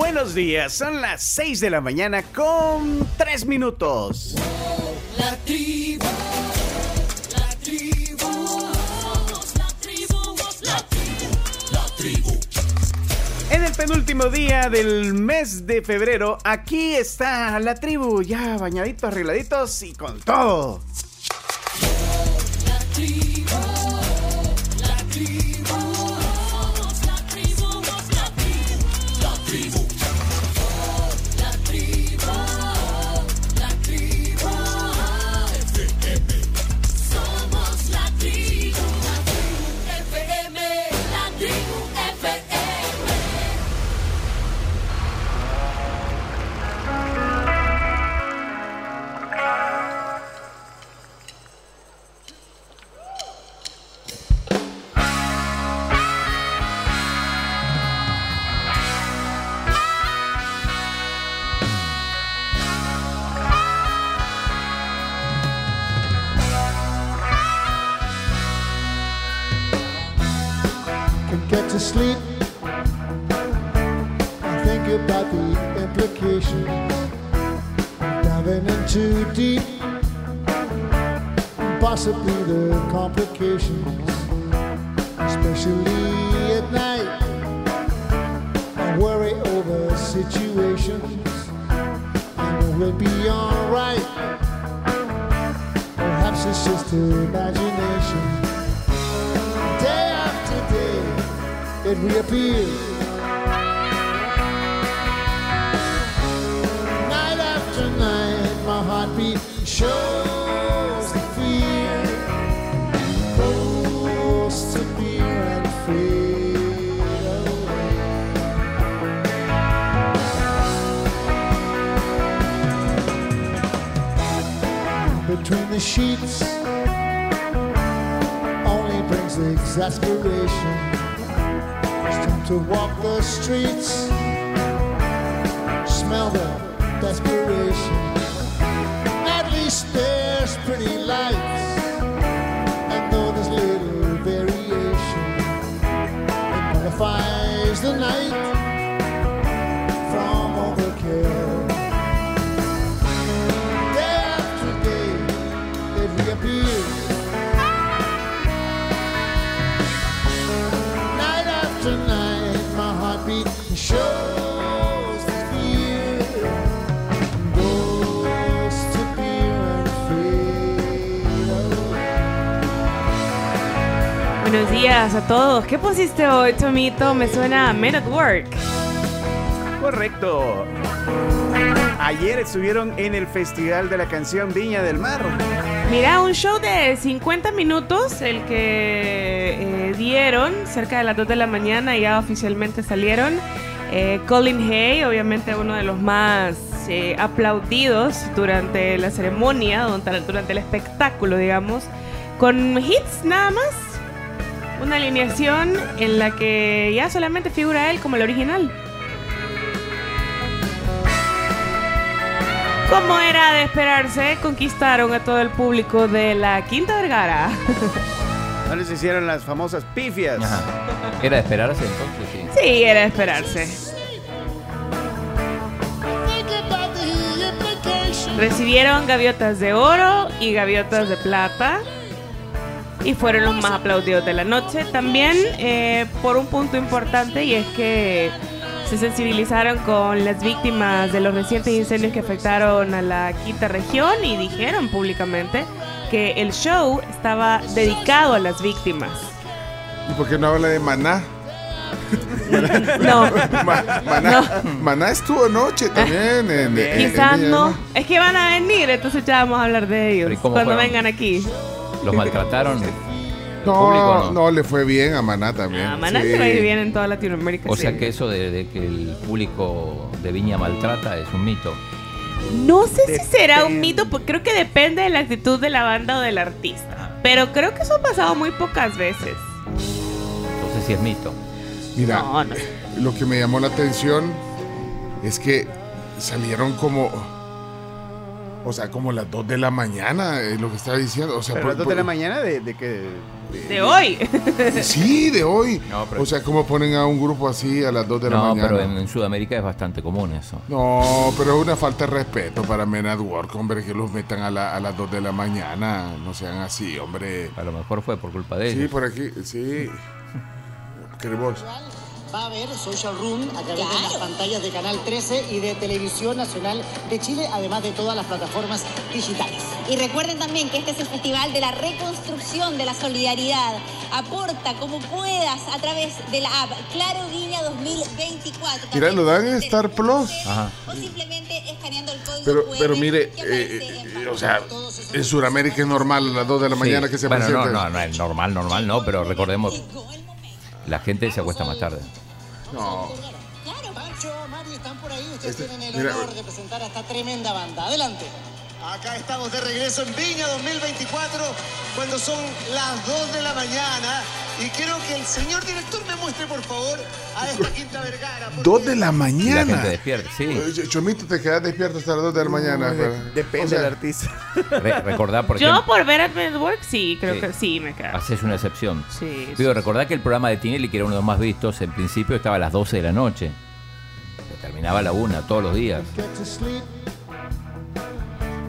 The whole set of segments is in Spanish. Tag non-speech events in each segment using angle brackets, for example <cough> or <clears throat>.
buenos días. Son las 6 de la mañana con 3 minutos. La tribu, la tribu, la tribu, la tribu, la tribu. En el penúltimo día del mes de febrero, aquí está la tribu, ya bañaditos, arregladitos y con todo. A todos. ¿Qué pusiste hoy, Tomito? Me suena a Men at Work. Correcto. Ayer estuvieron en el Festival de la Canción Viña del Mar. Mira, un show de 50 minutos, el que eh, dieron cerca de las 2 de la mañana, ya oficialmente salieron. Eh, Colin Hay, obviamente uno de los más eh, aplaudidos durante la ceremonia, durante, durante el espectáculo, digamos, con hits nada más. Una alineación en la que ya solamente figura él como el original. Como era de esperarse, conquistaron a todo el público de la Quinta Vergara. <laughs> No les hicieron las famosas pifias. Ajá. Era de esperarse entonces, sí. Sí, era de esperarse. Recibieron gaviotas de oro y gaviotas de plata. Y fueron los más aplaudidos de la noche. También eh, por un punto importante y es que se sensibilizaron con las víctimas de los recientes incendios que afectaron a la quinta región y dijeron públicamente que el show estaba dedicado a las víctimas. ¿Y por qué no habla de Maná? <laughs> No, <laughs> Ma- Maná, Maná estuvo anoche también. En, en- quizás en- no. Es que van a venir, entonces ya vamos a hablar de Pero ¿y ellos cuando fueron? vengan aquí. Los maltrataron. No, público no, no. le fue bien a Maná también. Ah, Maná sí. se va a ir bien en toda Latinoamérica. O sí. sea que eso de, de que el público de Viña maltrata es un mito. No sé si será un mito, porque creo que depende de la actitud de la banda o del artista. Pero creo que eso ha pasado muy pocas veces. Entonces sí es mito. Mira, No, no. lo que me llamó la atención es que salieron como O sea, como las 2 de la mañana, es lo que estaba diciendo. O sea, Pero por- las 2 por- de la mañana de, de que... De hoy. Sí, de hoy. No, pero- O sea, ¿cómo ponen a un grupo así a las 2 de la No, mañana? pero en, en Sudamérica es bastante común eso. No, pero es una falta de respeto para Men at Work, hombre, que los metan a, la- a las 2 de la mañana. No sean así, hombre. A lo mejor fue por culpa de Sí, ellos. por aquí, sí. <laughs> Queremos. Va a haber Social Room a través de las pantallas de Canal 13 y de Televisión Nacional de Chile, además de todas las plataformas digitales. Y recuerden también que este es el festival de la reconstrucción de la solidaridad. Aporta como puedas a través de la app Claro Guiña 2024. Mira, lo dan en Star Plus. Ajá. O simplemente escaneando el código Pero, QR pero mire, que eh, en eh, o sea, en Sudamérica es normal a las 2 de la Sí. mañana que se bueno, no, presenten. no, no, es normal, normal no, pero recordemos, la gente se acuesta más tarde. No. Claro, Pancho, Mari, están por ahí. Ustedes Este, tienen el mira, honor de presentar a esta tremenda banda. Adelante. Acá estamos de regreso en Viña 2024, cuando son las 2 de la mañana. Y quiero que el señor director me muestre, por favor, a esta <laughs> Quinta Vergara. porque- 2 de la Y la mañana. gente despierta, sí. Chomito, te quedas despierto hasta las 2 de la mañana. pero- depende o sea, del artista. <laughs> Re- recordá, por Yo ejemplo, por ver Advent Work, sí, creo Sí. que sí me queda. haces una excepción. Sí. Pero recordá que el programa de Tinelli, que era uno de los más vistos, en principio estaba a las 12 de la noche. Se terminaba a la 1 todos los días.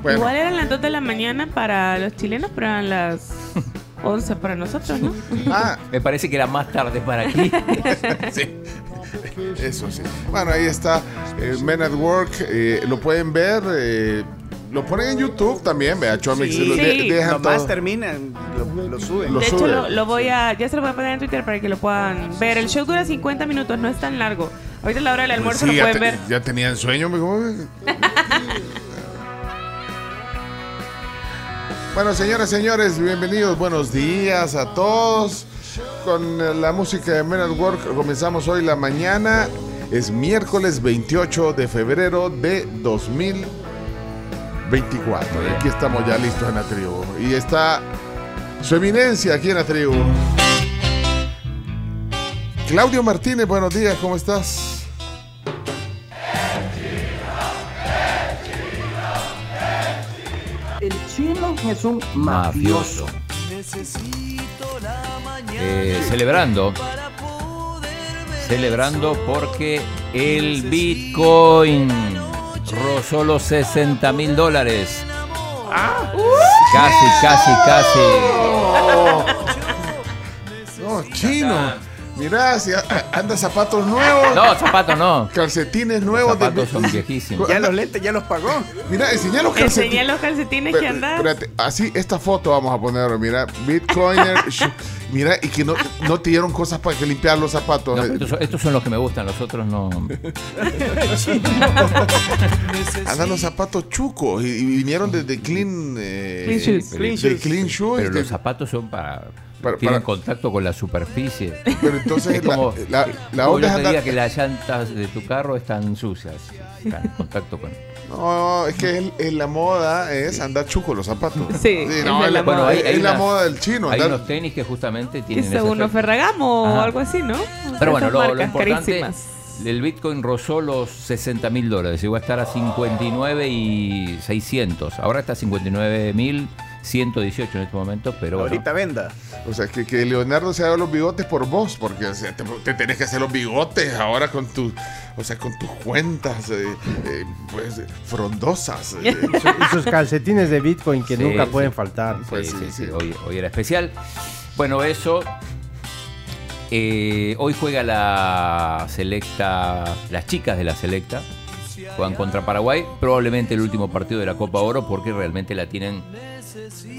Bueno, Igual eran las 2 de la mañana para los chilenos, pero eran las <laughs> 11 para nosotros, ¿no? ah, Me parece que era más tarde para aquí. <laughs> sí. Eso sí. Bueno, ahí está eh, Men at Work. eh, lo pueden ver. eh, lo ponen en YouTube también. Vea, Chomix. Sí. lo de- dejan Lo más todo. terminan, lo, lo suben. Lo de hecho, sube. lo, lo voy a. Ya se lo voy a poner en Twitter para que lo puedan ver. El show dura 50 minutos, no es tan largo. Ahorita a la hora del almuerzo Sí, lo ya, pueden te- ver. ya tenían sueño. me <laughs> bueno, señoras señores, bienvenidos. Buenos días a todos. Con eh, la música de Men at Work comenzamos hoy la mañana. Es miércoles 28 de febrero de 2024. Y aquí estamos ya listos en la tribu. Y está su eminencia aquí en la tribu. Claudio Martínez, buenos días, ¿cómo estás? Es un Mafioso. Eh, celebrando. Celebrando porque el Bitcoin rozó los 60 mil dólares. Casi, casi, casi. <laughs> No, chino. Mirá, si anda zapatos nuevos. No, zapatos no. Calcetines nuevos. de- Zapatos son viejísimos. Ya los lentes ya los pagó. Mira, enseñá los calcetines. los calcetines que andan. espérate, así, esta foto vamos a poner. Mira, Bitcoiner. <laughs> mira, y que no, no te dieron cosas para que limpiar los zapatos. No, estos, son, estos son los que me gustan, los otros no. <laughs> Andan los zapatos chucos y, y vinieron desde Clean. eh, Clean Shoes. Clean de Shoes. Clean Shoes. Pero de- los zapatos son para. Para- tienen para- contacto con la superficie. pero entonces Es como, la, la, la onda es andar- que las llantas de tu carro están sucias. Están en contacto con. No, es que es, es la moda es andar chuco los zapatos. Sí, es no, es, la. Bueno, hay, hay es la unas- moda del chino. Hay andar- unos tenis que justamente tienen. es uno. Ferragamo o Ajá. algo así, ¿no? Pero bueno, lo, lo importante, carísimas. el Bitcoin rozó los 60 mil dólares. Llegó a estar a 59 y 600. Ahora está a 59 mil 118 en este momento, pero bueno. Ahorita venda. O sea, que, que Leonardo se haga los bigotes por vos, porque o sea, te, te tenés que hacer los bigotes ahora con tus, o sea, con tus cuentas, eh, eh, pues, eh, frondosas. eh. <laughs> Y sus calcetines de Bitcoin que Sí, nunca sí. pueden faltar. Pues sí, sí, sí, sí. sí, Hoy, hoy era especial. Bueno, eso. eh, hoy juega la selecta, las chicas de la selecta. Juegan contra Paraguay. Probablemente el último partido de la Copa Oro porque realmente la tienen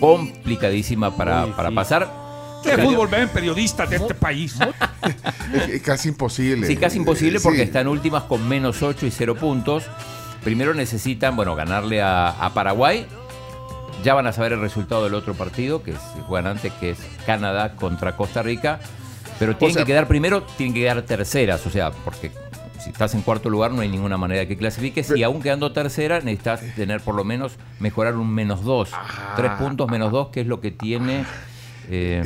complicadísima para, para pasar. ¿Qué fútbol ven periodistas de este país? Es, es casi imposible. Sí, casi imposible porque sí. están últimas con menos 8 y 0 puntos. Primero necesitan, bueno, ganarle a, a Paraguay. Ya van a saber el resultado del otro partido, que se juegan antes, que es Canadá contra Costa Rica. Pero tienen sea- que quedar primero, tienen que quedar terceras, o sea, porque si estás en cuarto lugar no hay ninguna manera que clasifiques. y aún quedando tercera, necesitas tener por lo menos mejorar un menos 2. Ah. Tres puntos menos 2, que es lo que tiene eh,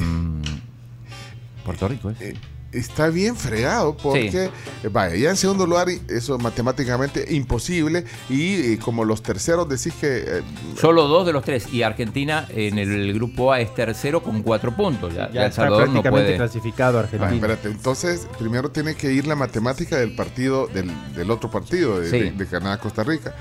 Puerto Rico. ¿es? Eh, está bien fregado porque, eh, vaya, ya en segundo lugar, eso matemáticamente imposible. Y eh, como los terceros decís que. eh, Solo dos de los tres. Y Argentina en el grupo A es tercero con cuatro puntos. Ya, Ya El está Salvador no prácticamente puede. clasificado ah, Argentina. espérate, entonces primero tiene que ir la matemática del partido, del, del otro partido, de, Sí. de- de Canadá-Costa Rica.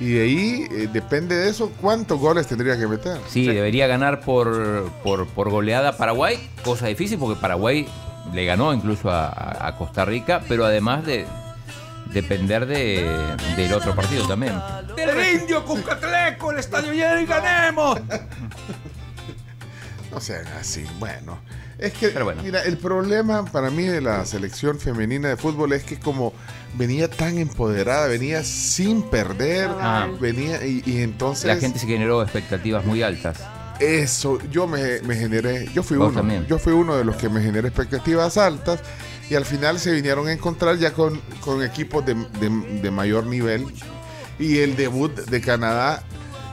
Y de ahí, eh, depende de eso, cuántos goles tendría que meter. Sí, debería ganar por, por, por goleada Paraguay, cosa difícil porque Paraguay le ganó incluso a, a- a Costa Rica, pero además de depender de, del otro partido también. Del indio Cuscatleco, el estadio lleno y ganemos. <laughs> No sean así, bueno. Es que, Pero bueno. mira, el problema para mí de la selección femenina de fútbol es que como venía tan empoderada, venía sin perder, Ah. venía y, y entonces... La gente se generó expectativas muy altas. Eso, yo me, me generé, yo fui uno, también. yo fui uno de los que me generé expectativas altas y al final se vinieron a encontrar ya con, con equipos de, de- de mayor nivel y el debut de Canadá,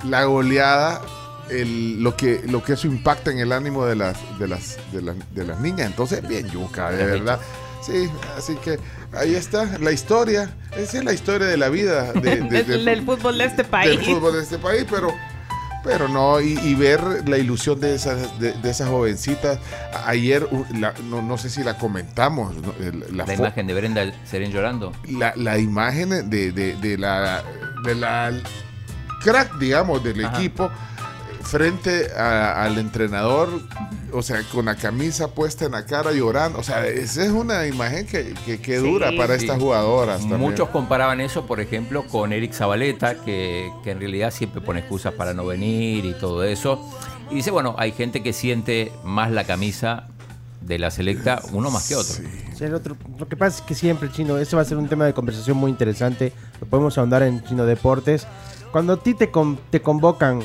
la goleada, el- lo que lo que eso impacta en el ánimo de las de las de las, de las niñas, entonces bien yuca, de verdad. Sí, así que ahí está la historia, esa es la historia de la vida de- de- <laughs> Del- de- del fútbol de este país. del fútbol de este país, pero pero no, y, y ver la ilusión de esas, de, de esas jovencitas. Ayer, la- no, no sé si la comentamos, la, imagen de Brenda Serén llorando. la, la imagen de, de- de la, de la crack, digamos, del Ajá. equipo frente a- al entrenador, o sea, con la camisa puesta en la cara llorando. O sea, esa es una imagen que, que, que dura para Sí. estas jugadoras. también. Muchos comparaban eso, por ejemplo, con Eric Zabaleta, que, que en realidad siempre pone excusas para no venir y todo eso. Y dice, bueno, hay gente que siente más la camisa de la selecta, uno más que otro. Sí, el otro- lo que pasa es que siempre, Chino, este va a ser un tema de conversación muy interesante. Lo podemos ahondar en Chino Deportes. Cuando a ti te, con- te convocan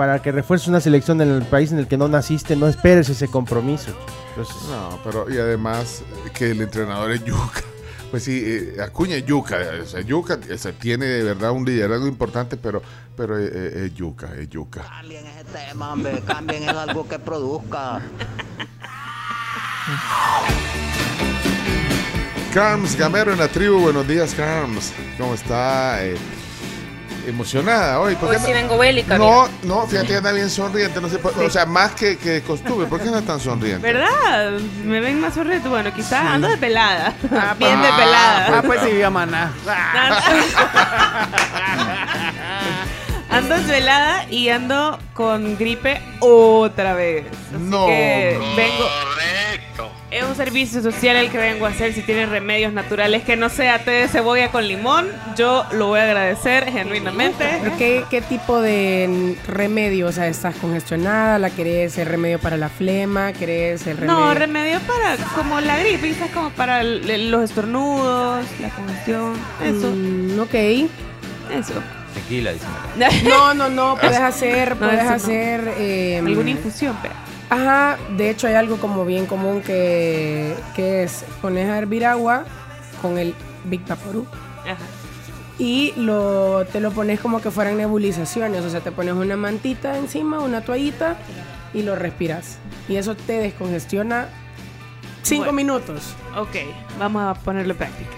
para que refuerces una selección en el país en el que no naciste, no esperes ese compromiso. Entonces, No, pero y además que el entrenador es Yuca. Pues sí, eh, Acuña es Yuca. O sea, Yuca o sea, tiene de verdad un liderazgo importante, pero, pero eh, eh, es Yuca, es Yuca. Cambien ese tema, hombre, cambien es algo que produzca. Carms Gamero en la tribu, buenos días, Carms. ¿Cómo está? Eh, emocionada hoy. ¿Por Hoy sí vengo bélica. No, no, fíjate que anda bien sonriente. No sé, por- o sea, más que, que de costumbre. ¿Por qué anda tan sonriente? ¿Verdad? Me ven más sonriente. Bueno, quizás ando de pelada. <laughs> Bien Ah, de pelada. Ah, pues sí, vio maná. <laughs> Ando desvelada y ando con gripe otra vez. Así No, que no. vengo. Es un servicio social el que vengo a hacer. Si tienen remedios naturales que no sea té de cebolla con limón, yo lo voy a agradecer genuinamente. ¿Pero ¿Qué, ¿Qué tipo de remedio? O sea, ¿estás congestionada? ¿La querés el remedio para la flema? ¿Querés el remedio? No, remedio para como la gripe, quizás como para el- los estornudos, la congestión, eso. Mm, ok. Eso. Tequila, dicen acá. <laughs> No, no, no, puedes hacer, No, puedes no. hacer... eh, Alguna infusión, pero. Ajá, de hecho hay algo como bien común que, que es pones a hervir agua con el Big Vaporú Ajá. y lo, te lo pones como que fueran nebulizaciones, o sea, te pones una mantita encima, una toallita y lo respiras. Y eso te descongestiona cinco Bueno. minutos. Ok, vamos a ponerlo en práctica.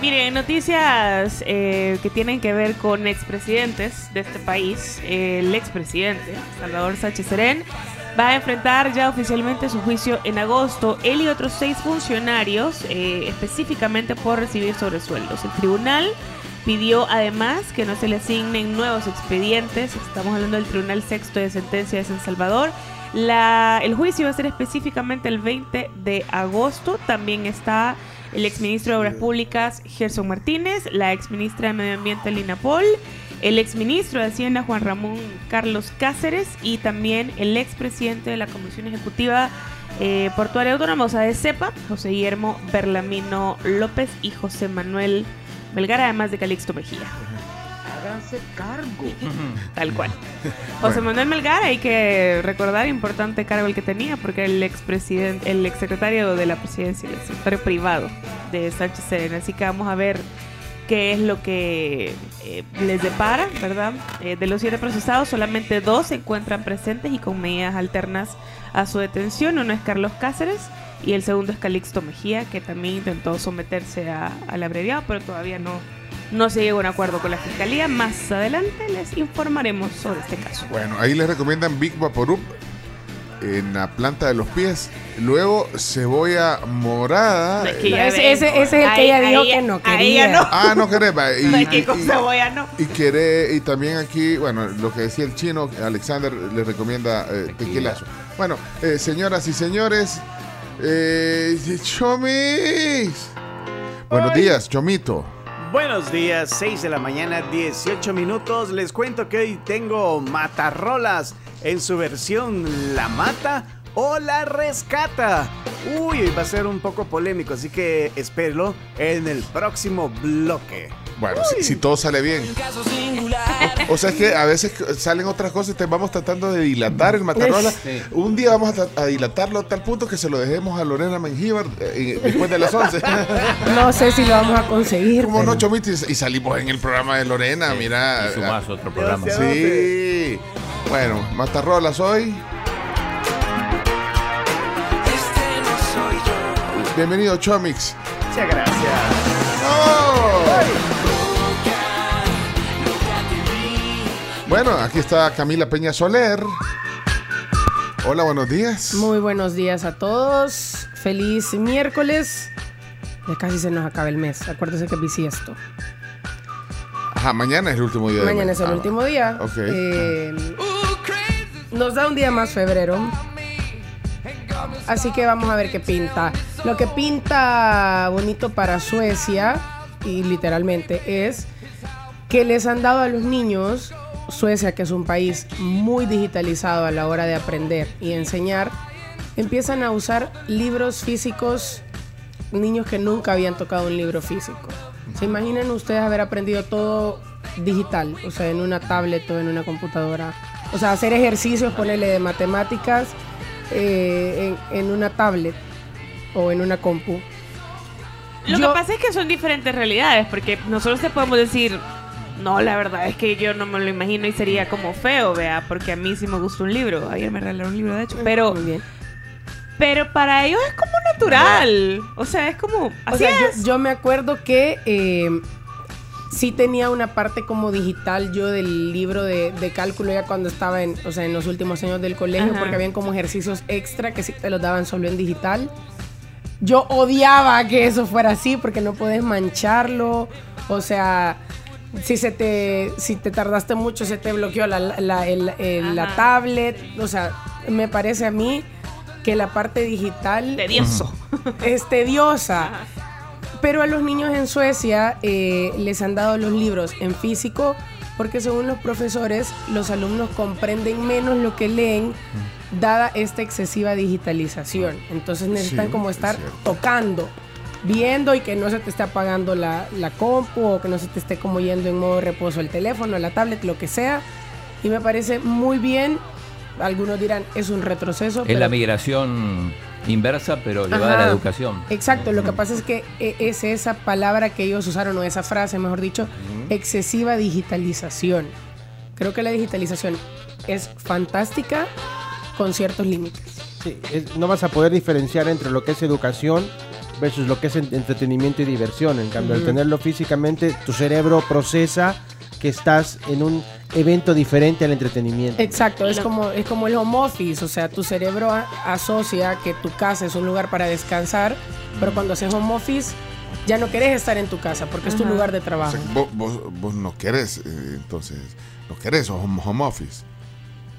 Miren, noticias eh, que tienen que ver con expresidentes de este país. El expresidente Salvador Sánchez Serén va a enfrentar ya oficialmente su juicio en agosto. Él y otros seis funcionarios, eh, específicamente por recibir sobresueldos. El tribunal pidió además que no se le asignen nuevos expedientes. Estamos hablando del Tribunal Sexto de Sentencia de San Salvador. La- el juicio va a ser específicamente el 20 de agosto. También está el exministro de Obras Públicas Gerson Martínez, la exministra de Medio Ambiente Lina Paul, el exministro de Hacienda Juan Ramón Carlos Cáceres y también el expresidente de la Comisión Ejecutiva eh, Portuaria Autónoma, o sea, de CEPA, José Guillermo Berlamino López y José Manuel Melgar, además de Calixto Mejía. Háganse cargo. <laughs> Tal cual. <laughs> José Manuel Melgar, hay que recordar, importante cargo el que tenía, porque era el expresidente, el exsecretario de la presidencia, el secretario privado de Sánchez Serena. Así que vamos a ver qué es lo que eh, les depara, ¿verdad? Eh, de los siete procesados, solamente dos se encuentran presentes y con medidas alternas a su detención. Uno es Carlos Cáceres Y el segundo es Calixto Mejía, que también intentó someterse a- al abreviado, pero todavía no, no se llegó a un acuerdo con la fiscalía. Más adelante les informaremos sobre este caso. Bueno, ahí les recomiendan Big Vaporub en la planta de los pies. Luego cebolla morada. Es que ya Ese- ven, ese- ese es el que ella dijo ahí- que no quería. ya no. Ah, no querés. va, Y, <laughs> No, es que y- con y- cebolla no. y quiere, y también aquí, bueno, lo que decía el chino, Alexander le recomienda eh, tequilazo. Bueno, eh, señoras y señores, eh, Chomis. Buenos días, Chomito. Buenos días, 6 de la mañana, 18 minutos. Les cuento que hoy tengo Matarrolas en su versión La Mata o La Rescata. Uy, va a ser un poco polémico, así que espérenlo en el próximo bloque. Bueno, si, si todo sale bien. O sea, es que a veces salen otras cosas y te vamos tratando de dilatar el Matarrola. Sí. Un día vamos a, dilatarlo a tal punto que se lo dejemos a Lorena Mengíbar eh, después de las 11. No sé si lo vamos a conseguir. ¿Cómo no, Chomito? Y y salimos en el programa de Lorena, mira. Y sumás otro programa. Sí. Bueno, Matarrolas hoy. Bienvenido, Chomix. Muchas gracias. Bueno, aquí está Camila Peña Soler. Hola, buenos días. Muy buenos días a todos. Feliz miércoles. Ya casi se nos acaba el mes. Acuérdense que es bisiesto. Ajá, mañana es el último día. Mañana es el Ah, último día. Ok. Eh, nos da un día más febrero. Así que vamos a ver qué pinta. Lo que pinta bonito para Suecia, y literalmente, es que les han dado a los niños, Suecia, que es un país muy digitalizado a la hora de aprender y enseñar, empiezan a usar libros físicos, niños que nunca habían tocado un libro físico. ¿Se imaginan ustedes haber aprendido todo digital? O sea, en una tablet o en una computadora. O sea, hacer ejercicios, ponerle de matemáticas eh, en, en una tablet o en una compu. Lo Yo- que pasa es que son diferentes realidades, porque nosotros te podemos decir, no, la verdad es que yo no me lo imagino y sería como feo, vea, porque a mí sí me gusta un libro. Ayer me regalaron un libro, de hecho, pero, Muy bien. pero para ellos es como natural. O sea, es como, O así sea, es. yo me acuerdo que eh, sí tenía una parte como digital yo del libro de, de cálculo ya cuando estaba en, o sea, en los últimos años del colegio, Ajá. porque habían como ejercicios extra que sí te los daban solo en digital. Yo odiaba que eso fuera así porque no puedes mancharlo. O sea, si se te, si te tardaste mucho, se te bloqueó la, la- el- el- la tablet. O sea, me parece a mí que la parte digital Tedioso. es tediosa. Pero a los niños en Suecia eh, les han dado los libros en físico porque según los profesores los alumnos comprenden menos lo que leen dada esta excesiva digitalización. Entonces necesitan Sí, como es estar tocando, viendo y que no se te esté apagando la, la compu o que no se te esté como yendo en modo reposo el teléfono, la tablet, lo que sea. Y me parece muy bien. Algunos dirán es un retroceso. Es pero- la migración inversa, pero llevada a la Ajá. educación. Exacto, lo que pasa es que eh, es esa palabra que ellos usaron, o esa frase, mejor dicho, excesiva digitalización. Creo que la digitalización es fantástica con ciertos límites. Sí, es- no vas a poder diferenciar entre lo que es educación versus lo que es en- entretenimiento y diversión. En cambio, al tenerlo físicamente, tu cerebro procesa que estás en un evento diferente al entretenimiento. Exacto, es como, es como el home office, o sea, tu cerebro asocia que tu casa es un lugar para descansar, pero cuando haces home office ya no querés estar en tu casa porque es tu lugar de O trabajo. sea, vos, vos- vos no querés, eh, entonces, no querés home, home office.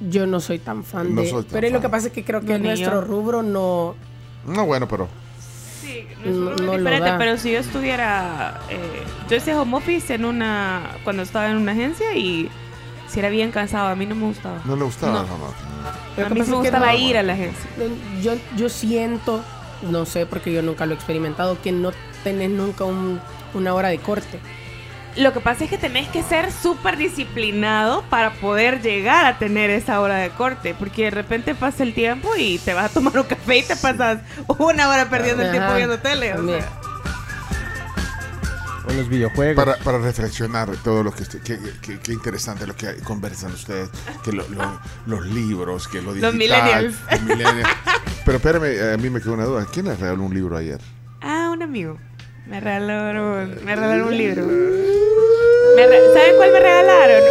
Yo no soy tan fan No de... soy tan pero lo que pasa es que creo que No, nuestro yo. rubro no... No, bueno, pero Sí, No- diferente, da. pero si yo estuviera, eh, yo hacía home office en una, cuando estaba en una agencia y si era bien cansado, a mí no me gustaba. no le gustaba No. office. Lo a mí me que gustaba no- ir a la agencia. Yo, yo siento, no sé porque yo nunca lo he experimentado, que no tenés nunca un- una hora de corte. Lo que pasa es que tenés que ser súper disciplinado para poder llegar a tener esa hora de corte, porque de repente pasa el tiempo y te vas a tomar un café y te pasas una hora perdiendo el tiempo Ajá, viendo tele. o sea. O los videojuegos. Para, para reflexionar todo lo que, qué, qué- qué interesante lo que conversan ustedes, que lo- lo- los libros, que lo digital, millennials. los millennials. Pero espérame, a mí me quedó una duda. ¿Quién le regaló un libro ayer? Ah, un amigo. Me regalaron, me regalaron un libro. ¿Saben cuál me regalaron?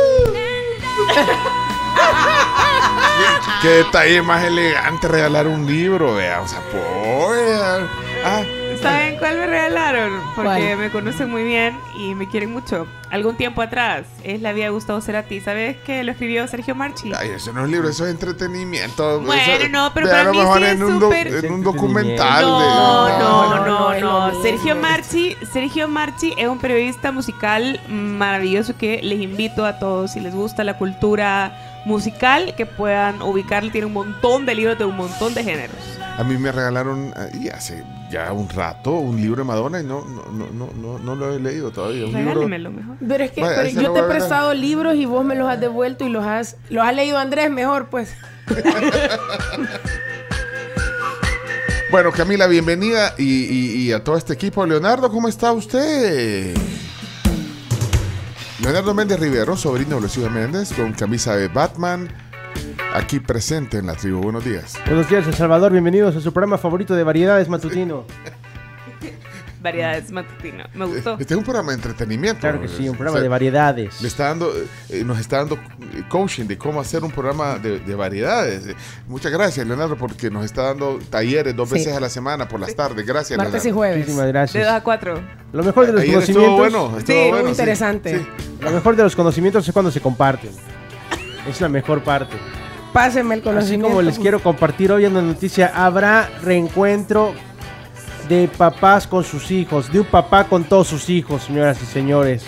Qué detalle más elegante regalar un libro, vea. O sea, pues. Ah, ¿Saben cuál me regalaron? Porque ¿Cuál? me conocen muy bien y me quieren mucho. Algún tiempo atrás es La vida de Gustavo Cerati. ¿Sabes que lo escribió Sergio Marchi? ay, eso no es libro, eso es entretenimiento. Bueno, Eso- no, pero para mí mejor sí en es un, do- súper- en un documental. No, de, no, no, no, no, no. mismo. Sergio Marchi, Sergio Marchi es un periodista musical maravilloso que les invito a todos, si les gusta la cultura musical, que puedan ubicarlo. Tiene un montón de libros de un montón de géneros. A mí me regalaron y hace ya un rato un libro de Madonna y no, no, no, no, no, no lo he leído todavía. Un libro. Regálemelo mejor. Pero es que Vaya, pero ese yo lo te he prestado libros y vos me los has devuelto y los has, los has leído Andrés mejor, pues. <laughs> Bueno, Camila, bienvenida y, y- y a todo este equipo. Leonardo, ¿cómo está usted? Leonardo Méndez Rivero, sobrino de Lucio Méndez, con camisa de Batman, aquí presente en la tribu. Buenos días. Buenos días, El Salvador. Bienvenidos a su programa favorito de variedades matutino. <laughs> Variedades matutino. Me gustó. Este es un programa de entretenimiento. Claro que sí, un O programa sea, de variedades. Le está dando, eh, nos está dando eh, coaching de cómo hacer un programa de, de variedades. Eh, Muchas gracias, Leonardo, porque nos está dando talleres dos Sí. veces a la semana por las tardes. Gracias, Martes y jueves. Muchísimas De 2 gracias. a 4. Lo mejor de los Ayer estuvo conocimientos. bueno, estuvo Sí, muy bueno, interesante. sí. Lo mejor de los conocimientos es cuando se comparten. Es la mejor parte. Pásenme el Así conocimiento. como les quiero compartir hoy una noticia, habrá reencuentro de papás con sus hijos, de un papá con todos sus hijos, señoras y señores.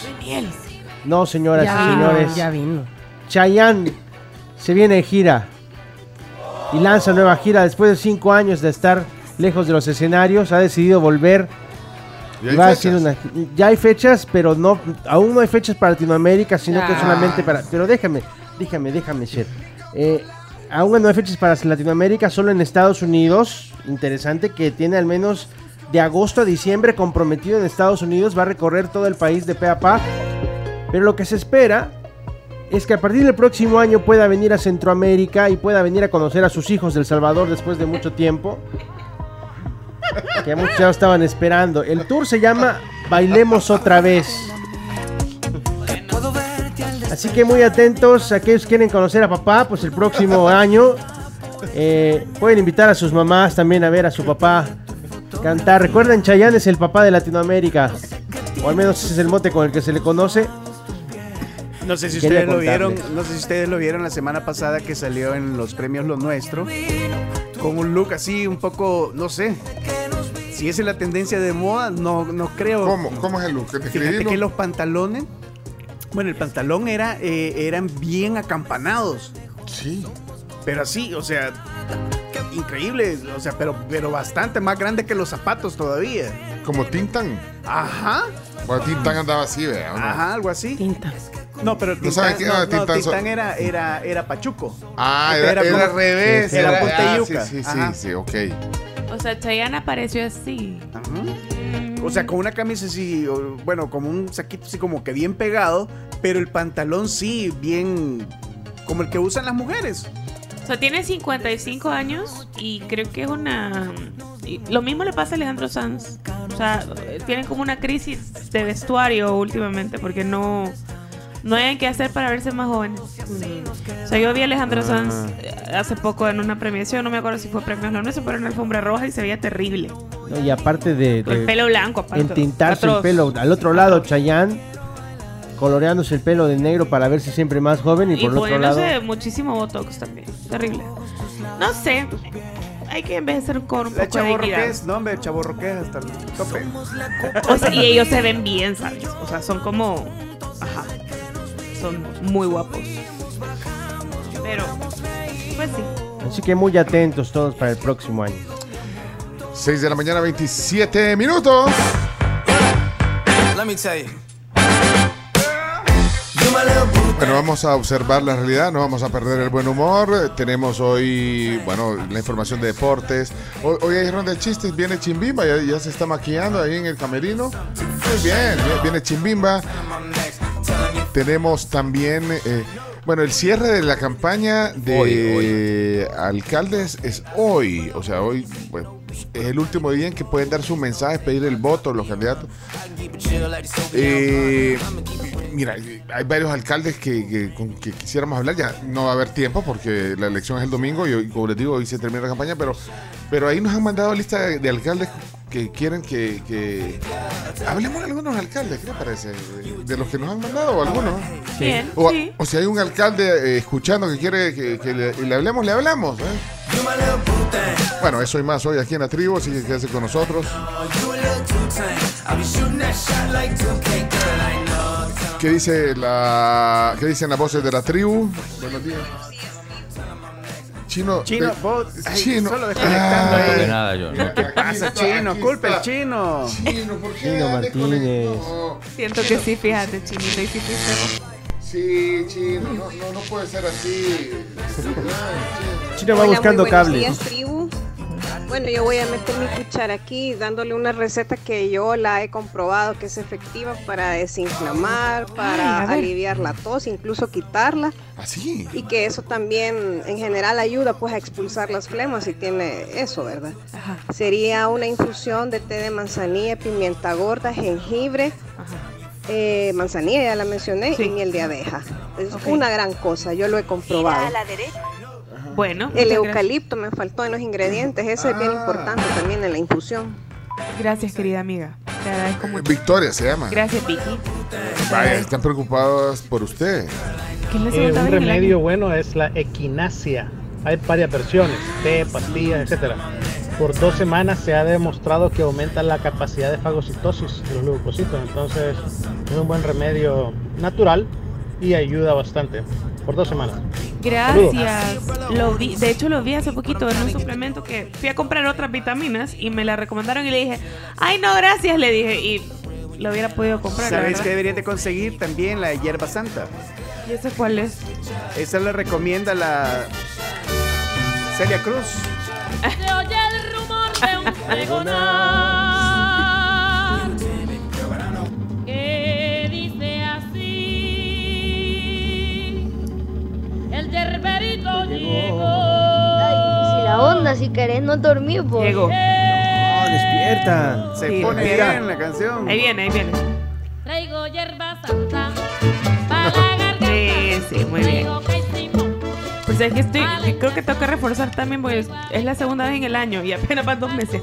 No, señoras ya y vino, señores. ya vino. Chayanne se viene de gira y lanza nueva gira después de cinco años de estar lejos de los escenarios. Ha decidido volver. Ya hay fechas, pero no, aún no hay fechas para Latinoamérica, sino que solamente para. Pero déjame, déjame, déjame, Sher. Eh, aún no hay fechas para Latinoamérica, solo en Estados Unidos. Interesante que tiene al menos de agosto a diciembre comprometido en Estados Unidos. Va a recorrer todo el país de pe a pa. Pero lo que se espera es que a partir del próximo año pueda venir a Centroamérica y pueda venir a conocer a sus hijos del Salvador después de mucho tiempo. Que muchos ya estaban esperando. El tour se llama Bailemos otra vez. Así que muy atentos, aquellos que quieren conocer a papá, pues el próximo <laughs> año eh, pueden invitar a sus mamás también a ver a su papá cantar. Recuerden, Chayanne es el papá de Latinoamérica, o al menos ese es el mote con el que se le conoce. No sé si Quería ustedes lo vieron, no sé si ustedes lo vieron la semana pasada que salió en los premios Lo Nuestro con un look así un poco, no sé. Si esa es la tendencia de moda, no, no creo. ¿Cómo? ¿Cómo es el look? Fíjate que los pantalones, bueno, el pantalón era, eh, eran bien acampanados, Sí. pero así, o sea, increíble, o sea, pero, pero bastante más grande que los zapatos todavía. Como Tintan. Ajá, Bueno, Tintan andaba así, vea. ¿o no? ajá, algo así. Tinta. No, pero ¿No Tintán, saben quién era no, no, Tintán? Tintán era, era, era Pachuco. Ah, era, era al revés. Era y ah, yuca. Sí, sí, sí, sí, ok. O sea, Chayanne apareció así. Ajá. O sea, con una camisa así, bueno, como un saquito así como que bien pegado, pero el pantalón sí, bien como el que usan las mujeres. O sea, tiene 55 años y creo que es una... Lo mismo le pasa a Alejandro Sanz. O sea, tienen como una crisis de vestuario últimamente porque no... No hay que hacer para verse más jóvenes. O sea, yo vi a Alejandro Sanz eh, hace poco en una premiación, no me acuerdo si fue premios no, no sé, pero en la alfombra roja y se veía terrible. ¿no? Y aparte de, Con el de pelo blanco, aparte. entintarse el pelo, al otro lado Chayanne coloreándose el pelo de negro para verse siempre más joven y, Y por el otro lado muchísimo botox también. Terrible. No sé. Hay que envejecer con un La poco de no hombre, chaborroqués hasta el tope. O sea, y ellos se ven bien, ¿sabes? O sea, son como. Ajá. Son muy guapos. Pero, pues sí. Así que muy atentos todos para el próximo año. 6 de la mañana, 27 minutos. Let me tell you. Bueno, vamos a observar la realidad, no vamos a perder el buen humor. Tenemos hoy, bueno, la información de deportes. Hoy, hoy hay ronda de chistes, viene Chimbimba, ya, ya se está maquillando ahí en el camerino. Muy bien, viene Chimbimba. Tenemos también, eh, Bueno, el cierre de la campaña de Hoy, alcaldes es hoy. O sea, hoy bueno, es el último día en que pueden dar sus mensajes, pedir el voto los candidatos. Eh, mira, hay varios alcaldes que, que- con que quisiéramos hablar. Ya no va a haber tiempo porque la elección es el domingo y hoy, como les digo, hoy se termina la campaña. Pero, pero ahí nos han mandado lista de, de alcaldes que quieren que, que- Hablemos de algunos alcaldes, ¿qué les parece? De, de los que nos han mandado o algunos. Bien, O, sí. o si hay un alcalde eh, escuchando que quiere que, que le, le hablemos, le hablamos. ¿eh? Bueno, eso y más hoy aquí en la tribu, así que quédese con nosotros. ¿Qué dice la qué dicen las voces de la tribu? Buenos días. Chino, Chino, eh, vos, ay, Chino. solo desconectando Ay, ahí. De nada, yo. no. ¿Qué pasa, chino? Aquí Culpa el está. chino. Chino, ¿por qué Chino Martínez. Siento que sí, fíjate, chinito, y sí chino, no, no, no puede ser así. Chino va Hola, buscando muy buenos cables. días, tribu. Bueno, yo voy a meter mi cuchara aquí dándole una receta que yo la he comprobado que es efectiva para desinflamar, para Ay, a aliviar la tos, incluso quitarla Así. y que eso también en general ayuda pues a expulsar las flemas si tiene eso, ¿verdad? Ajá. Sería una infusión de té de manzanilla, pimienta gorda, jengibre, eh, manzanilla ya la mencioné Sí. y miel de abeja. Es una gran cosa, yo lo he comprobado. Bueno, El eucalipto me faltó en los ingredientes, ese es bien Ah. importante también en la infusión. gracias. Querida amiga. Te agradezco mucho. Victoria se llama. Gracias, Vicky. Vaya, están preocupados por usted. ¿Qué es la Eh, un remedio bueno es la equinacia. Hay varias versiones, té, pastillas, etcétera. Por dos semanas se ha demostrado que aumenta la capacidad de fagocitosis de los leucocitos. Entonces es un buen remedio natural y ayuda bastante. Por dos semanas. Gracias. Lo vi, de hecho, lo vi hace poquito en un suplemento que fui a comprar otras vitaminas y me la recomendaron y le dije, ay, no, gracias, le dije. Y lo hubiera podido comprar. la ¿Sabes verdad. que deberían de conseguir también la hierba santa? ¿Y ese cuál es? Esa le recomienda la Celia Cruz. Se oye el rumor de un <laughs> llegó. Si la onda, si querés no dormir, vos. Llegó. No, despierta. Se Sí, pone mira. bien la canción. Ahí viene, ahí viene. Traigo hierba santa para la garganta. Sí, sí, muy bien. Pues es que estoy, creo que tengo que reforzar también porque es, la segunda vez en el año y apenas van dos meses.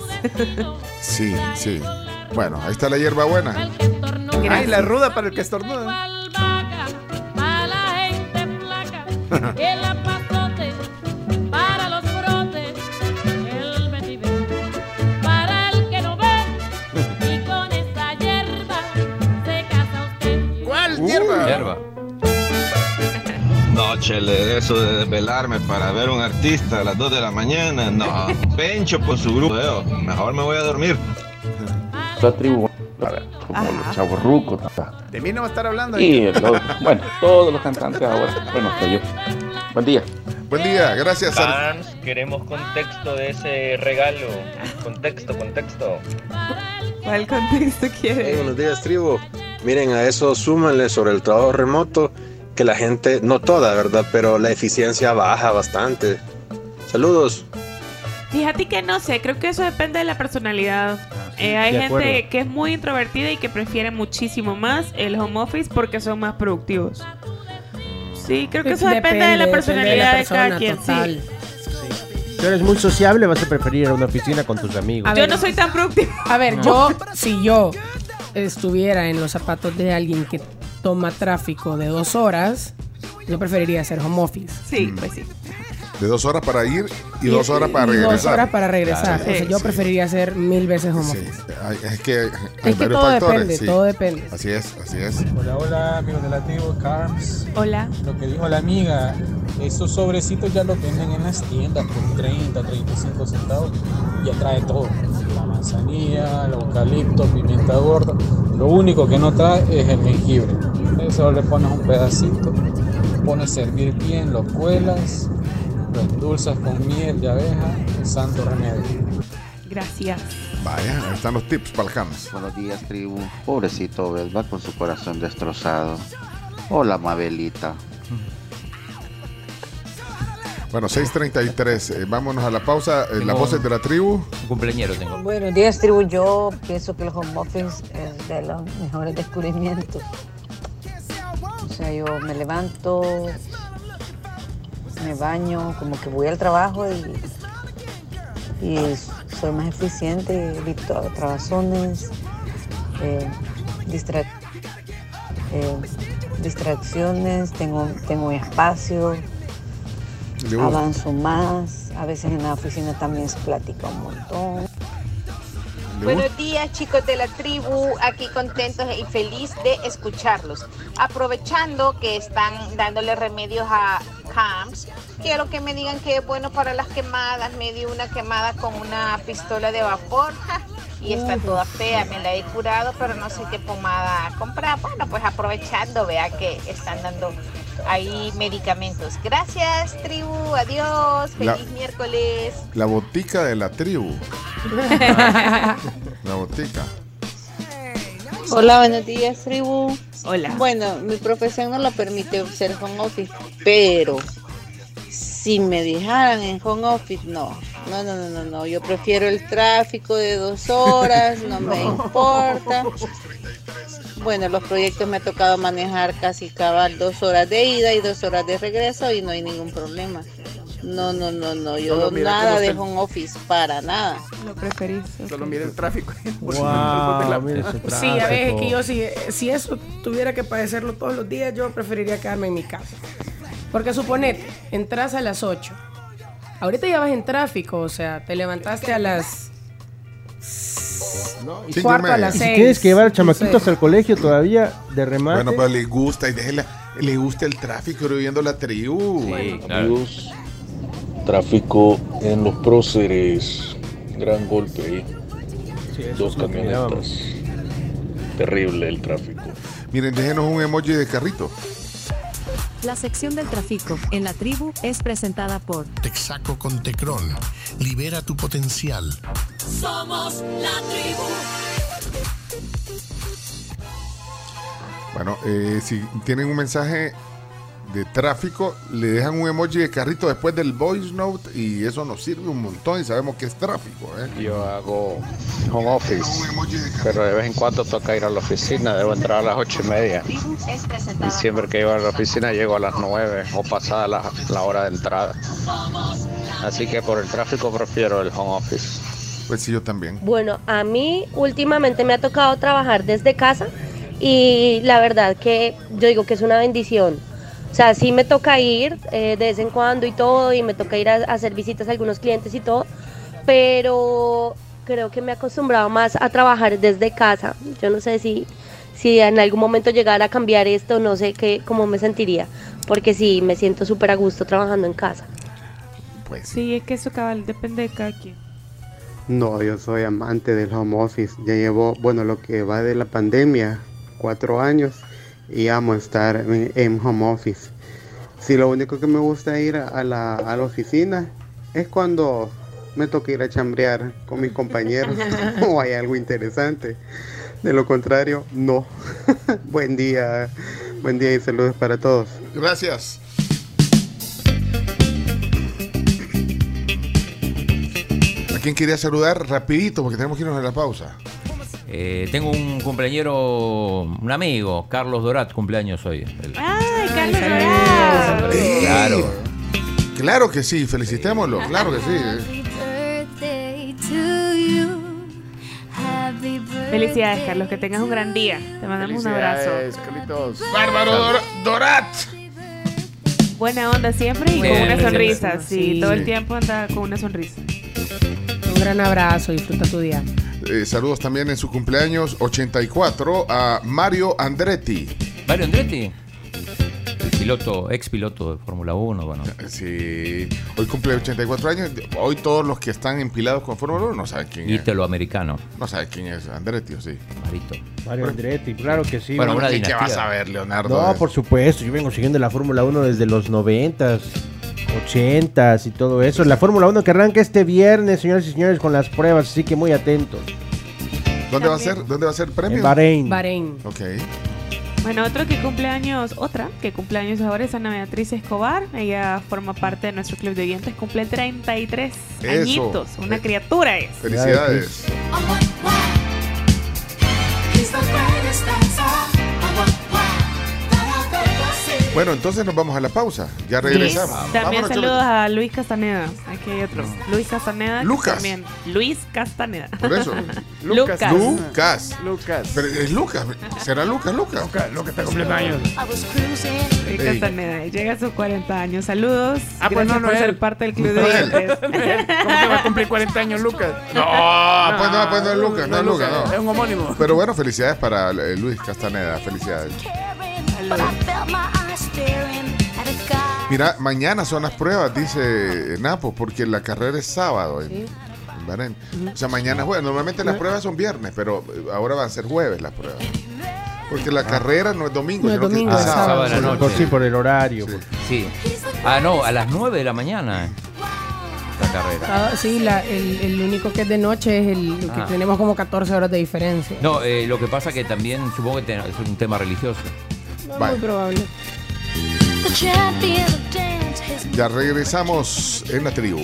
Sí, sí. Bueno, ahí está la hierba buena. Ay, la ruda para el que estornuda. <laughs> No, chele, eso de desvelarme para ver un artista a las 2 de la mañana, no. <laughs> Pencho por su grupo. Mejor me voy a dormir. La tribu, a ver, como Ajá. los chavos rucos. De mí no va a estar hablando. Y los- bueno, todos los cantantes ahora. Bueno, hasta yo. Buen día. Buen día, gracias. Fans, queremos contexto de ese regalo. Contexto, contexto. ¿Cuál contexto quiere? buenos días, tribu. Miren, a eso súmanle sobre el trabajo remoto que la gente, no toda, ¿verdad? Pero la eficiencia baja bastante. Saludos. Fíjate que no sé, creo que eso depende de la personalidad. Eh, hay de gente acuerdo. que es muy introvertida y que prefiere muchísimo más el home office porque son más productivos. Sí, creo que eso depende, de la personalidad de, cada quien. sí. Si eres muy sociable, vas a preferir ir a una oficina con tus amigos. A Yo ver, no soy tan productiva. A ver, yo, si yo estuviera en los zapatos de alguien que toma tráfico de dos horas, yo preferiría hacer home office. Sí, pues sí. De dos horas para ir y, dos horas para regresar. Dos horas para regresar. Claro. Yo Sí. preferiría hacer mil veces home Sí, office. hay- es que hay Es que todo factores. depende, sí. todo depende. Así es, así es. Hola, hola, amigos de la tribu, Carms. Hola. Lo que dijo la amiga, esos sobrecitos ya los venden en las tiendas por 30, 35 centavos. Ya trae todo. La manzanilla, el eucalipto, pimienta gorda. Lo único que no trae es el jengibre. Eso le pones un pedacito, pones a servir bien, lo cuelas, endulzas con miel de abeja, santo remedio. Gracias. Vaya, ahí están los tips para el Hams. Buenos días, tribu. Pobrecito va con su corazón destrozado. Hola, Mabelita. Bueno, 6.33. eh, vámonos a la pausa. Eh, las voces de la tribu. Un cumpleañero tengo. Buenos días, tribu. Yo pienso que el home office es de los mejores descubrimientos. O sea, yo me levanto, me baño, como que voy al trabajo y, y soy más eficiente, evito trabazones, eh, distra- eh, distracciones, tengo, tengo mi espacio, avanzo más. A veces en la oficina también se platica un montón. Buenos días chicos de la tribu, aquí contentos y feliz de escucharlos. Aprovechando que están dándole remedios a CAMS, quiero que me digan que es bueno para las quemadas. Me di una quemada con una pistola de vapor ja, y está toda fea, me la he curado, pero no sé qué pomada comprar. Bueno, pues aprovechando, vea que están dando ahí medicamentos. Gracias tribu, adiós, La- feliz miércoles. La botica de la tribu. <laughs> la botica. Hola, buenos días, tribu. Hola. Bueno, mi profesión no lo permite ser home office, pero si me dejaran en home office, no. No, no, no, no, no. Yo prefiero el tráfico de dos horas, no me <laughs> importa. Bueno, los proyectos me ha tocado manejar casi cabal dos horas de ida y dos horas de regreso y no hay ningún problema. No, no, no, no. Yo Solo mira nada de home office, para nada. Lo preferís. Solo mira el tráfico. <laughs> Wow, de la- mira ese Sí, a ver, es tráfico. que yo si, si eso tuviera que padecerlo todos los días, yo preferiría quedarme en mi casa. Porque suponete, entras a las 8. Ahorita ya vas en tráfico, o sea, te levantaste a las Cinco y cuarto a media. las Y si 6. tienes que llevar chamaquitos al colegio todavía de remate. Bueno, pero le gusta y déjela, le gusta el tráfico viendo la tribu. Amigos, tráfico en los próceres. Gran golpe ahí. Dos camionetas. Terrible el tráfico. Miren, déjenos un emoji de carrito. La sección del tráfico en la tribu es presentada por Texaco con Tecron. Libera tu potencial. Somos la tribu. Bueno, eh, si tienen un mensaje de tráfico, le dejan un emoji de carrito después del voice note y eso nos sirve un montón y sabemos que es tráfico. ¿eh? Yo hago home office, pero de vez en cuando toca ir a la oficina, debo entrar a las ocho y media. Y siempre que llego a la oficina llego a las nueve o pasada la, la hora de entrada. Así que por el tráfico prefiero el home office. Pues sí, yo también. Bueno, a mí últimamente me ha tocado trabajar desde casa y la verdad que yo digo que es una bendición. O sea, sí me toca ir eh, de vez en cuando y todo y me toca ir a, a hacer visitas a algunos clientes y todo, pero creo que me he acostumbrado más a trabajar desde casa. Yo no sé si, si en algún momento llegara a cambiar esto, no sé qué, cómo me sentiría, porque sí, me siento súper a gusto trabajando en casa. Pues Sí, es que eso cabal depende de cada quien. No, yo soy amante del home office. Ya llevo, bueno, lo que va de la pandemia, cuatro años, y amo estar en, en home office. Si lo único que me gusta ir a a la, a la oficina es cuando me toca ir a chambrear con mis compañeros <laughs> <laughs> o hay algo interesante. De lo contrario, no. <laughs> buen día, buen día y saludos para todos. Gracias. ¿A quién quería saludar? Rapidito, porque tenemos que irnos a la pausa. Eh, tengo un compañero, un amigo, Carlos Dorat, cumpleaños hoy. El- ¡Ay, Carlos Dorado! Claro. Claro que sí, felicitémoslo, claro que sí. Felicidades, Carlos, que tengas un gran día. Te mandamos un abrazo. Carlitos. Bárbaro Dor- Dorat. Buena onda siempre y con una sonrisa. Sí, Sí. todo el tiempo anda con una sonrisa. Un gran abrazo, disfruta tu día. Eh, saludos también en su cumpleaños 84 a Mario Andretti. Mario Andretti, el piloto, ex piloto de Fórmula 1, bueno. Sí, hoy cumple 84 años. Hoy todos los que están empilados con Fórmula 1 no saben quién es. Ítalo-americano. No saben quién es Andretti, ¿o sí? Marito. Mario Andretti, claro que sí. Bueno, una ¿Y qué dinastía. vas a ver, Leonardo? No, por supuesto, yo vengo siguiendo la Fórmula 1 desde los 90s, 80s y todo eso. La Fórmula 1 que arranca este viernes, señores y señores, con las pruebas, así que muy atentos. ¿Dónde va a ser? ¿Dónde va a ser el premio? En Bahrein. Bahrein. Ok. Bueno, otro que cumple años, otra que cumple años ahora es Ana Beatriz Escobar. Ella forma parte de nuestro club de oyentes, cumple 33 Eso. añitos. Una criatura es. Felicidades. Bueno, entonces nos vamos a la pausa. Ya regresamos. También Vámonos, saludos a Luis Castaneda. Aquí hay otro. Luis Castaneda. Lucas. También. Luis Castaneda. Por eso. <laughs> Lucas. Lucas. Lucas. Pero es Lucas. ¿Será Lucas? Lucas. Lucas está cumpliendo años. Luis Ey. Castaneda. Llega a sus 40 años. Saludos. Ah, pues Gracias no, no por es ser él. parte del club de No es él. ¿Cómo que va a cumplir 40 años Lucas? No, pues no, pues no es Lucas, no es Lucas, no. Es un homónimo. Pero bueno, felicidades para eh, Luis Castaneda, felicidades. Mira, mañana son las pruebas, dice Napo, porque la carrera es sábado en, en Bahrein. O sea, mañana es jueves. Normalmente las pruebas son viernes, pero eh, ahora van a ser jueves las pruebas. Porque la carrera no es domingo, No es sino que domingo, es sábado. sábado Por, sí, por el horario. por- Sí. Ah, no, a las 9 de la mañana. La carrera. Ah, sí, la- el, el único que es de noche es el que Ah. tenemos como 14 horas de diferencia. No, eh, lo que pasa que también supongo que es un tema religioso. Vale. Muy probable. Ya regresamos en la tribu.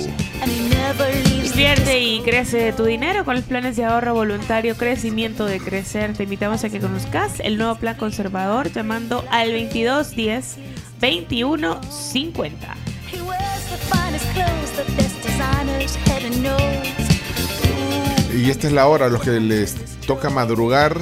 Invierte y crece tu dinero con los planes de ahorro voluntario Crecimiento de Crecer. Te invitamos a que conozcas el nuevo plan conservador llamando al 2210 2150. Y esta es la hora, los que les toca madrugar,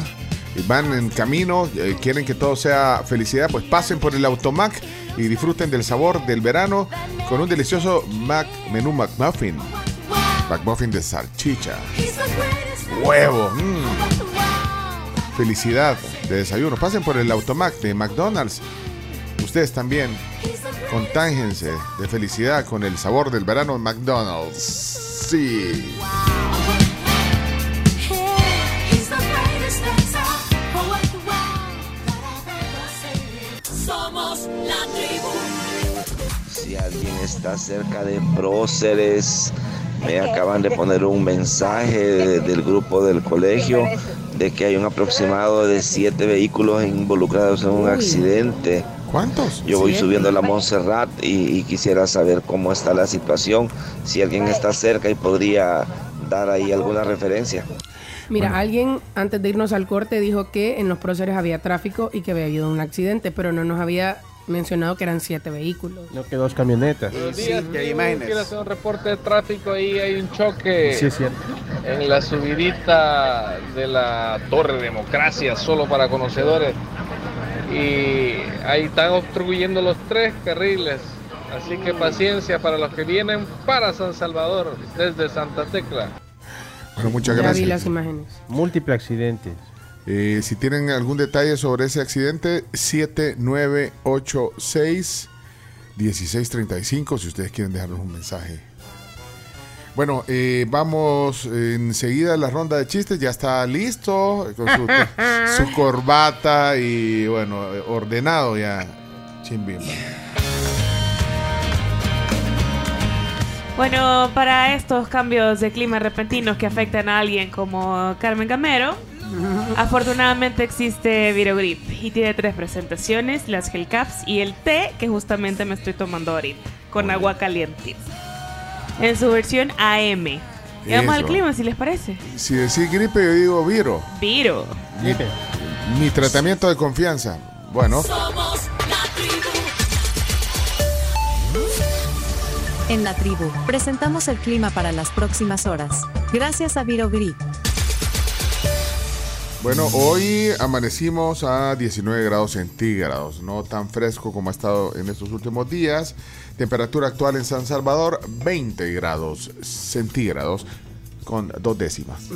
van en camino, eh, quieren que todo sea felicidad, pues pasen por el Automac y disfruten del sabor del verano con un delicioso Mac, menú McMuffin. McMuffin de salchicha, huevo, mm. felicidad de desayuno. Pasen por el Automac de McDonald's. Ustedes también contágense de felicidad con el sabor del verano McDonald's. Sí. Está cerca de próceres, me acaban de poner un mensaje de- del grupo del colegio de que hay un aproximado de siete vehículos involucrados en un accidente. ¿Cuántos? Yo voy Siete. subiendo a la Montserrat y, y quisiera saber cómo está la situación, si alguien está cerca y podría dar ahí alguna referencia. Mira, alguien antes de irnos al corte dijo que en los próceres había tráfico y que había habido un accidente, pero no nos había mencionado que eran siete vehículos. No que dos camionetas. Sí, que hay imágenes. Quiero hacer un reporte de tráfico. Ahí hay un choque Sí, es cierto. en la subidita de la Torre Democracia, solo para conocedores. Y ahí están obstruyendo los tres carriles. Así que paciencia para los que vienen para San Salvador desde Santa Tecla. Bueno, muchas Ya vi gracias. las imágenes. Múltiples accidentes. Eh, si tienen algún detalle sobre ese accidente, 7986-1635, si ustedes quieren dejarnos un mensaje. Bueno, eh, vamos enseguida a la ronda de chistes. Ya está listo con su, <laughs> su corbata y, bueno, ordenado ya. Chimbimba. Bueno, para estos cambios de clima repentinos que afectan a alguien como Carmen Gamero, afortunadamente existe Virogrip y tiene tres presentaciones, las gel caps y el té que justamente me estoy tomando ahorita, con agua caliente. En su versión AM. Y vamos al clima, si les parece. Si decís gripe, yo digo viro. Viro. Mi tratamiento de confianza. Bueno, Somos la tribu. En la tribu, presentamos el clima para las próximas horas. Gracias a Virogrip. Bueno, hoy amanecimos a 19 grados centígrados, no tan fresco como ha estado en estos últimos días. Temperatura actual en San Salvador, 20 grados centígrados con dos décimas.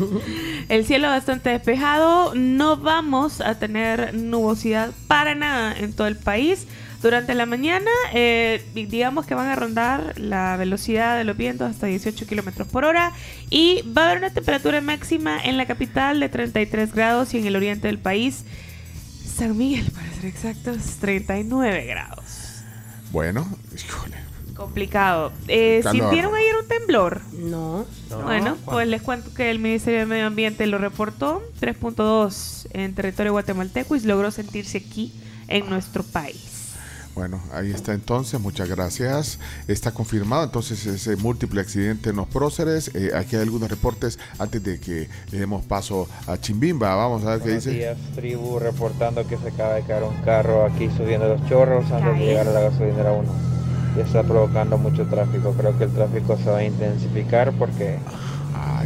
<laughs> El cielo bastante despejado. No vamos a tener nubosidad para nada en todo el país. Durante la mañana, eh, di- digamos que van a rondar la velocidad de los vientos hasta 18 kilómetros por hora. Y va a haber una temperatura máxima en la capital de 33 grados y en el oriente del país, San Miguel, para ser exactos, 39 grados. Bueno, híjole, Complicado. Eh. ¿Sintieron ayer un temblor? No. Bueno, pues les cuento que el Ministerio de Medio Ambiente lo reportó 3.2 en territorio guatemalteco y logró sentirse aquí en nuestro país. Bueno, ahí está entonces, muchas gracias. Está confirmado entonces ese múltiple accidente en los próceres. Eh, aquí hay algunos reportes antes de que le demos paso a Chimbimba. Vamos a ver qué Buenos dice. días, tribu, reportando que se acaba de caer un carro aquí subiendo los chorros antes de llegar a la gasolinera 1. Y está provocando mucho tráfico. Creo que el tráfico se va a intensificar porque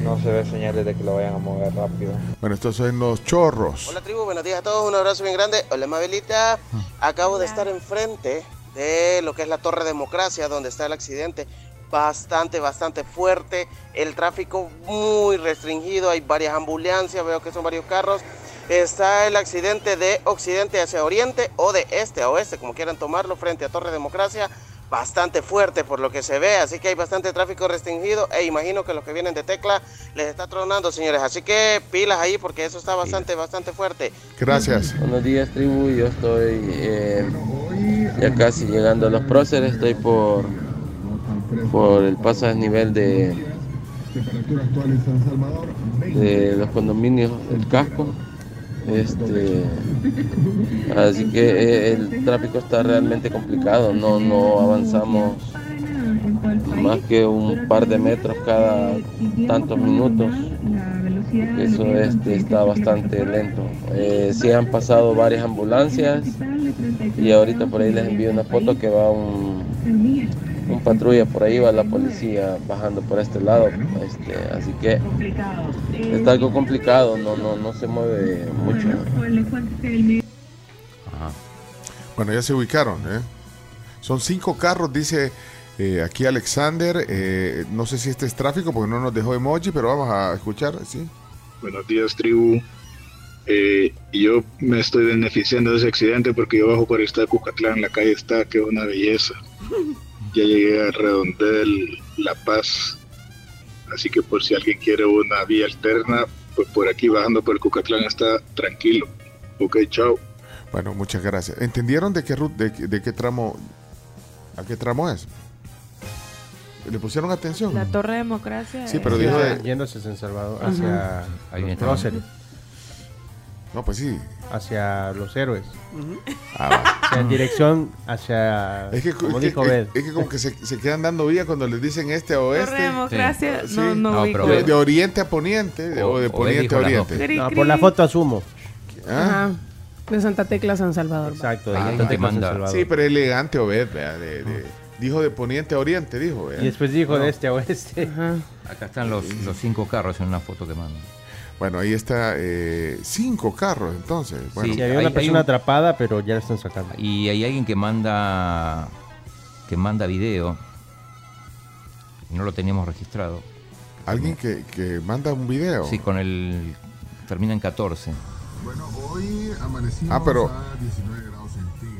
no se ve señales de que lo vayan a mover rápido. Bueno, estos son los chorros. Hola tribu, buenos días a todos, un abrazo bien grande. Hola Mabelita, acabo de estar enfrente de lo que es la Torre Democracia, donde está el accidente. Bastante, bastante fuerte, el tráfico muy restringido, hay varias ambulancias, veo que son varios carros. Está el accidente de occidente hacia oriente o de este a oeste, como quieran tomarlo, frente a Torre Democracia. Bastante fuerte por lo que se ve, así que hay bastante tráfico restringido e imagino que los que vienen de Tecla les está tronando, señores. Así que pilas ahí porque eso está bastante, bastante fuerte. Gracias. Buenos días, tribu. Yo estoy eh, ya casi llegando a los próceres. Estoy por, por el paso a desnivel de, de los condominios del casco. Este, así que eh, el tráfico está realmente complicado. No, no avanzamos más que un par de metros cada tantos minutos. Eso este, está bastante lento. Eh, sí han pasado varias ambulancias y ahorita por ahí les envío una foto que va un, un patrulla por ahí, va la policía bajando por este lado. Este, así que está algo complicado, no, no, no se mueve mucho. Bueno, ya se ubicaron. ¿eh? Son cinco carros, dice eh, aquí Alexander. Eh, no sé si este es tráfico porque no nos dejó emoji, pero vamos a escuchar. ¿sí? Buenos días, tribu. Eh, yo me estoy beneficiando de ese accidente porque yo bajo por esta Cucatlán, la calle está, que es una belleza. <laughs> Ya llegué a Redondel, La Paz. Así que por si alguien quiere una vía alterna, pues por aquí bajando por el Cucatlán está tranquilo. Ok, chao. Bueno, muchas gracias. ¿Entendieron de qué, ru- de, qué- de qué tramo a qué tramo es? ¿Le pusieron atención? La Torre Democracia. Sí, pero dijo de- Yéndose a San Salvador, hacia Ahí. No, pues sí. Hacia los héroes. Ah, O sea, en dirección hacia. Es que, como es que- dijo es- Bed. es que como que se, se quedan dando vía cuando les dicen este a oeste. Torre Democracia, Sí. no, no, No, ubico. pero De, de oriente a poniente de- o, de o poniente a oriente. No, por la foto asumo. ¿Ah? Ajá. De Santa Tecla, San Salvador. Exacto. Ahí de hay Santa Tecla, San. Salvador. Sí, pero elegante Obed, vea, de- de- dijo de poniente a oriente, dijo. Y después dijo No. de este a oeste. Ajá. Acá están los, los cinco carros en una foto que mandan. Bueno, ahí está eh, cinco carros entonces. Bueno, Sí, había hay- una hay persona un- atrapada, pero ya la están sacando. Y hay alguien que manda que manda video. Y no lo teníamos registrado. alguien que, que manda un video. Sí, con el termina en 14. Ah, pero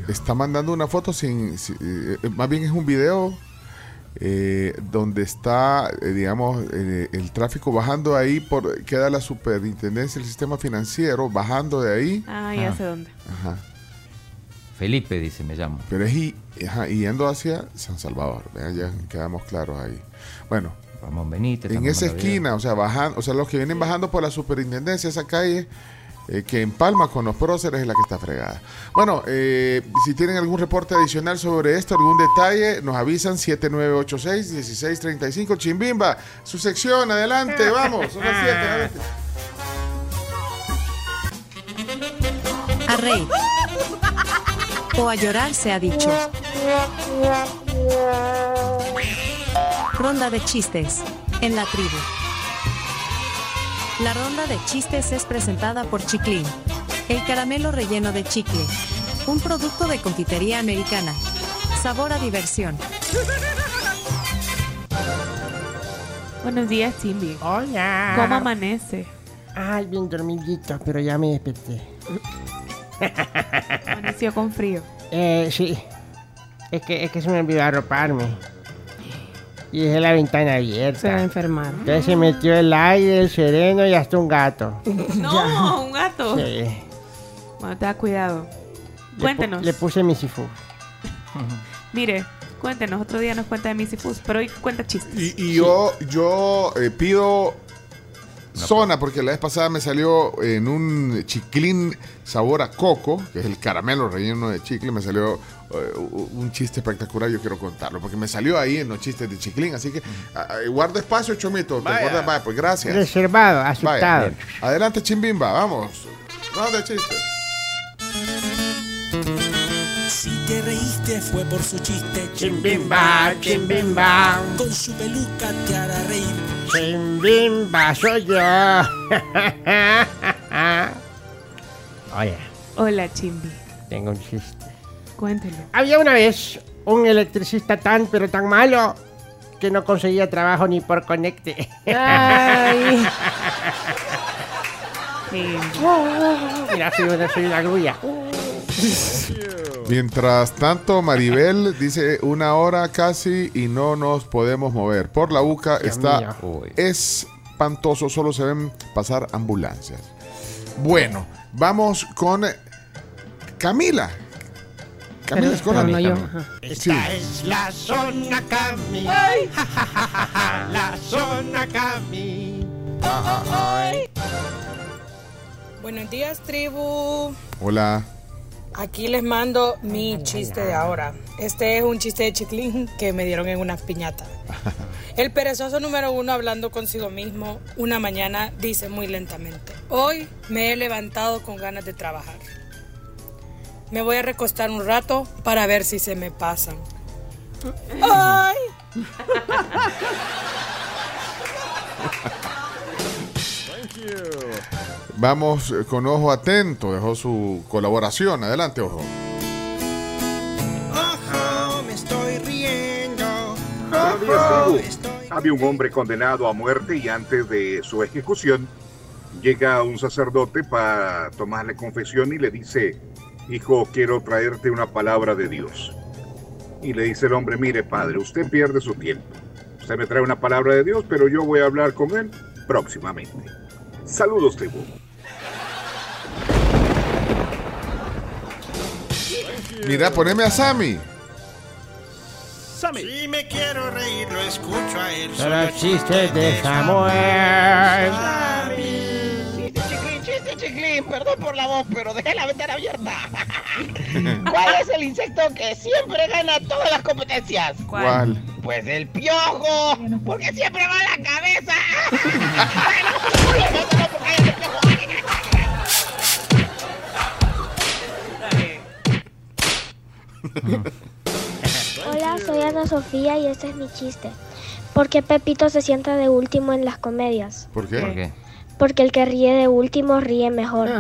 está mandando una foto sin, si- eh, eh, más bien es un video eh, donde está, eh, digamos, eh, el tráfico bajando ahí por queda la superintendencia del sistema financiero bajando de ahí. Ah, ya Ah. sé dónde. Ajá. Felipe dice, me llamo. Pero es y, ajá, yendo hacia San Salvador. Vean, ya quedamos claros ahí. Bueno, Ramón Benítez. en esa esquina, o sea, bajando, o sea, los que vienen bajando por la superintendencia, esa calle eh, que empalma con los próceres es la que está fregada. Bueno, eh, si tienen algún reporte adicional sobre esto, algún detalle, nos avisan 7986-1635. Chimbimba, su sección, adelante, vamos, son las 7. adelante. A reír. O a llorar se ha dicho. Ronda de chistes. En la tribu. La ronda de chistes es presentada por Chiclin. El caramelo relleno de chicle. Un producto de confitería americana. Sabor a diversión. Buenos días, Cindy. Hola. ¿Cómo amanece? Ay, bien dormidito, pero ya me desperté. Amaneció con frío. Eh, sí. Es que, es que se me olvidó arroparme. Y dejé la ventana abierta. Se va a enfermar. Entonces se metió el aire, el sereno y hasta un gato. No, un gato. Sí. Bueno, te da cuidado. Le pu- Cuéntenos. Le, puse mi sifú. <laughs> Mire, Cuéntenos, otro día nos cuenta de Missy Foods, pero hoy cuenta chistes. Y, y yo, yo eh, pido zona, porque la vez pasada me salió en un chiclín sabor a coco, que es el caramelo relleno de chicle, me salió eh, un chiste espectacular, yo quiero contarlo, porque me salió ahí en los chistes de chiclín, así que ah, ah, guarda espacio, Chomito, pues gracias. Reservado, aceptado. Adelante, Chimbimba, vamos. No de chiste. Si te reíste fue por su chiste. Chimbimba, chimbimba. Con su peluca te hará reír. Chimbimba, soy yo. <laughs> Oye, Hola, Chimbi. tengo un chiste. Cuéntelo. Había una vez un electricista tan pero tan malo que no conseguía trabajo ni por conecte. Ay. <laughs> Mira, soy una, soy una grulla. <laughs> Mientras tanto, Maribel <laughs> dice una hora casi y no nos podemos mover. Por la UCA Dios está espantoso, solo se ven pasar ambulancias. Bueno, vamos con Camila. Camila Escola. no yo. Sí. es la zona Cami. <laughs> la zona Cami. Buenos días, tribu. Hola. Aquí les mando mi chiste de ahora. Este es un chiste de chiclín que me dieron en una piñata. <laughs> El perezoso número uno hablando consigo mismo una mañana dice muy lentamente, hoy me he levantado con ganas de trabajar. Me voy a recostar un rato para ver si se me pasan. <laughs> ¡Ay! Vamos con ojo atento, dejó su colaboración. Adelante, ojo. Ojo, me estoy riendo. Tribu. Había un hombre condenado a muerte y antes de su ejecución llega un sacerdote para tomarle confesión y le dice, hijo, quiero traerte una palabra de Dios. Y le dice el hombre, mire padre, usted pierde su tiempo. Usted me trae una palabra de Dios, pero yo voy a hablar con él próximamente. Saludos, tribu. Mira, poneme a Sammy. Si me quiero reír, lo escucho a él. Son los chistes de Samuel. Chiclín, chiste, chiclín, perdón por la voz, pero dejé la ventana abierta. <laughs> ¿Cuál es el insecto que siempre gana todas las competencias? ¿Cuál? Pues el piojo, porque siempre va a la cabeza. <laughs> <laughs> Hola, soy Ana Sofía y este es mi chiste. ¿Por qué Pepito se sienta de último en las comedias? ¿Por qué? ¿Por qué? Porque el que ríe de último ríe mejor. <laughs>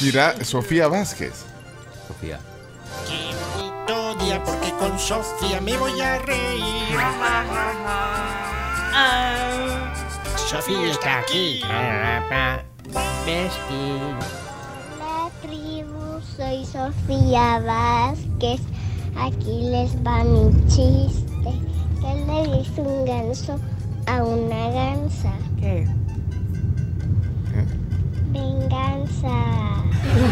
Mira, Sofía Vázquez. Sofía. Todo día porque con Sofía me voy a reír. Sofía está aquí. Bestie. Tribu, soy Sofía Vázquez. Aquí les va mi chiste. ¿Qué le dice un ganso a una gansa? ¿Qué? Venganza.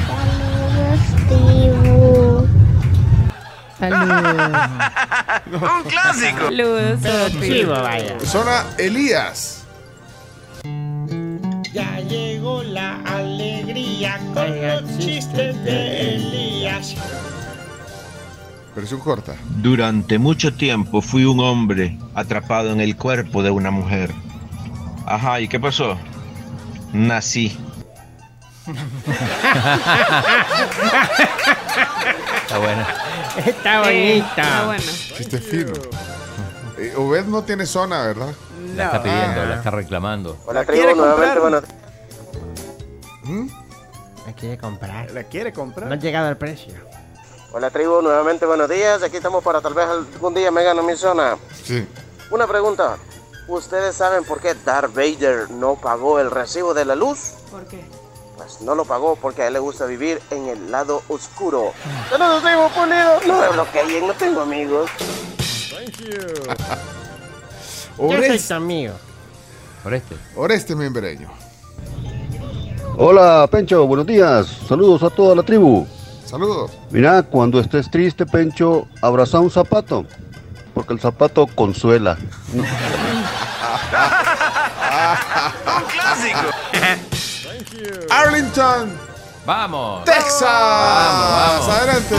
Saludos, tribu. <laughs> Un clásico. Saludos, Sofi. Zona Elías. Ya llegó la alegría con los chistes de Elías. Versión corta. Durante mucho tiempo fui un hombre atrapado en el cuerpo de una mujer. Ajá, ¿y qué pasó? Nací. Está bueno. Está Eh, bonita. está bueno. Chiste fino. Eh, Obed no tiene zona, ¿verdad? La está pidiendo, la está reclamando. Hola, tribu, nuevamente, buenos La quiere comprar. ¿La quiere comprar? No ha llegado al precio. Hola tribu, nuevamente buenos días. Aquí estamos para tal vez algún día me gano mi zona. Sí. Una pregunta. ¿Ustedes saben por qué Darth Vader no pagó el recibo de la luz? ¿Por qué? Pues no lo pagó porque a él le gusta vivir en el lado oscuro. ¡Saludos, tribu pulido! No me bloqueen, no tengo amigos. Yo soy Oreste. tu amigo. Oreste. Oreste Membreño. Hola, Pencho, buenos días. Saludos a toda la tribu. Saludos. Mira, cuando estés triste, Pencho, abraza un zapato, porque el zapato consuela. <laughs> Un clásico. Arlington, Vamos. Texas. Vamos, vamos. Adelante.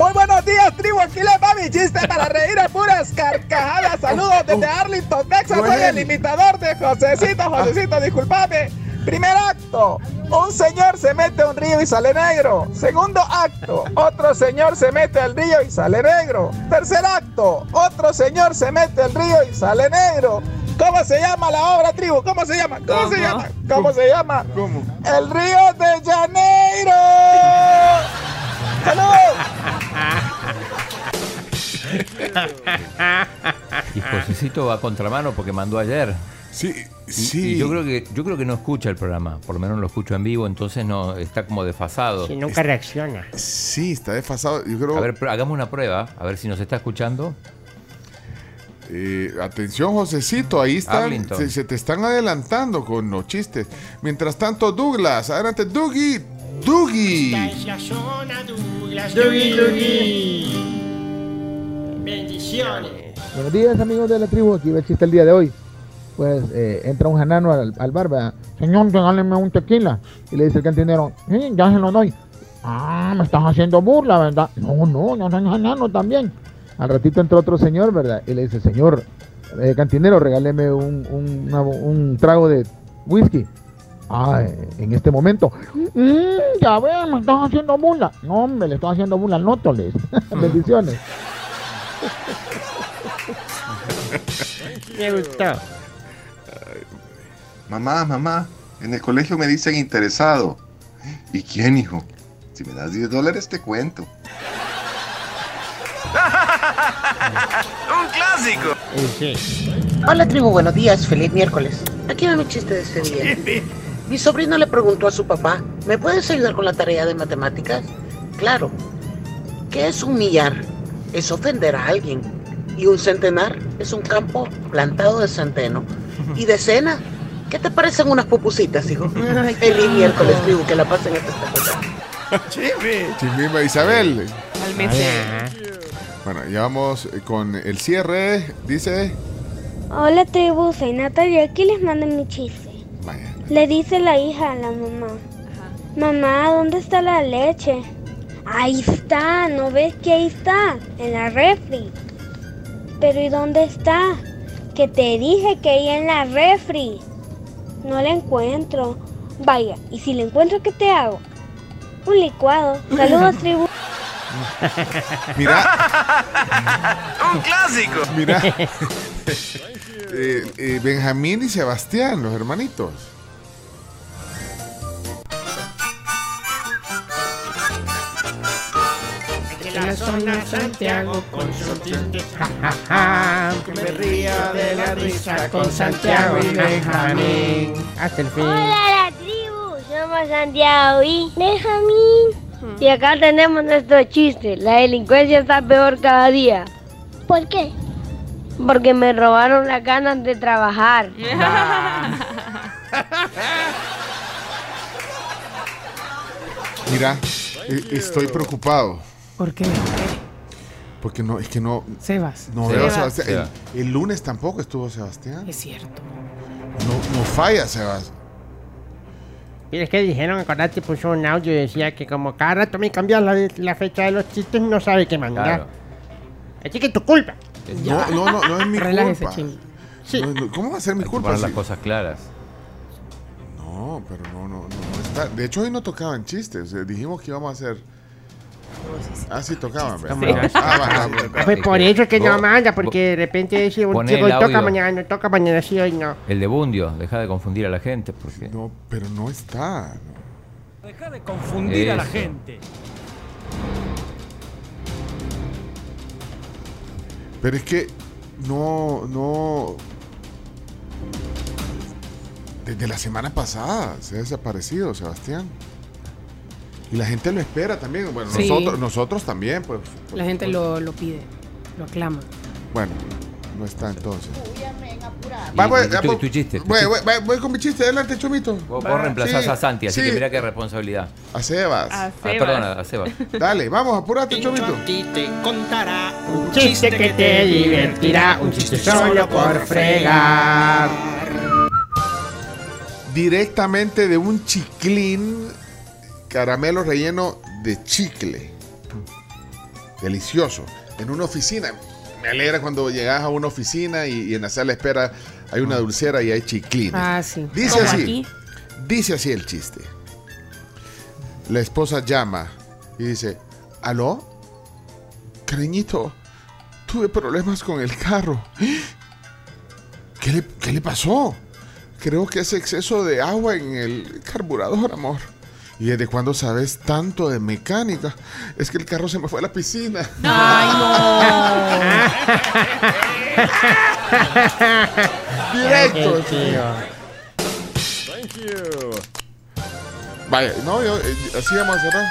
Muy buenos días, tribu. Aquí les va mi chiste para reír a puras carcajadas. Saludos desde Arlington, Texas. Soy el imitador de Josecito. Josecito, disculpame. Primer acto. Un señor se mete a un río y sale negro. Segundo acto. Otro señor se mete al río y sale negro. Tercer acto. Otro señor se mete al río y sale negro. ¿Cómo se llama la obra, tribu? ¿Cómo se llama? ¿Cómo, se llama? ¿Cómo se llama? ¿Cómo? El río de Janeiro. <laughs> ¡Saludos! <laughs> Y Josecito va a contramano porque mandó ayer. Sí, Y- sí. y yo creo que yo creo que no escucha el programa, por lo menos lo escucho en vivo, entonces no está como desfasado. Si nunca reacciona. Sí, está desfasado. Yo creo. A ver, hagamos una prueba, a ver si nos está escuchando. Eh, atención, Josecito, ahí están, se, se te están adelantando con los chistes. Mientras tanto, Douglas, adelante, Dougie, Dougie. Dougie, Dougie. Bendiciones. Buenos días amigos de la tribu, aquí va el chiste el día de hoy. Pues eh, entra un janano al, al bar, ¿verdad? Señor, regáleme un tequila. Y le dice el cantinero, "Sí, ya se lo doy. Ah, me estás haciendo burla, ¿verdad? No, no, yo soy janano también. Al ratito entra otro señor, ¿verdad? Y le dice, señor, eh, cantinero, regáleme un, un- una- un trago de whisky. Ah, en este momento. "Mm, ya ven, me estás haciendo burla. No, hombre, le estoy haciendo burla, nótoles. <laughs> Bendiciones. Me gustó. Mamá, mamá, en el colegio me dicen interesado. ¿Y quién, hijo? Si me das 10 dólares te cuento. <laughs> Un clásico. Hola tribu, buenos días, feliz miércoles. Aquí va mi chiste de este día. Mi sobrino le preguntó a su papá, ¿me puedes ayudar con la tarea de matemáticas? Claro. ¿Qué es un millar? Es ofender a alguien. Y un centenar es un campo plantado de centeno. ¿Y decena? ¿Qué te parecen unas pupusitas, hijo? Feliz miércoles, tribu, que la pasen espectacular. Chimbimba Isabel. Cálmese. Bueno, ya vamos eh, con el cierre. Dice. Hola tribu, soy Natalia, aquí les mando mi chiste. Le dice la hija a la mamá. Mamá, ¿dónde está la leche? Ahí está, ¿no ves que ahí está? En la refri. Pero ¿y dónde está? Que te dije que ahí en la refri. No la encuentro. Vaya, ¿y si la encuentro qué te hago? Un licuado. Saludos <laughs> tribu. Mira, <laughs> Un clásico. mira. <laughs> Eh, eh, Benjamín y Sebastián, los hermanitos. La zona Santiago con su chiste, <laughs> ja, ja, ja. Que me ría de la risa con Santiago y Benjamín. Hasta el fin. Hola la tribu, somos Santiago y Benjamín. Y acá tenemos nuestro chiste. La delincuencia está peor cada día. ¿Por qué? Porque me robaron las ganas de trabajar. <laughs> Mira, eh, estoy preocupado. ¿Por qué? Porque no, es que no. Sebas. No Sebas. veo a Sebastián. Sebas. El, el lunes tampoco estuvo Sebastián. Es cierto. No, no falla, Sebas. Mira, es que dijeron, acordate, puso un audio y decía que como cada rato me cambias la, la fecha de los chistes, no sabe qué mandar. Claro. Así que es tu culpa. No, no, no, no es mi <laughs> Relájese, culpa. ching. No, no, ¿Cómo va a ser mi Hay que culpa? poner las cosas claras. No, pero no, no, no, no está. De hecho, hoy no tocaban chistes. eh, Dijimos que íbamos a hacer. Ah, sí tocaban. Ah, Ah, pues por eso es que no manda, porque de repente dice un Poné chico el y toca mañana, no toca mañana, sí, hoy no. El de Bundio, deja de confundir a la gente. Porque... No, pero no está. Deja de confundir a la gente. Pero es que no, no. Desde la semana pasada se ha desaparecido, Sebastián. Y la gente lo espera también. Bueno, Sí. nosotros, nosotros también, pues. La gente lo, lo pide, lo aclama. Bueno, no está entonces. Va, voy, tu- chiste, voy, chiste. voy- voy con mi chiste, adelante, Chomito. Vos, vos reemplazás Sí, a Santi, así sí. que mira qué responsabilidad. A Sebas. Ah, perdona, a Sebas. Dale, vamos, apúrate, Chomito. te contará Un chiste que te divertirá, un chiste solo por fregar. Directamente de un chiclín caramelo relleno de chicle. Delicioso. En una oficina. Me alegra cuando llegas a una oficina y, y en la sala de espera hay una dulcera y hay chiclines. Ah, sí. Dice así. aquí. Dice así el chiste. La esposa llama y dice, ¿aló? Cariñito, tuve problemas con el carro. ¿Qué le, qué le pasó? Creo que es exceso de agua en el carburador, amor. ¿Y desde cuándo sabes tanto de mecánica? Es que el carro se me fue a la piscina. <laughs> Directo. Thank you. Vaya, no, yo, eh, así vamos a cerrar.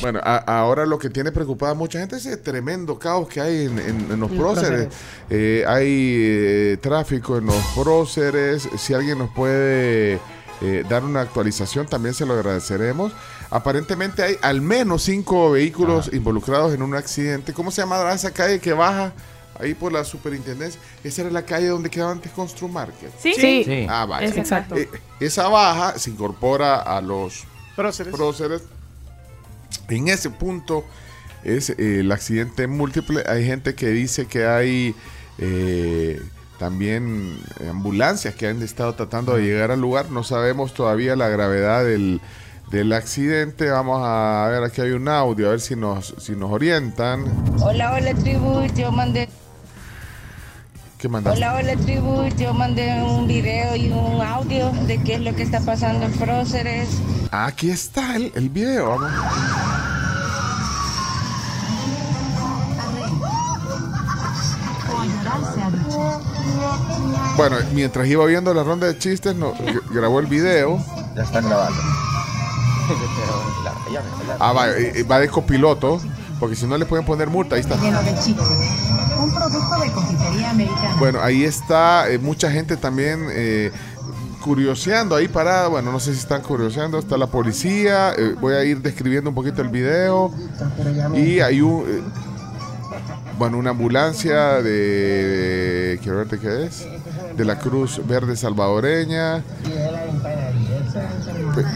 Bueno, a- ahora lo que tiene preocupada a mucha gente es el tremendo caos que hay en, en- en los próceres. Eh, hay eh, tráfico en los próceres. Si alguien nos puede eh, dar una actualización, también se lo agradeceremos. Aparentemente hay al menos cinco vehículos involucrados en un accidente. ¿Cómo se llama esa calle que baja? Ahí por la superintendencia. Esa era la calle donde quedaba antes Constru Market. Sí. Sí. Sí. Ah, vaya. Es exacto. Eh, esa baja se incorpora a los próceres. En ese punto es eh, el accidente múltiple. Hay gente que dice que hay eh, también ambulancias que han estado tratando de llegar al lugar. No sabemos todavía la gravedad del, del accidente. Vamos a ver, aquí hay un audio, a ver si nos, si nos orientan. Hola, hola tribu, yo mandé. ¿Qué mandaste? Hola, hola tribu, yo mandé un video y un audio de qué es lo que está pasando en Próceres. Aquí está el, el video. Vamos. Bueno, mientras iba viendo la ronda de chistes, no, grabó el video. Ya están grabando. Ah, va, eh, va de copiloto, porque si no le pueden poner multa, ahí está. Lleno de chicle. Un producto de confitería americana. Bueno, ahí está eh, mucha gente también eh, curioseando ahí parada. Bueno, no sé si están curioseando. Está la policía. eh, voy a ir describiendo un poquito el video. Y hay un. Bueno, una ambulancia de. Quiero verte qué es. De la Cruz Verde Salvadoreña.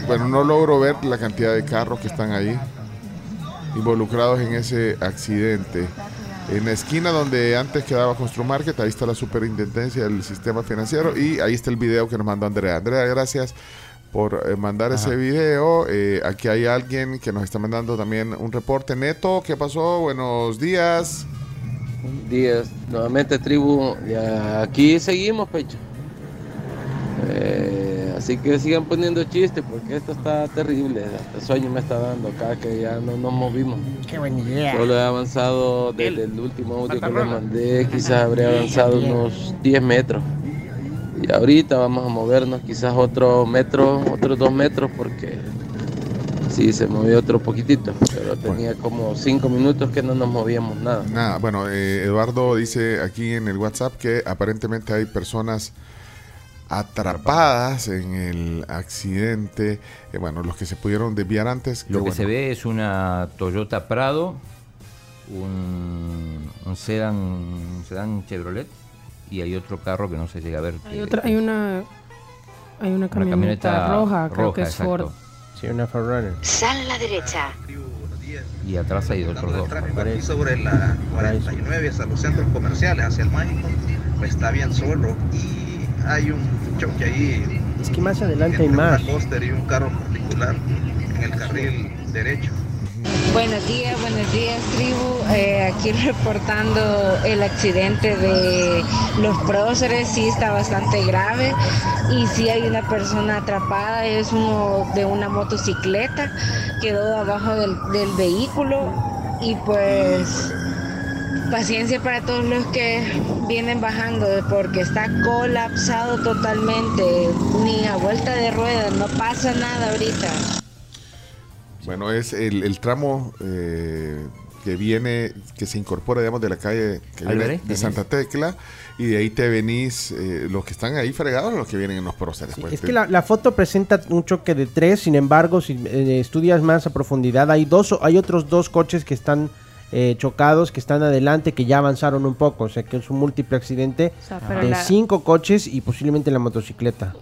Bueno, no logro ver la cantidad de carros que están ahí involucrados en ese accidente. En la esquina donde antes quedaba Construmarket, ahí está la superintendencia del sistema financiero y ahí está el video que nos mandó Andrea. Andrea, gracias por eh, mandar ese video. Eh, aquí hay alguien que nos está mandando también un reporte neto. ¿Qué pasó? Buenos días. Días. Nuevamente, tribu. Ya aquí seguimos, pecho. Eh, así que sigan poniendo chistes porque esto está terrible. Hasta sueño me está dando acá que ya no nos movimos. Qué buena idea. Solo he avanzado desde el último audio que les mandé. Quizás habré avanzado unos 10 metros. Y ahorita vamos a movernos quizás otro metro, otros dos metros porque sí se movió otro poquitito. Pero tenía como 5 minutos que no nos movíamos nada. Nada, bueno, eh, Eduardo dice aquí en el WhatsApp que aparentemente hay personas atrapadas en el accidente. Eh, bueno, los que se pudieron desviar antes. Lo que bueno. se ve es una Toyota Prado, un, un sedán Chevrolet y hay otro carro que no se llega a ver. Hay que- otra, hay una, hay una camioneta, camioneta roja, creo roja, que es exacto. Ford. Sí, una Forerunner. Sal a la derecha. Y atrás hay otros dos. Aquí sobre la 49 hacia los centros comerciales, hacia el mágico, pues está bien solo y hay un choque ahí Es que más adelante hay más. coaster y un carro particular en el carril derecho. Buenos días, buenos días tribu. Eh, aquí <laughs> reportando el accidente de los próceres, sí está bastante grave. Y sí hay una persona atrapada, es uno de una motocicleta, quedó abajo del, del vehículo. Y pues paciencia para todos los que vienen bajando porque está colapsado totalmente, ni a vuelta de rueda, no pasa nada ahorita. Bueno, es el, el tramo eh, que viene, que se incorpora, digamos, de la calle que viene Albert de Santa Tecla, y de ahí te venís, eh, los que están ahí fregados, los que vienen en los próceres. pues, Es te- que la, la foto presenta un choque de tres, sin embargo, si eh, estudias más a profundidad, hay dos, hay otros dos coches que están eh, chocados, que están adelante, que ya avanzaron un poco, o sea que es un múltiple accidente O sea, pero de la- cinco coches y posiblemente la motocicleta.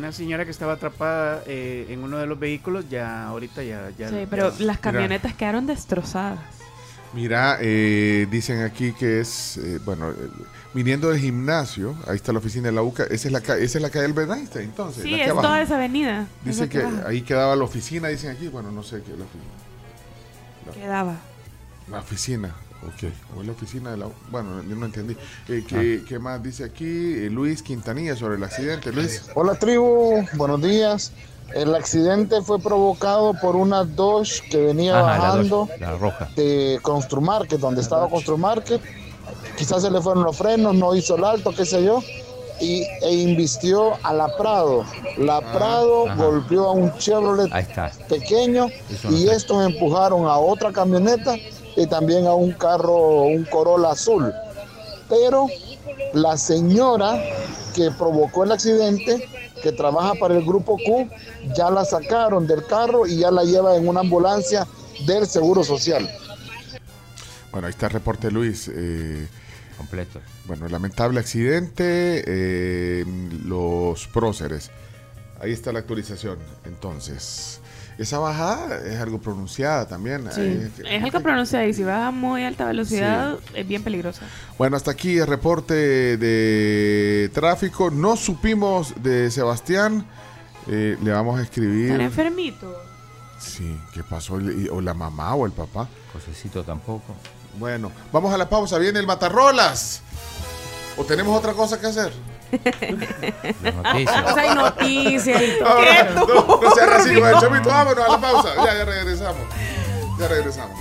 Una señora que estaba atrapada eh, en uno de los vehículos, ya ahorita ya... ya Sí, pero ya- las camionetas quedaron destrozadas. Mira, eh, dicen aquí que es, eh, bueno, eh, viniendo del gimnasio, ahí está la oficina de la UCA, esa es la, ca- esa es la calle Albert Einstein, entonces. Sí, la es abajo. toda esa avenida. Dice que la ahí quedaba la oficina, dicen aquí, bueno, no sé qué, la, ofi- Quedaba. la oficina, ok, o es la oficina de la, bueno, yo no entendí. Eh, ¿qué, qué más dice aquí? Eh, Luis Quintanilla sobre el accidente, Luis. Hola tribu, buenos días. El accidente fue provocado por una Dodge que venía Ajá, la, bajando dos, la roja. de Construmarket, donde estaba Construmarket. Quizás se le fueron los frenos, no hizo el alto, qué sé yo, y, e invistió a la Prado. La Prado ajá. golpeó a un Chevrolet pequeño y estos empujaron a otra camioneta y también a un carro, un Corolla azul. Pero la señora que provocó el accidente, que trabaja para el grupo Q, ya la sacaron del carro y ya la lleva en una ambulancia del Seguro Social. Bueno, ahí está el reporte Luis. eh, Completo. Bueno, lamentable accidente, eh, los próceres. Ahí está la actualización. Entonces, esa bajada es algo pronunciada también. Sí. Es algo pronunciado y si vas a muy alta velocidad es bien peligroso. Bueno, hasta aquí el reporte de tráfico. No supimos de Sebastián. Eh, le vamos a escribir. Están enfermitos. Sí, ¿qué pasó? O la mamá o el papá. Josecito tampoco. Bueno, vamos a la pausa. Viene el Matarrolas. ¿O tenemos otra cosa que hacer? <laughs> noticias. O sea, hay noticias y todo. No, no, no, no seas así, güey. Chomito, vámonos a la pausa. Ya, ya regresamos. Ya regresamos.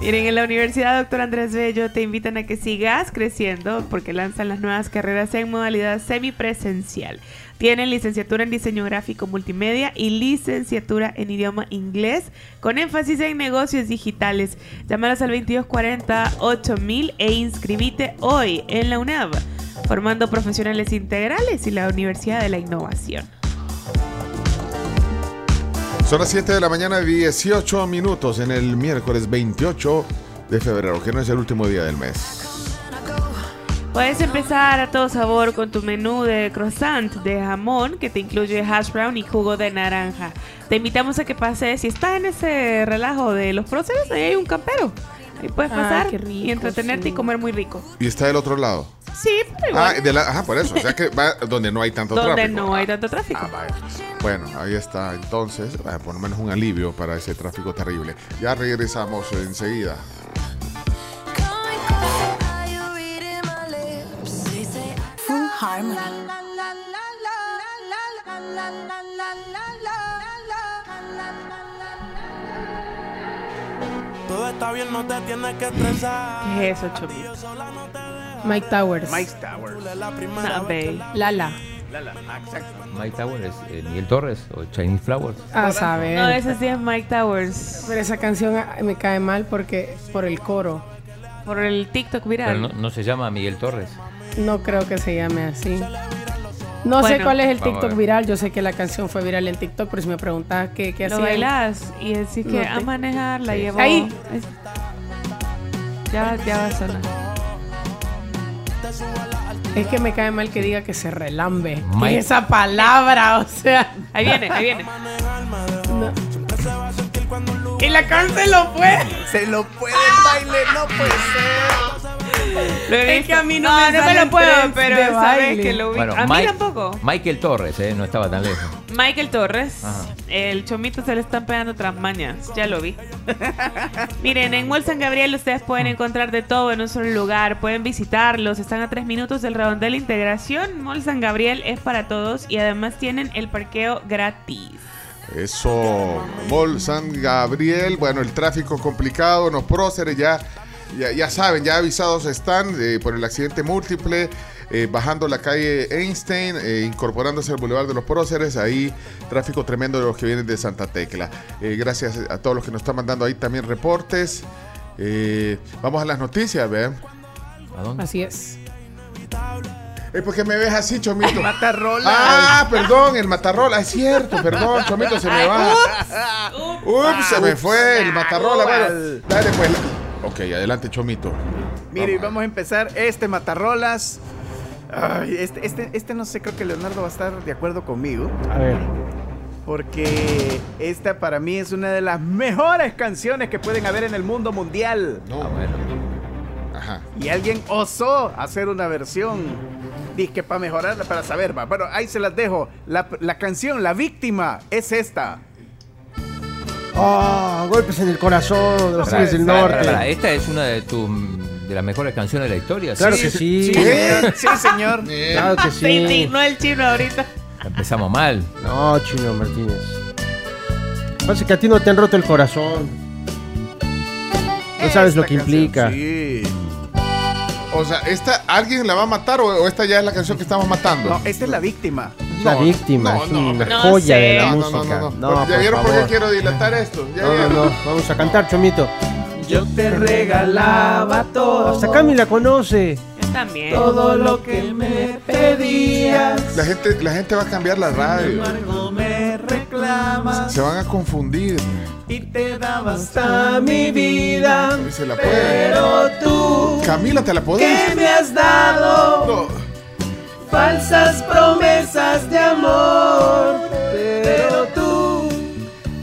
Miren, en la Universidad Doctor Andrés Bello te invitan a que sigas creciendo porque lanzan las nuevas carreras en modalidad semipresencial. Tienen licenciatura en diseño gráfico multimedia y licenciatura en idioma inglés con énfasis en negocios digitales. Llámalas al 2240 8000 e inscribite hoy en la UNAV, formando profesionales integrales y la Universidad de la Innovación. Son las 7 de la mañana, 18 minutos en el miércoles 28 de febrero, que no es el último día del mes. Puedes empezar a todo sabor con tu menú de croissant de jamón que te incluye hash brown y jugo de naranja. Te invitamos a que pases, si estás en ese relajo de los próceres, ahí hay un campero. Ahí puedes pasar rico, y entretenerte sí. y comer muy rico. Y está del otro lado. Sí, pero igual. Ah, de la- ajá, por eso. O sea que va donde no hay tanto donde tráfico. no hay tanto tráfico. Ah, vaya. Bueno, ahí está entonces, ah, por lo menos un alivio para ese tráfico terrible. Ya regresamos enseguida. Full Harmony. Todo está bien, no te tienes que estresar. ¿Qué es eso, Chomi? Mike Towers. Mike Towers. No, babe. Lala. Lala, ah, exacto. Mike Tower es eh, Miguel Torres o Chinese Flowers. A saber. No, ese sí es Mike Towers. Pero esa canción ah, me cae mal porque por el coro. Por el TikTok Pero viral. no, no se llama Miguel Torres. No creo que se llame así. No sé cuál es el Vamos a TikTok ver. viral. Yo sé que la canción fue viral en TikTok, pero si me preguntas qué, qué Lo hacía. bailas y decís que No a te- manejar la Sí. llevó. Ahí. Es- Ya, ya va a sonar. Es que me cae mal que diga que se relambe. ¿Qué es esa palabra? O sea. Ahí viene, ahí viene. no. Y la canceló pues. Se lo puede baile, no puede ser. Es que a mí no no, me no me salen lo puedo, pero sabes baile. que lo vi. Bueno, a mí Mike- tampoco. Michael Torres, eh, no estaba tan lejos. Michael Torres, Ajá. el chomito se le están pegando otras mañas, ya lo vi. Miren, en Mall San Gabriel ustedes pueden encontrar de todo en un solo lugar, pueden visitarlos, están a tres minutos del redondel de integración. Mall San Gabriel es para todos y además tienen el parqueo gratis. Eso, Mall San Gabriel, bueno, el tráfico complicado, los próceres ya, ya, ya saben, ya avisados están eh, por el accidente múltiple, eh, bajando la calle Einstein, eh, incorporándose al Boulevard de los Próceres, ahí tráfico tremendo de los que vienen de Santa Tecla. Eh, gracias a todos los que nos están mandando ahí también reportes. Eh, vamos a las noticias, ¿ve? ¿A dónde? Así es. Eh, ¿Por qué me ves así, Chomito? Matarrolas. Ah, perdón, el matarrola. Es cierto, perdón, Chomito, se me va. Ups, se me fue el matarrola. Bueno, dale, pues. Ok, adelante, Chomito. Mire, vamos a empezar este Matarrolas. Ay, este, este, este no sé, creo que Leonardo va a estar de acuerdo conmigo. A ver. Porque esta para mí es una de las mejores canciones que pueden haber en el mundo mundial. No. Ah, bueno. Ajá. Y alguien osó hacer una versión. Dije para mejorarla, para saber. va. Bueno, ahí se las dejo. La, la canción, La Víctima, es esta. Oh, golpes en el corazón de los Tigres del Norte. Esta es una de tus de las mejores canciones de la historia. Claro que sí. Sí, señor. Sí, señor. Claro que Se sí. indignó el chino ahorita. Empezamos mal. No, Chino Martínez. Pasa que a ti no te han roto el corazón. No sabes lo que canción, implica. Sí. O sea, ¿esta alguien la va a matar o, o esta ya es la canción que estamos matando? No, esta es la víctima. La No, víctima, no, no, la no joya sé. de la No, no, música. no, no, no. ¿Ya vieron por qué quiero dilatar esto? ¿Ya No, no, vieron? no. Vamos a cantar, Chomito. Yo te regalaba todo. Hasta Cami la conoce. Yo también. Todo lo que me pedías. La gente, la gente va a cambiar la radio. embargo me reclamas Se van a confundir. y te daba hasta mi vida. Se la puede. Pero tú, Camila, ¿te la ¿qué podés? me has dado? No. Falsas promesas de amor. Pero tú,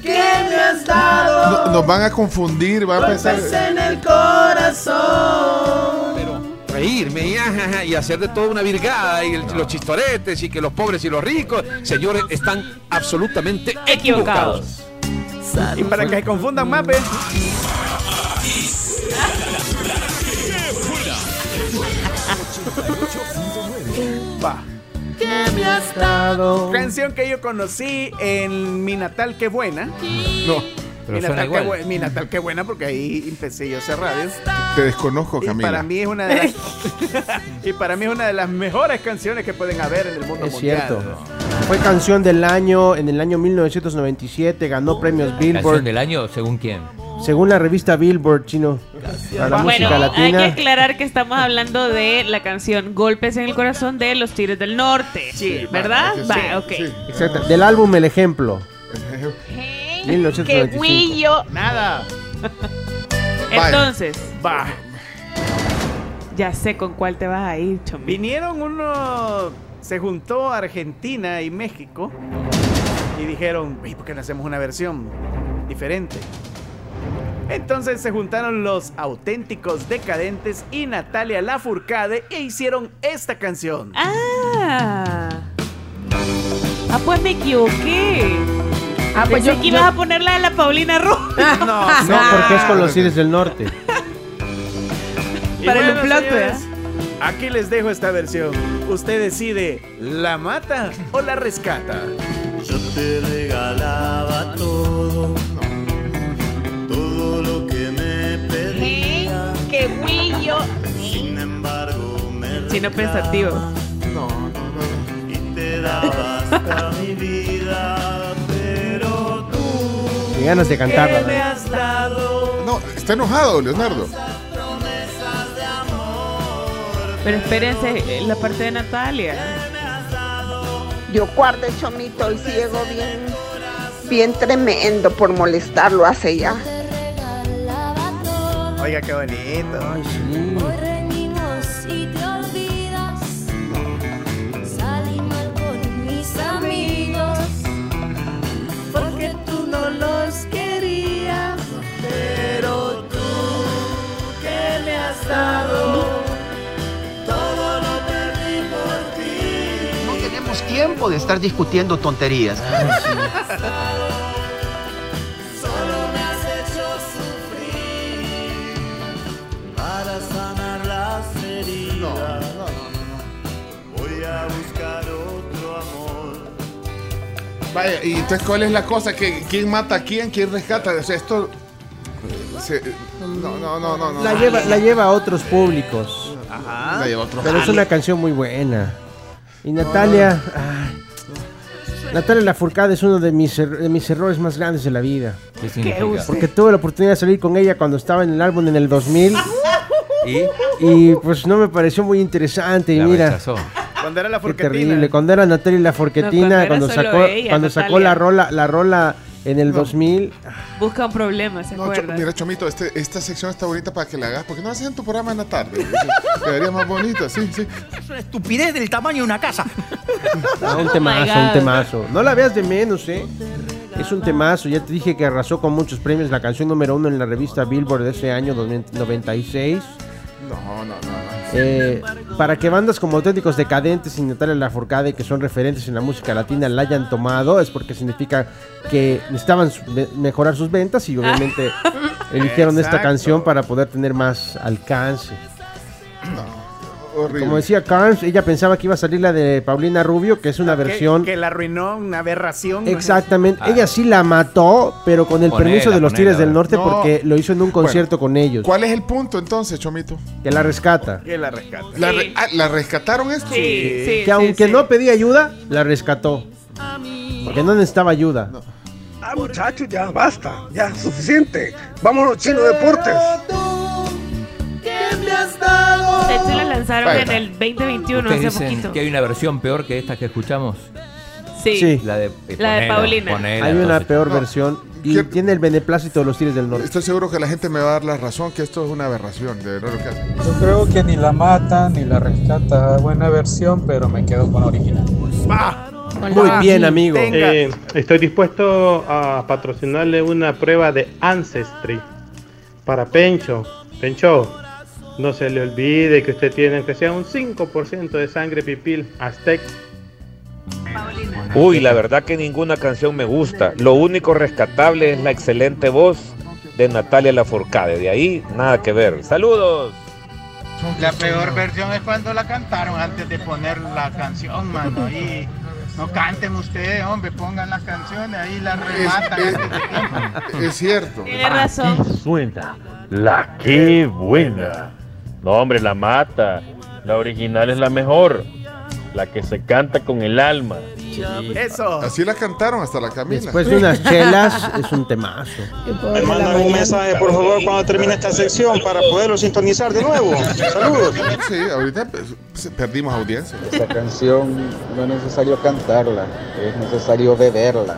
¿qué me has dado? No- nos van a confundir, va a pensar. En el corazón. reírme y, ajaja, y hacer de todo una virgada y el- los chistoretes y que los pobres y los ricos, señores, están absolutamente equivocados. Y para que se confundan más, ¿ves? ¿Qué me? Canción que yo conocí en Mi Natal Qué Buena. No, Pero mi, suena natal, qué igual. Bu- mi Natal Qué Buena porque ahí empecé yo a hacer radio. te desconozco, Y para Camila. mí es una de las <laughs> y para mí es una de las mejores canciones que pueden haber en el mundo Es mundial. cierto. Fue canción del año en el año 1997, ganó premios Canción Billboard. del año, según quién. Según la revista Billboard, chino, a la Bueno, música hay que latina. aclarar que estamos hablando de la canción Golpes en el Corazón de los Tigres del Norte. Sí, ¿verdad? sí, Va, ok. sí. Exacto, del álbum El Ejemplo. Que 1995. guillo. Nada. <laughs> Entonces, Va. ya sé con cuál te vas a ir, chomito. Vinieron uno, se juntó Argentina y México y dijeron, "Ey, ¿por qué no hacemos una versión diferente? Entonces se juntaron los auténticos decadentes y Natalia Lafourcade e hicieron esta canción. Ah. Ah, pues me equivoqué. Ah, pues Pensé yo, que yo- ibas a poner la de la Paulina Roja. <laughs> No, <laughs> No, porque es con los Tigres del Norte. <laughs> Para el bueno, plot, señores, Aquí les dejo esta versión. Usted decide, ¿la mata o la rescata? Yo te regalaba todo pedía. ¡Qué guillo! Sin embargo, me Chino pensativo. No, no, no. y te daba hasta <laughs> mi vida, pero tú Qué ganas de cantarla. me ¿no? has dado No, está enojado, Leonardo. Pero espérense, la parte de Natalia. Yo guarde chomito y ciego bien, bien tremendo por molestarlo hace ya. Oiga, qué bonito. Ay, sí. Hoy reñimos y te olvidas. Salí mal con mis amigos. Porque tú no los querías. Pero tú, ¿qué me has dado? Todo lo perdí por ti. No tenemos tiempo de estar discutiendo tonterías. Solo <laughs> Vaya, y entonces, ¿cuál es la cosa? ¿Que, ¿Quién mata a quién? ¿Quién rescata? O sea, esto. eh, se- no, no, no, no. no. La lleva, la lleva a otros públicos. La lleva a otro Pero es una canción muy buena. Y Natalia, ay, Natalia Lafourcade es uno de mis, er- de mis errores más grandes de la vida. ¿Qué significa? Porque tuve la oportunidad de salir con ella cuando estaba en el álbum en el 2000 ¿Y? y pues no me pareció muy interesante. Y La mira, rechazó. Cuando era la qué forquetina. terrible. Cuando era Natalia No, Laforquetina, cuando era cuando solo sacó, ella, cuando sacó la rola, la rola en el 2000. Busca un problema, ¿se No, Cho- mira, Chomito, este- esta sección está bonita para que la hagas. porque no haces en tu programa en la tarde? Quedaría más bonita, sí, sí. Es una estupidez del tamaño de una casa. Ah, un Oh temazo, God. un temazo. No la veas de menos, ¿eh? Es un temazo. Ya te dije que arrasó con muchos premios. La canción número uno en la revista Billboard de ese año 96. No, no, no. no. Eh, para que bandas como Auténticos Decadentes y Natalia Lafourcade, que son referentes en la música latina, la hayan tomado, es porque significa que necesitaban su- mejorar sus ventas y obviamente <laughs> eligieron esta canción para poder tener más alcance. Horrible. Como decía Carnes, ella pensaba que iba a salir la de Paulina Rubio, que es una Que- versión Que, la arruinó, una aberración. Exactamente, Ah. ella sí la mató, pero con el Ponela, permiso de los ponela. Tigres del Norte No. porque lo hizo en un concierto con ellos, ¿Cuál es el punto entonces, Chomito? que la rescata. Que la rescata. ¿La, Sí. re- ah, ¿la rescataron esto? Sí, sí, Que sí, aunque sí. no pedía ayuda, la rescató. Porque no necesitaba ayuda. Ah, muchachos, ya basta, ya suficiente. Vámonos, Chino Deportes. De hecho, la lanzaron Bueno. en el 2021, ¿Ustedes hace dicen poquito. que hay una versión peor que esta que escuchamos? Sí. Sí. La de, eh, La de Paulina. ponela, Hay una entonces. peor no. versión y ¿Quién- tiene el beneplácito de los Tigres del Norte. Estoy seguro que la gente me va a dar la razón que esto es una aberración, de verdad lo que hace. Yo creo que ni la mata ni la rescata. Buena versión, pero me quedo con la original. Muy bien, amigo. Venga. Eh, estoy dispuesto a patrocinarle una prueba de Ancestry para Pencho. Pencho, no se le olvide que usted tiene que sea un 5% de sangre pipil aztec. Uy, la verdad que ninguna canción me gusta. Lo único rescatable es la excelente voz de Natalia Lafourcade. De ahí, nada que ver. ¡Saludos! La peor versión es cuando la cantaron antes de poner la canción, mano. Ahí no canten ustedes, hombre, pongan las canciones, ahí las rematan Es- antes de tiempo. Es cierto. Tiene razón. Suena la que buena. No, hombre, la mata. La original es la mejor. La que se canta con el alma. Eso. Así la cantaron hasta la Camila. Después de unas chelas, es un temazo. Me mandan un mensaje, por favor, cuando termine esta sección para poderlo sintonizar de nuevo. Saludos. Sí, ahorita pues, perdimos audiencia. Esta canción no es necesario cantarla, es necesario beberla.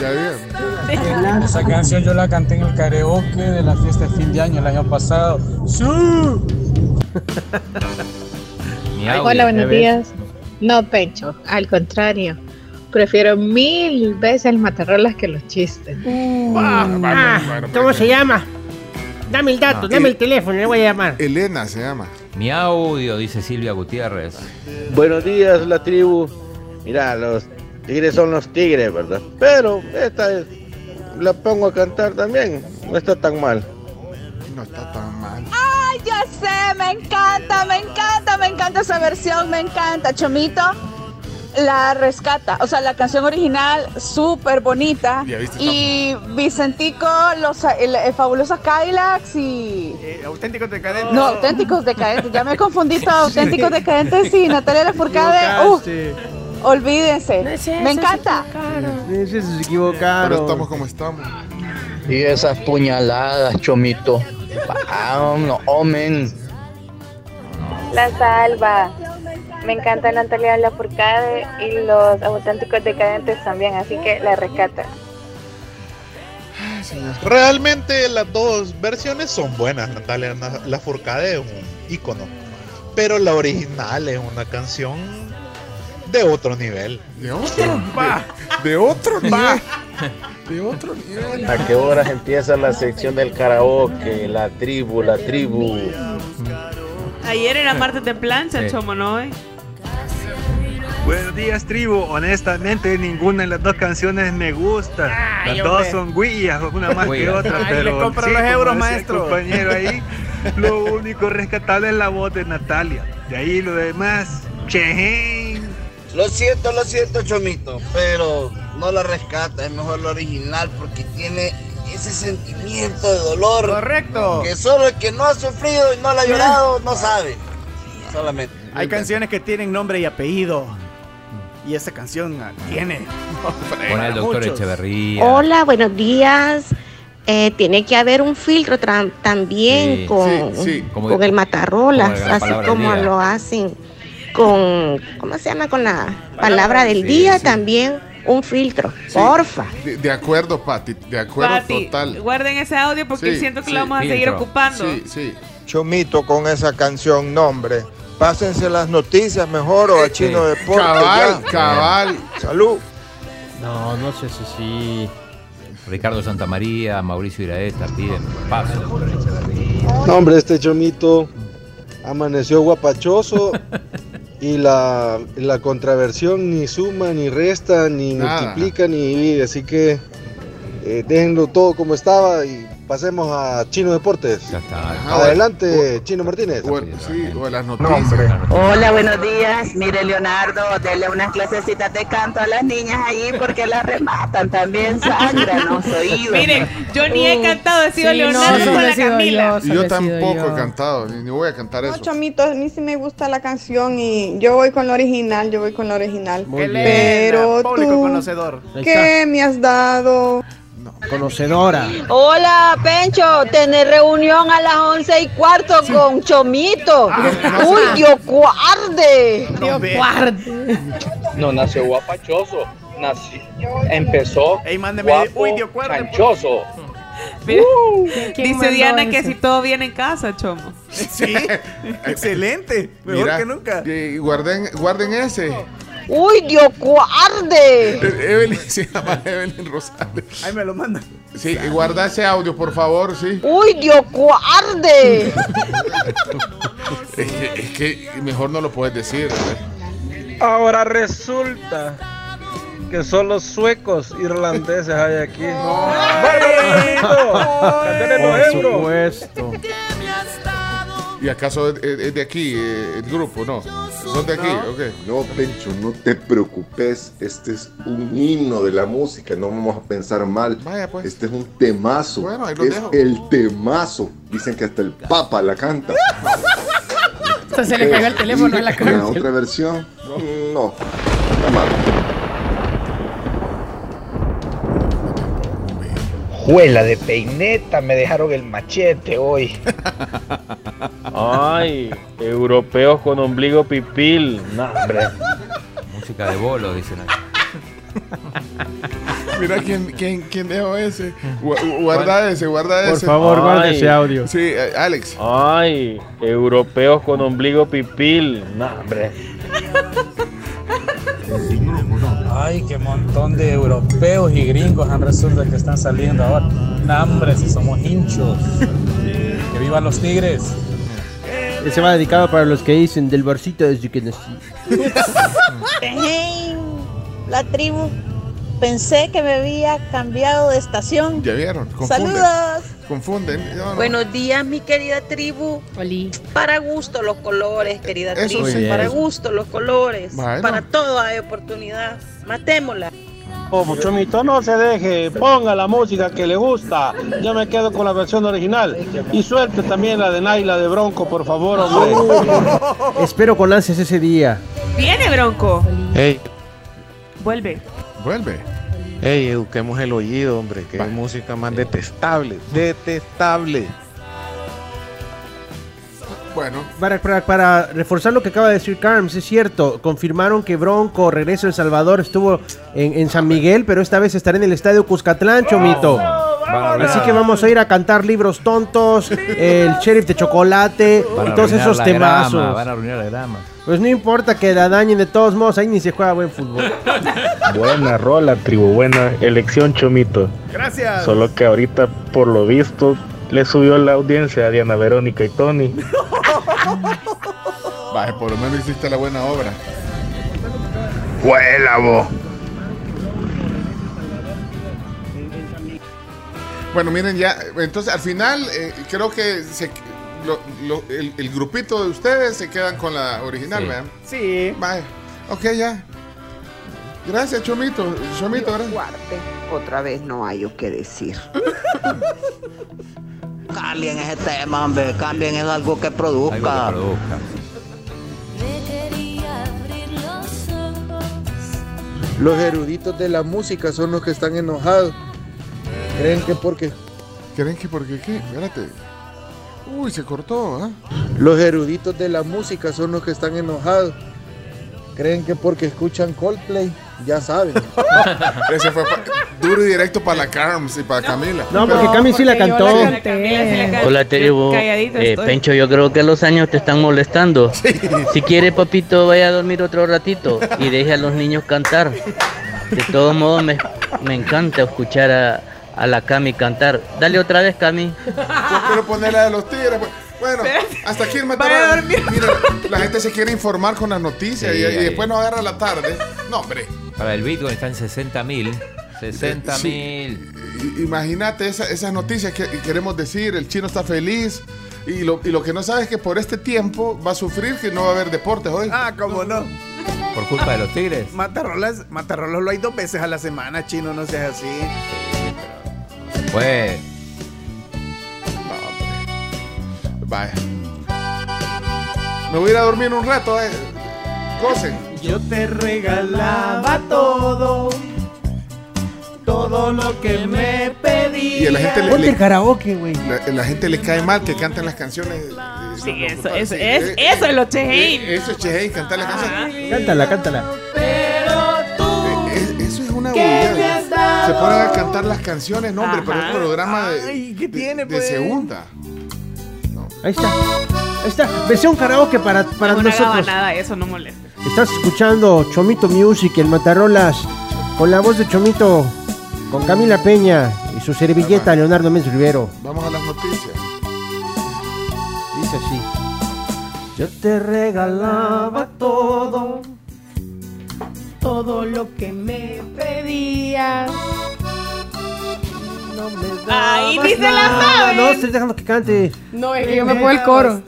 Ya bien. Esa canción yo la canté en el karaoke de la fiesta de fin de año el año pasado. ¡Sí! Mi audio. Hola, ¿ya buenos días. No, Pencho, al contrario. Prefiero mil veces el matarrolas que los chistes. Ah, ¿Cómo se llama? Dame el dato, Ah. dame el teléfono, le voy a llamar. Elena se llama. Mi audio, dice Silvia Gutiérrez. Buenos días, la tribu. Mira, los tigres son los tigres, ¿verdad? Pero esta es- la pongo a cantar también. No está tan mal. No está tan mal. ¡Ay, ya sé! Me encanta, me encanta, me encanta esa versión, me encanta. Chomito la rescata. O sea, la canción original, súper bonita. Y Vicentico, los el, el fabulosos Cadillacs y. Eh, auténticos decadentes. No, auténticos decadentes. Ya me confundí <laughs> todo. Auténticos decadentes y Natalia Lafourcade. ¡Uh! Olvídense. me encanta. Ese se equivocaron. Pero estamos como estamos. Y esas puñaladas, chomito. No, omen. La salva. Me encanta Natalia Lafourcade y los auténticos decadentes también, así que la rescata. Realmente las dos versiones son buenas. Natalia Na- Lafourcade es un ícono. Pero la original es una canción de otro nivel. De otro, de, de otro nivel. De otro nivel. ¿A qué horas empieza la sección del karaoke? La tribu, la tribu. Ayer era martes de plancha, Sí. Chomo, ¿no? eh? Buenos días, tribu. Honestamente, ninguna de las dos canciones me gusta. Ay, las dos son guillas, una más que otra. Ay, pero le compro sí, los como euros, decía el maestro. compañero ahí, <laughs> lo único rescatable es la voz de Natalia. De ahí lo demás. Lo siento, lo siento, Chomito, pero no la rescata, es mejor la original porque tiene ese sentimiento de dolor. Correcto. Que solo el que no ha sufrido y no la ha llorado no sabe. Solamente. Hay canciones que tienen nombre y apellido. Y esta canción tiene. Pon al doctor muchos. Echeverría. Hola, buenos días. Eh, tiene que haber un filtro también Sí, con, sí, sí. Como con de- el matarrolas, como así como lo hacen con, ¿cómo se llama? Con la palabra del Sí, día sí. también, un filtro, Sí. porfa. De, de acuerdo, Pati, de acuerdo Pati, total. guarden ese audio porque Sí, siento que sí, lo vamos a seguir ocupando. Sí, sí. Chomito con esa canción, nombre. Pásense las noticias mejor o a Chino Deportes. Cabal, ya. cabal. Salud. No, no sé si sí. Ricardo Santamaría, Mauricio Iraeta piden paso. No, hombre, este chomito amaneció guapachoso <laughs> y la, la contraversión ni suma, ni resta, ni Nada. multiplica, ni divide. Así que eh, déjenlo todo como estaba y pasemos a Chino Deportes. Adelante, Chino Martínez. sí, o las noticias. Hola, buenos días. Mire, Leonardo, denle unas clasecitas de canto a las niñas ahí porque las rematan. También sangran los oídos. Miren, yo ni he cantado, he sido sí, no, Leonardo con la Camila. Y yo tampoco he cantado, ni, ni voy a cantar No, eso. Chomito, a mí sí me gusta la canción y yo voy con la original, yo voy con la original. Muy bien. Pero Público tú, conocedor. ¿qué me has dado? Conocedora. Hola, Pencho, tener reunión a las once y cuarto con Chomito. Uy, Dios guarde. Dios guarde. No nació guapachoso, nació, empezó mándeme, guapo, uy, Dios guarde, canchoso. Mira, ¿quién Dice Diana que si todo viene en casa, Chomo. Sí, <laughs> excelente. Mejor Mira, que nunca. y guarden, guarden ese. Uy, Dios guarde. E- Evelyn <laughs> se llama Evelyn Rosales. Ahí me lo mandan. Sí, y guarda ese audio, por favor, sí. Uy, Dios guarde. <laughs> Es que, es que mejor no lo puedes decir. ¿eh? Ahora resulta que solo suecos irlandeses hay aquí. Por supuesto. ¿Y acaso es, de aquí, eh, el grupo? No. ¿Son de aquí? Ok. No, Pencho, no te preocupes. Este es un himno de la música. No vamos a pensar mal. Vaya, pues. Este es un temazo. Bueno, ahí lo es dejo. el temazo. Dicen que hasta el Papa la canta. Entonces se le cayó el teléfono en la La cara. otra versión, mm, no. Juela de peineta, me dejaron el machete hoy. Ay, europeos con ombligo pipil. No, hombre. Música de bolo, dicen ahí. Mira quién, quién, quién dejó ese. Gu- Guarda ese, guarda Por ese. favor, guarde ese audio. Sí, eh, Alex. Ay, europeos con ombligo pipil. No, hombre. Ay, qué montón de europeos y gringos han resulta que están saliendo ahora. No, hombre, si somos hinchos. Que vivan los tigres. Ese va dedicado para los que dicen del barcito desde que nací. La tribu. Pensé que me había cambiado de estación. Ya vieron. Confunden. Saludos. Confunden. No, no. Buenos días, mi querida tribu. Para gusto los colores, querida Eso tribu. sí. Para gusto los colores. Bueno. Para todo hay oportunidad. Matémosla. Oh, Chomito, no se deje, ponga la música que le gusta. Yo me quedo con la versión original. Y suelte también la de Naila de Bronco, por favor, hombre. <laughs> Espero con ansias ese día. Viene, Bronco. Hey, Vuelve. Vuelve. Hey, eduquemos el oído, hombre. Que música más detestable. Detestable. Bueno. Para, para- para reforzar lo que acaba de decir Carms, es cierto, confirmaron que Bronco, regreso a El Salvador, estuvo en, en San Miguel, pero esta vez estará en el Estadio Cuscatlán, Chomito. Así que vamos a ir a cantar libros tontos, el sheriff de chocolate y todos esos temazos. grama, van a arruinar la grama. Pues no importa que la dañen de todos modos, ahí ni se juega buen fútbol. <laughs> Buena rola, tribu. Buena elección, Chomito. Gracias. Solo que ahorita, por lo visto, le subió la audiencia a Diana Verónica y Tony. <laughs> Vaya, por lo menos hiciste la buena obra. Juela, vos. Bueno, miren ya, entonces al final eh, creo que se, lo- lo- el, el grupito de ustedes se quedan con la original, Sí. ¿verdad? Sí. Vaya, ok, ya. Gracias, Chomito. Chomito, gracias. Otra vez no hay yo que decir. <laughs> Cambien ese tema, hombre. Cambien es algo que produzca. Abrir los ojos Los eruditos de la música son los que están enojados. Creen que porque ¿Creen que porque qué? Espérate. Uy, se cortó, ¿ah? los eruditos de la música son los que están enojados. Creen que porque escuchan Coldplay, ya saben. <laughs> Ese fue duro y directo para la Carms y para Camila. No, porque Cami sí la cantó. Hola, tribu. Calladito Eh. Pencho, yo creo que los años te están molestando. <laughs> Si quiere, papito, vaya a dormir otro ratito y deje a los niños cantar. De todos modos, me, me encanta escuchar a, a la Cami cantar. Dale otra vez, Cami. Yo quiero poner la de los tigres. pues. Bueno, hasta aquí el matarral. Mira, la gente se quiere informar con las noticias Sí, y, después no agarra la tarde. No, hombre. Para el Bitcoin está en 60 mil. 60 Sí. mil. Imagínate esa- esas noticias que queremos decir, el chino está feliz y lo, y lo que no sabe es que por este tiempo va a sufrir que no va a haber deportes hoy. Ah, cómo no. Por culpa de los tigres. Matarrolas, Matarrolas lo hay dos veces a la semana, chino, no seas así. Pues. Vaya. Me voy a ir a dormir un rato, eh. Gocen. Yo te regalaba todo, todo lo que me pedías. Y a la gente le, Ponte le- karaoke, güey. la, la gente le cae mal que canten las canciones. eh, Sí, eso, eso, Sí, es, eh, eso es lo eh, Chehein. Eso es Chehein, cantar las canciones. Cántala, cántala. Eh, Eso es una ¿Qué me vulgaridad. Se ponen a cantar las canciones, no, hombre, pero es Ajá. un programa de, Ay, ¿qué de- tiene, de pues? segunda. Ahí está. Ahí está. Versión karaoke para, para No, nosotros. nada, eso no molesta. Estás escuchando Chomito Music, el Matarrolas, con la voz de Chomito, con Camila Peña y su servilleta Leonardo Méndez Rivero. Vamos a las noticias. Dice así. Yo te regalaba todo, todo lo que me pedías. No me Ay, dabas ni se la nada. sabe. No, estoy dejando que cante. No, es que yo me pongo el coro.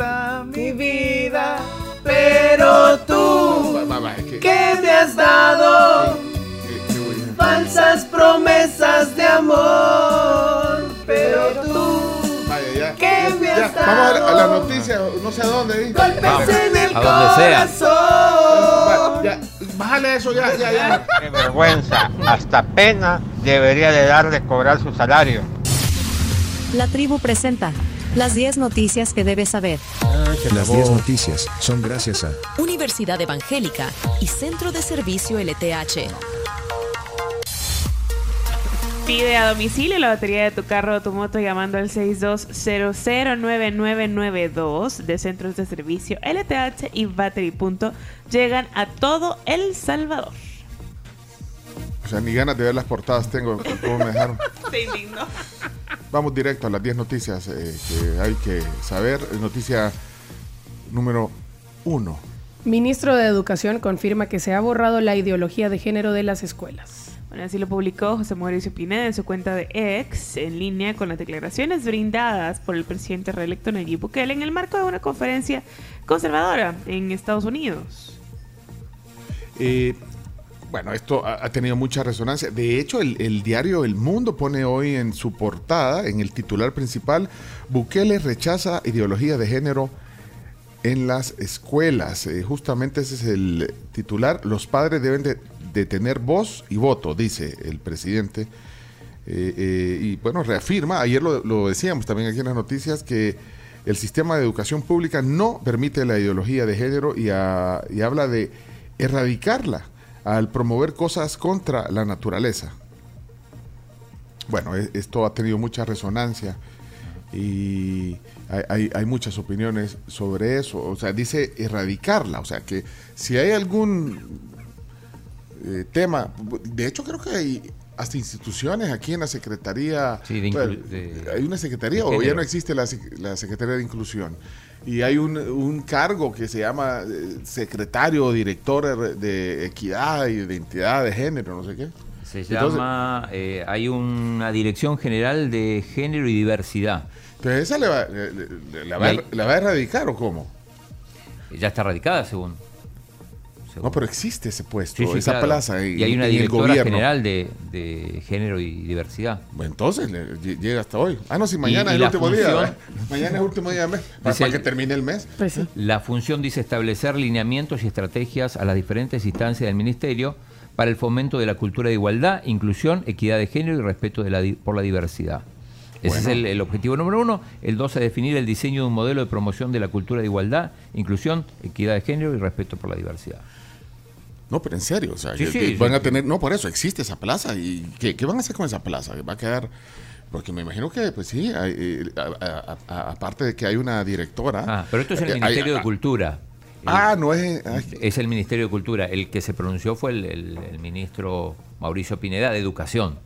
Mi vida, pero tú, que- ¿qué me has dado? Falsas promesas de amor, pero tú. ¿Qué me ya. has Vamos a, la- a dado? las noticias, no sé a dónde. ¿eh? golpes Vamos, en el a donde sea. corazón. Bájale eso, ya, ya, ya. Qué vergüenza, hasta pena debería de darle cobrar su salario. La tribu presenta las 10 noticias que debes saber. Las 10 noticias son gracias a Universidad Evangélica y Centro de Servicio LTH. Pide a domicilio la batería de tu carro o tu moto llamando al 62009992 de centros de servicio LTH y Battery. Punto. Llegan a todo El Salvador. O sea, ni ganas de ver las portadas tengo. ¿Cómo me dejaron? <laughs> Se indignó. Vamos directo a las 10 noticias eh, que hay que saber. Noticia número 1. Ministro de Educación confirma que se ha borrado la ideología de género de las escuelas. Bueno, así lo publicó José Mauricio Pineda en su cuenta de X, en línea con las declaraciones brindadas por el presidente reelecto Nayib Bukele en el marco de una conferencia conservadora en Estados Unidos. Eh, bueno, esto ha, tenido mucha resonancia. De hecho, el, el diario El Mundo pone hoy en su portada, en el titular principal, Bukele rechaza ideología de género en las escuelas. Eh, justamente ese es el titular. Los padres deben de, de tener voz y voto, dice el presidente. Eh, eh, y bueno, reafirma, ayer lo, decíamos también aquí en las noticias, que el sistema de educación pública no permite la ideología de género y, habla de erradicarla al promover cosas contra la naturaleza. Bueno, e- esto ha tenido mucha resonancia y hay muchas opiniones sobre eso. O sea, dice erradicarla. O sea, que si hay algún eh, tema, de hecho creo que hay hasta instituciones aquí en la Secretaría. Sí, de inclu- bueno, de- hay una Secretaría o ya no existe la, la Secretaría de Inclusión. Y hay un, un cargo que se llama eh, secretario o director de equidad y de identidad de género, no sé qué. Se Entonces- llama, eh, hay una Dirección General de Género y Diversidad. Entonces, ¿esa le va, le- le- la, va, la va a erradicar o cómo? Ya está radicada, según. No, pero existe ese puesto, Sí, sí, esa claro. plaza en, y hay una el directora gobierno. general de, de género y diversidad. Bueno, entonces le- lle- llega hasta hoy. Ah, no, si mañana y es el último día. <laughs> Mañana es el último día del mes. Para, Dice para el- que termine el mes. Pues sí. La función dice establecer lineamientos y estrategias a las diferentes instancias del ministerio para el fomento de la cultura de igualdad, inclusión, equidad de género y respeto de la por la diversidad. Ese es el, el objetivo número uno. El 12, definir el diseño de un modelo de promoción de la cultura de igualdad, inclusión, equidad de género y respeto por la diversidad. No, pero en serio, o sea, Sí, que- sí, que sí. van a tener, no, por eso existe esa plaza y ¿qué, qué van a hacer con esa plaza? Va a quedar, porque me imagino que, pues sí, hay, eh, a- a- a- aparte de que hay una directora. Ah, pero esto es el eh, hay- Ministerio de Cultura. Ah, no es. ay, Es el Ministerio de Cultura. El que se pronunció fue el, el- el ministro Mauricio Pineda de Educación.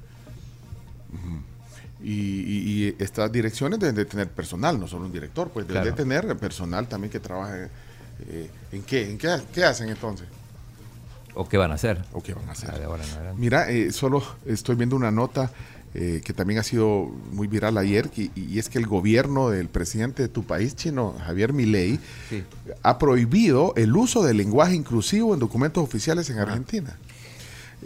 Y, y- y estas direcciones deben de tener personal, no solo un director, pues deben de tener personal también que trabaje. eh, ¿En qué? ¿En qué, qué hacen entonces? ¿O qué van a hacer? ¿O qué van a hacer? Ah, ahora. Mira, eh, solo estoy viendo una nota eh, que también ha sido muy viral ayer, y, y es que el gobierno del presidente de tu país chino, Javier Milei, Sí. ha prohibido el uso del lenguaje inclusivo en documentos oficiales en Argentina.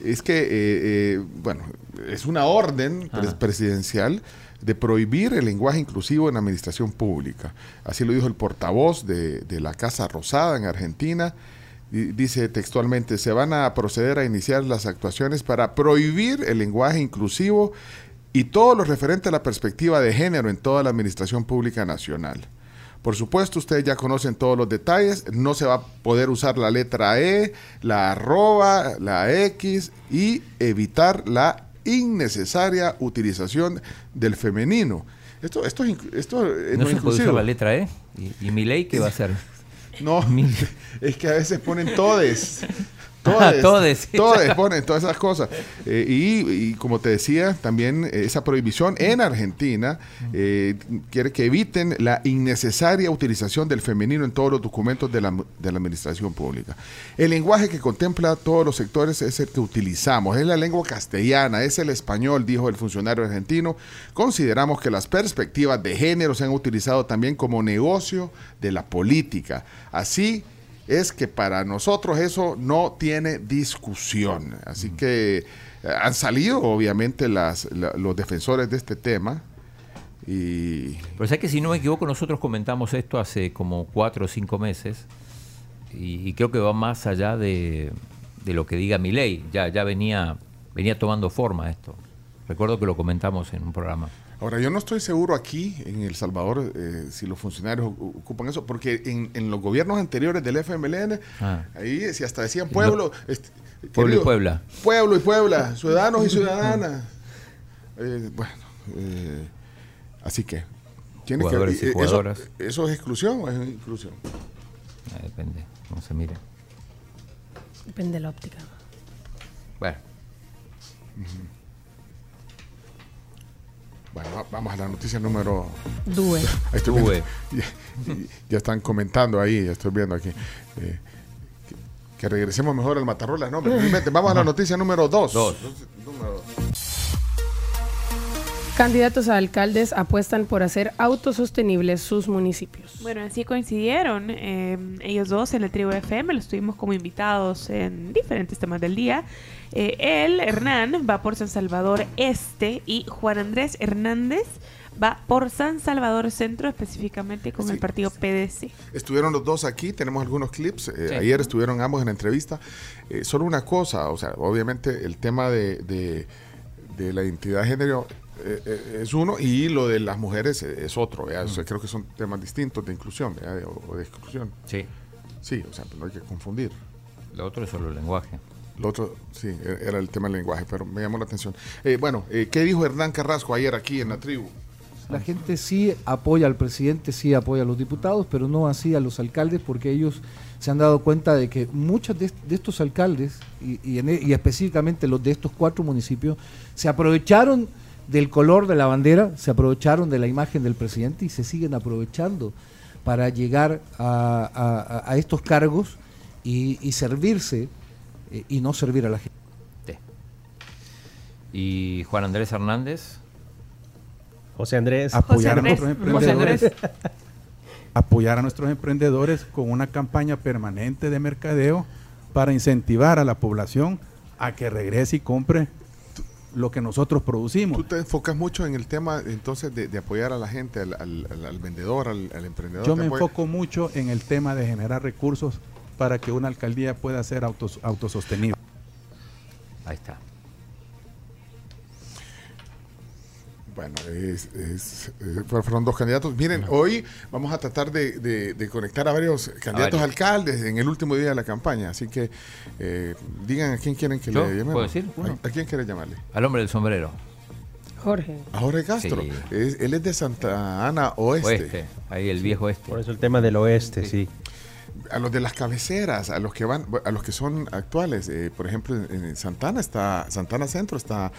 Es que, eh, eh, bueno, es una orden Ajá. presidencial de prohibir el lenguaje inclusivo en la administración pública. Así lo dijo el portavoz de, de la Casa Rosada en Argentina. Di- Dice textualmente, se van a proceder a iniciar las actuaciones para prohibir el lenguaje inclusivo y todo lo referente a la perspectiva de género en toda la administración pública nacional. Por supuesto, ustedes ya conocen todos los detalles. No se va a poder usar la letra E, la arroba, la X y evitar la innecesaria utilización del femenino. Esto, esto, esto No, no se puede usar la letra E. ¿Y, y mi ley qué va a hacer? <laughs> No, es que a veces ponen todes. Todes, <laughs> todes. todes ponen todas esas cosas. Eh, y, y como te decía, también esa prohibición en Argentina eh, quiere que eviten la innecesaria utilización del femenino en todos los documentos de la, de la administración pública. El lenguaje que contempla todos los sectores es el que utilizamos, es la lengua castellana, es el español, dijo el funcionario argentino. Consideramos que las perspectivas de género se han utilizado también como negocio de la política. Así es que para nosotros eso no tiene discusión. Así que eh, han salido obviamente las, la- los defensores de este tema y Pero sé que si no me equivoco, nosotros comentamos esto hace como cuatro o cinco meses y, y creo que va más allá de, de lo que diga mi ley. Ya, ya venía, venía tomando forma esto. Recuerdo que lo comentamos en un programa. Ahora yo no estoy seguro aquí en El Salvador eh, si los funcionarios ocupan eso, porque en, en los gobiernos anteriores del FMLN, Ah. ahí si hasta decían pueblo, este, Pueblo y Puebla. Pueblo y Puebla, ciudadanos y ciudadanas. <laughs> Eh, bueno, eh, así que tiene que Jugadores y eh, jugadoras. Eso, ¿Eso es exclusión o es inclusión? Ah, depende, no se mire. Depende de la óptica. Bueno, Bueno, va- vamos a la noticia número. Due. <laughs> Ahí estoy Due. <laughs> viendo. Ya, ya están comentando ahí, ya estoy viendo aquí. eh, que, que regresemos mejor al Matarrolas. No, realmente, vamos a la noticia número 2. Dos. Candidatos a alcaldes apuestan por hacer autosostenibles sus municipios. Bueno, así coincidieron eh, ellos dos en el Tribu FM, los tuvimos como invitados en diferentes temas del día. Eh, él, Hernán, va por San Salvador Este y Juan Andrés Hernández va por San Salvador Centro, específicamente con el partido PDC. Estuvieron los dos aquí, tenemos algunos clips. eh, Sí. Ayer estuvieron ambos en la entrevista. Eh, solo una cosa, o sea, obviamente el tema de, de- de la identidad de género eh, eh, es uno y lo de las mujeres es otro. sea, creo que son temas distintos de inclusión ¿verdad? o, o de exclusión. Sí. Sí, o sea, no hay que confundir. lo otro es solo el lenguaje. Lo otro, sí, e- era el tema del lenguaje, pero me llamó la atención. Eh, bueno, eh, ¿qué dijo Hernán Carrasco ayer aquí en la tribu? La gente sí apoya al presidente, sí apoya a los diputados, pero no así a los alcaldes porque ellos se han dado cuenta de que muchos de, est- de estos alcaldes, y, en e- y específicamente los de estos cuatro municipios, se aprovecharon del color de la bandera, se aprovecharon de la imagen del presidente y se siguen aprovechando para llegar a, a- estos cargos y servirse eh, y no servir a la gente. Y Juan Andrés Hernández. José Andrés. apoyar a nuestros José emprendedores. Andrés. <laughs> apoyar a nuestros emprendedores con una campaña permanente de mercadeo para incentivar a la población a que regrese y compre lo que nosotros producimos. Tú te enfocas mucho en el tema entonces de, de apoyar a la gente, al, al- al- al vendedor, al, al emprendedor. Yo me apoya- enfoco mucho en el tema de generar recursos para que una alcaldía pueda ser autos, autosostenible. Ahí está. Bueno, es- es- eh, fueron dos candidatos. Miren, hoy vamos a tratar de, de- de conectar a varios candidatos varios. alcaldes en el último día de la campaña. Así que eh, digan a quién quieren que ¿Yo? le llamemos. ¿Puedo decir? Uno. ¿A, a quién quiere llamarle? Al hombre del sombrero. Jorge. A Jorge Castro. Sí. Es- él es de Santa Ana Oeste. Oeste. Ahí el viejo este. Por eso el tema del oeste, sí. A los de las cabeceras, a los que van, a los que son actuales. eh, por ejemplo, en, Santana está, Santana Centro está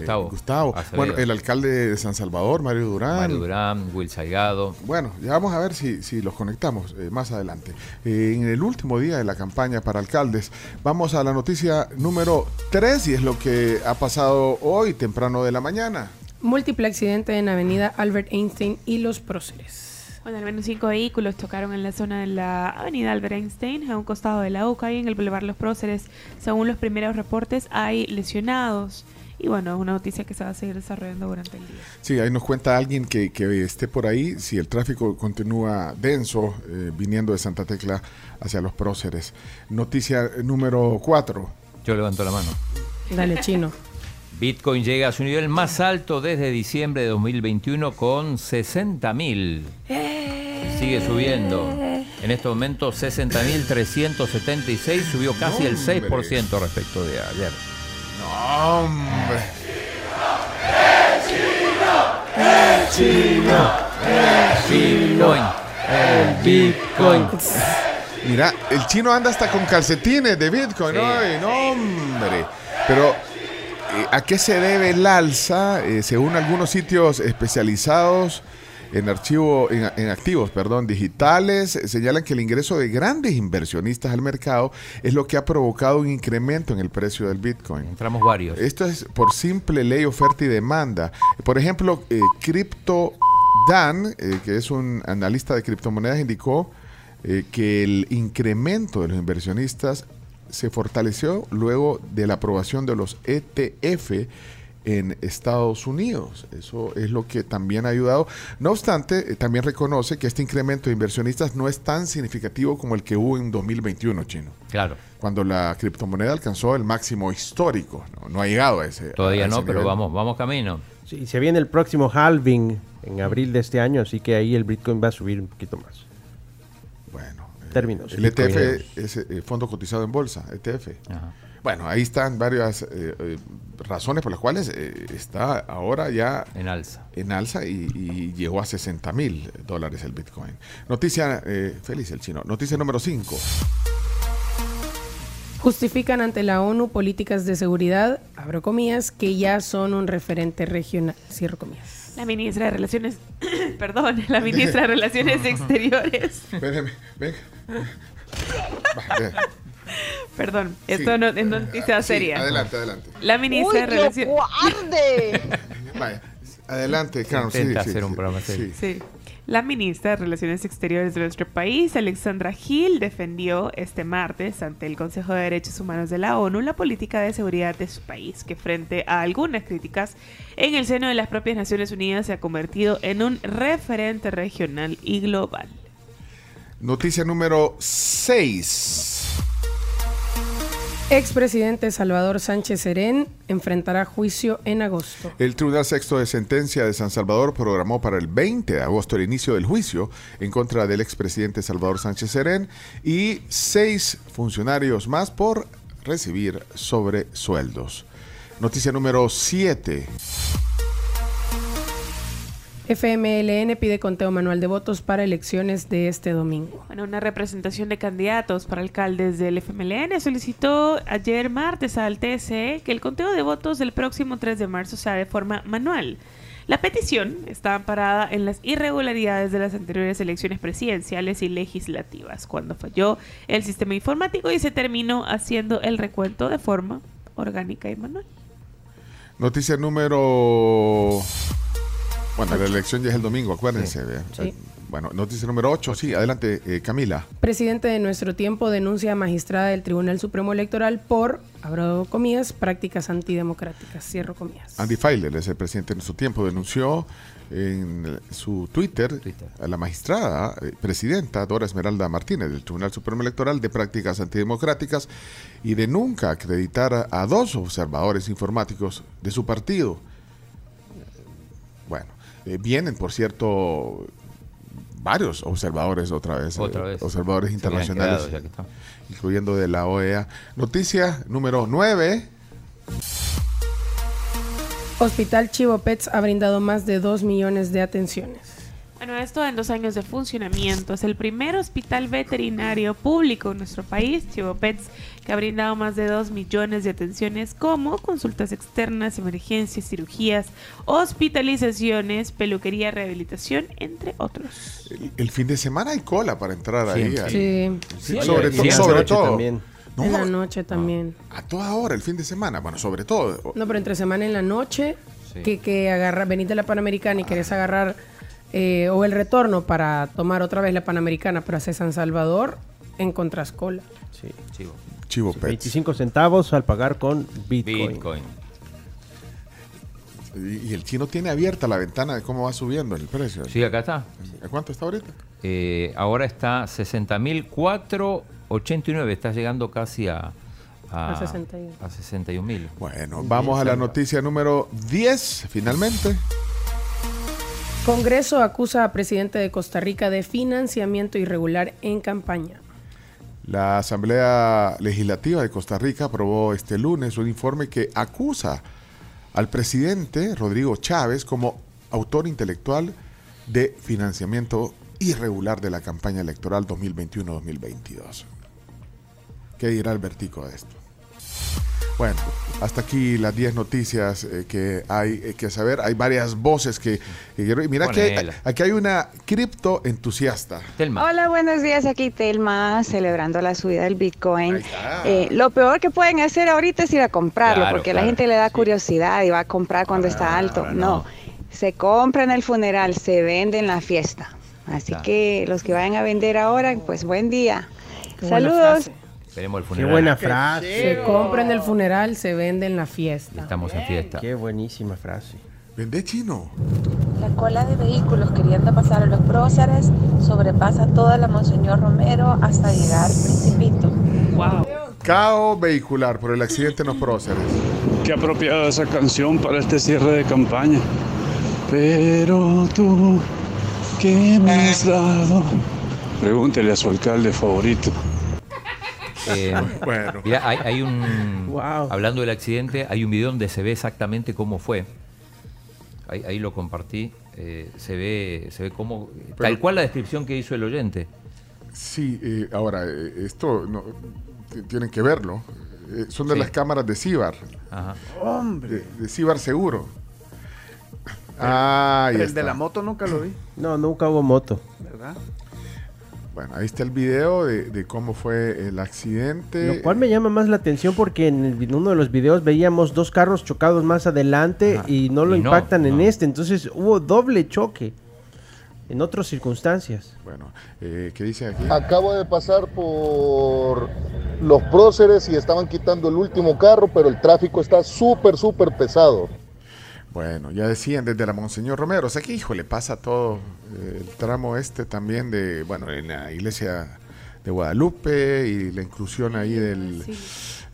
eh, Gustavo. Bueno, el alcalde de San Salvador, Mario Durán. Mario Durán, Will Salgado. Bueno, ya vamos a ver si, si los conectamos eh, más adelante. Eh, en el último día de la campaña para alcaldes, vamos a la noticia número 3 y es lo que ha pasado hoy temprano de la mañana. Múltiple accidente en Avenida Albert Einstein y Los Próceres. Bueno, al menos cinco vehículos chocaron en la zona de la avenida Albert Einstein, a un costado de la UCA y en el Boulevard Los Próceres. Según los primeros reportes, hay lesionados. Y bueno, es una noticia que se va a seguir desarrollando durante el día. Sí, ahí nos cuenta alguien que, que esté por ahí, si el tráfico continúa denso, eh, viniendo de Santa Tecla hacia los próceres. Noticia número 4. Yo levanto la mano. Dale, chino. Bitcoin llega a su nivel más alto desde diciembre de 2021 con 60 mil. Sigue subiendo. En este momento 60.376 subió casi el 6% respecto de ayer. No, hombre. Bitcoin. El Bitcoin. Mira, el chino anda hasta con calcetines de Bitcoin. Sí. Ay, no, hombre. Pero, ¿a qué se debe el alza? Eh, según algunos sitios especializados en archivo, en, en activos, perdón, digitales, eh, señalan que el ingreso de grandes inversionistas al mercado es lo que ha provocado un incremento en el precio del Bitcoin. Entramos varios. Esto es por simple ley oferta y demanda. Por ejemplo, eh, Crypto Dan, eh, que es un analista de criptomonedas, indicó eh, que el incremento de los inversionistas se fortaleció luego de la aprobación de los ETF en Estados Unidos. Eso es lo que también ha ayudado. No obstante, eh, también reconoce que este incremento de inversionistas no es tan significativo como el que hubo en 2021, chino. Claro. Cuando la criptomoneda alcanzó el máximo histórico. No, No ha llegado a ese. Todavía a ese no, pero vamos, vamos camino. Sí, se viene el próximo halving en abril de este año, así que ahí el Bitcoin va a subir un poquito más. Bueno, términos. El ETF es eh, fondo cotizado en bolsa, ETF. Ajá. Bueno, ahí están varias eh, eh, razones por las cuales eh, está ahora ya En alza. en alza y, y llegó a 60 mil dólares el Bitcoin. Noticia, eh, feliz el chino. Noticia número 5. Justifican ante la ONU políticas de seguridad, abro comillas, que ya son un referente regional, cierro comillas. La ministra de Relaciones, <coughs> perdón, la ministra de Relaciones Exteriores, Espérame, venga. <laughs> Perdón, esto no es noticia Sí, seria. adelante, adelante. La ministra de Relaciones... Vaya, adelante, Carlos. Sí, Intenta sí, hacer un sí, programa serio. sí. La ministra de Relaciones Exteriores de nuestro país, Alexandra Gil, defendió este martes ante el Consejo de Derechos Humanos de la ONU la política de seguridad de su país, que frente a algunas críticas en el seno de las propias Naciones Unidas se ha convertido en un referente regional y global. Noticia número 6. Expresidente Salvador Sánchez Serén enfrentará juicio en agosto. El Tribunal Sexto de Sentencia de San Salvador programó para el 20 de agosto el inicio del juicio en contra del expresidente Salvador Sánchez Serén y seis funcionarios más por recibir sobresueldos. Noticia número 7. FMLN pide conteo manual de votos para elecciones de este domingo. Bueno, una representación de candidatos para alcaldes del FMLN solicitó ayer martes al TSE que el conteo de votos del próximo 3 de marzo sea de forma manual. La petición está amparada en las irregularidades de las anteriores elecciones presidenciales y legislativas, cuando falló el sistema informático y se terminó haciendo el recuento de forma orgánica y manual. Noticia número... Bueno, la elección ya es el domingo, acuérdense. Sí. Bueno, noticia número 8, sí, adelante, eh, Camila. Presidente de nuestro tiempo denuncia a magistrada del Tribunal Supremo Electoral por, abro comillas, prácticas antidemocráticas. Cierro comillas. Andy Feiler es el presidente de nuestro tiempo, denunció en su Twitter, a la magistrada, eh, presidenta Dora Esmeralda Martínez del Tribunal Supremo Electoral de prácticas antidemocráticas y de nunca acreditar a dos observadores informáticos de su partido. Bueno, eh, vienen, por cierto, varios observadores otra vez, Otra eh, vez. observadores internacionales, quedado, ya que está. incluyendo de la OEA. Noticia número 9. Hospital Chivo Pets ha brindado más de 2 millones de atenciones. Bueno, esto en dos años de funcionamiento. Es el primer hospital veterinario público en nuestro país, Chivo Pets, que ha brindado más de 2 millones de atenciones como consultas externas, emergencias, cirugías, hospitalizaciones, peluquería, rehabilitación, entre otros. El, el fin de semana hay cola para entrar ahí. Siempre. Sí. Sí, Sí, sobre, sí, to- en la sobre noche todo. también. No, en la noche también. a toda hora, el fin de semana. Bueno, sobre todo. No, pero entre semana en la noche, Sí. que, que agarra, venís de la Panamericana y querés agarrar eh, o el retorno para tomar otra vez la Panamericana para hacer San Salvador, encontrás cola. Sí. Chivo. Chivo Pets. 25 centavos al pagar con Bitcoin. Bitcoin. Y, y el chino tiene abierta la ventana de cómo va subiendo el precio. Sí, acá está. ¿A cuánto está ahorita? Eh, ahora está 60.489. Está llegando casi a, A 61. a 61.000. Bueno, vamos a la noticia número 10, finalmente. Congreso acusa a presidente de Costa Rica de financiamiento irregular en campaña. La Asamblea Legislativa de Costa Rica aprobó este lunes un informe que acusa al presidente Rodrigo Chávez como autor intelectual de financiamiento irregular de la campaña electoral 2021-2022. ¿Qué dirá Albertico de esto? Bueno, hasta aquí las 10 noticias eh, que hay eh, que saber. Hay varias voces que... mira que hay- aquí hay una cripto entusiasta. Telma. Hola, buenos días. Aquí Telma, celebrando la subida del Bitcoin. Eh, lo peor que pueden hacer ahorita es ir a comprarlo, Claro, porque la gente le da curiosidad y va a comprar cuando está alto. No, se compra en el funeral, se vende en la fiesta. Así Claro. que los que vayan a vender ahora, pues buen día. Qué buena Saludos. Esperemos el Qué funeral. buena frase. Se compra en el funeral, se vende en la fiesta. Estamos en fiesta. Qué buenísima frase. Vende chino. La cola de vehículos queriendo pasar a los próceres sobrepasa toda la Monseñor Romero hasta llegar al Principito. Wow. Cao vehicular por el accidente en los próceres. Qué apropiada esa canción para este cierre de campaña. Pero tú, ¿qué me has dado? Pregúntele a su alcalde favorito. Eh, <laughs> Bueno. mira, hay, hay un. Wow. Hablando del accidente, hay un video donde se ve exactamente cómo fue. Ahí, ahí lo compartí. eh, se ve, se ve cómo. tal cual la descripción que hizo el oyente. Sí, eh, ahora, eh, esto no, tienen que verlo. Eh, son de Sí. las cámaras de Cibar. Ajá. Hombre. De, Cibar Seguro. Ah, ahí el está. de la moto nunca lo vi, No, nunca hubo moto. ¿verdad? Bueno, ahí está el video de, de cómo fue el accidente. Lo cual me llama más la atención porque en, el- en uno de los videos veíamos dos carros chocados más adelante Ajá. y no lo Y no, impactan en no. este. Entonces hubo doble choque en otras circunstancias. Bueno, eh, ¿qué dice aquí? Acabo de pasar por los próceres y estaban quitando el último carro, pero el tráfico está súper, súper pesado. Bueno, ya decían desde la Monseñor Romero. O sea que, hijo, le pasa todo eh, el tramo este también de, bueno, en la iglesia de Guadalupe y la inclusión ahí del,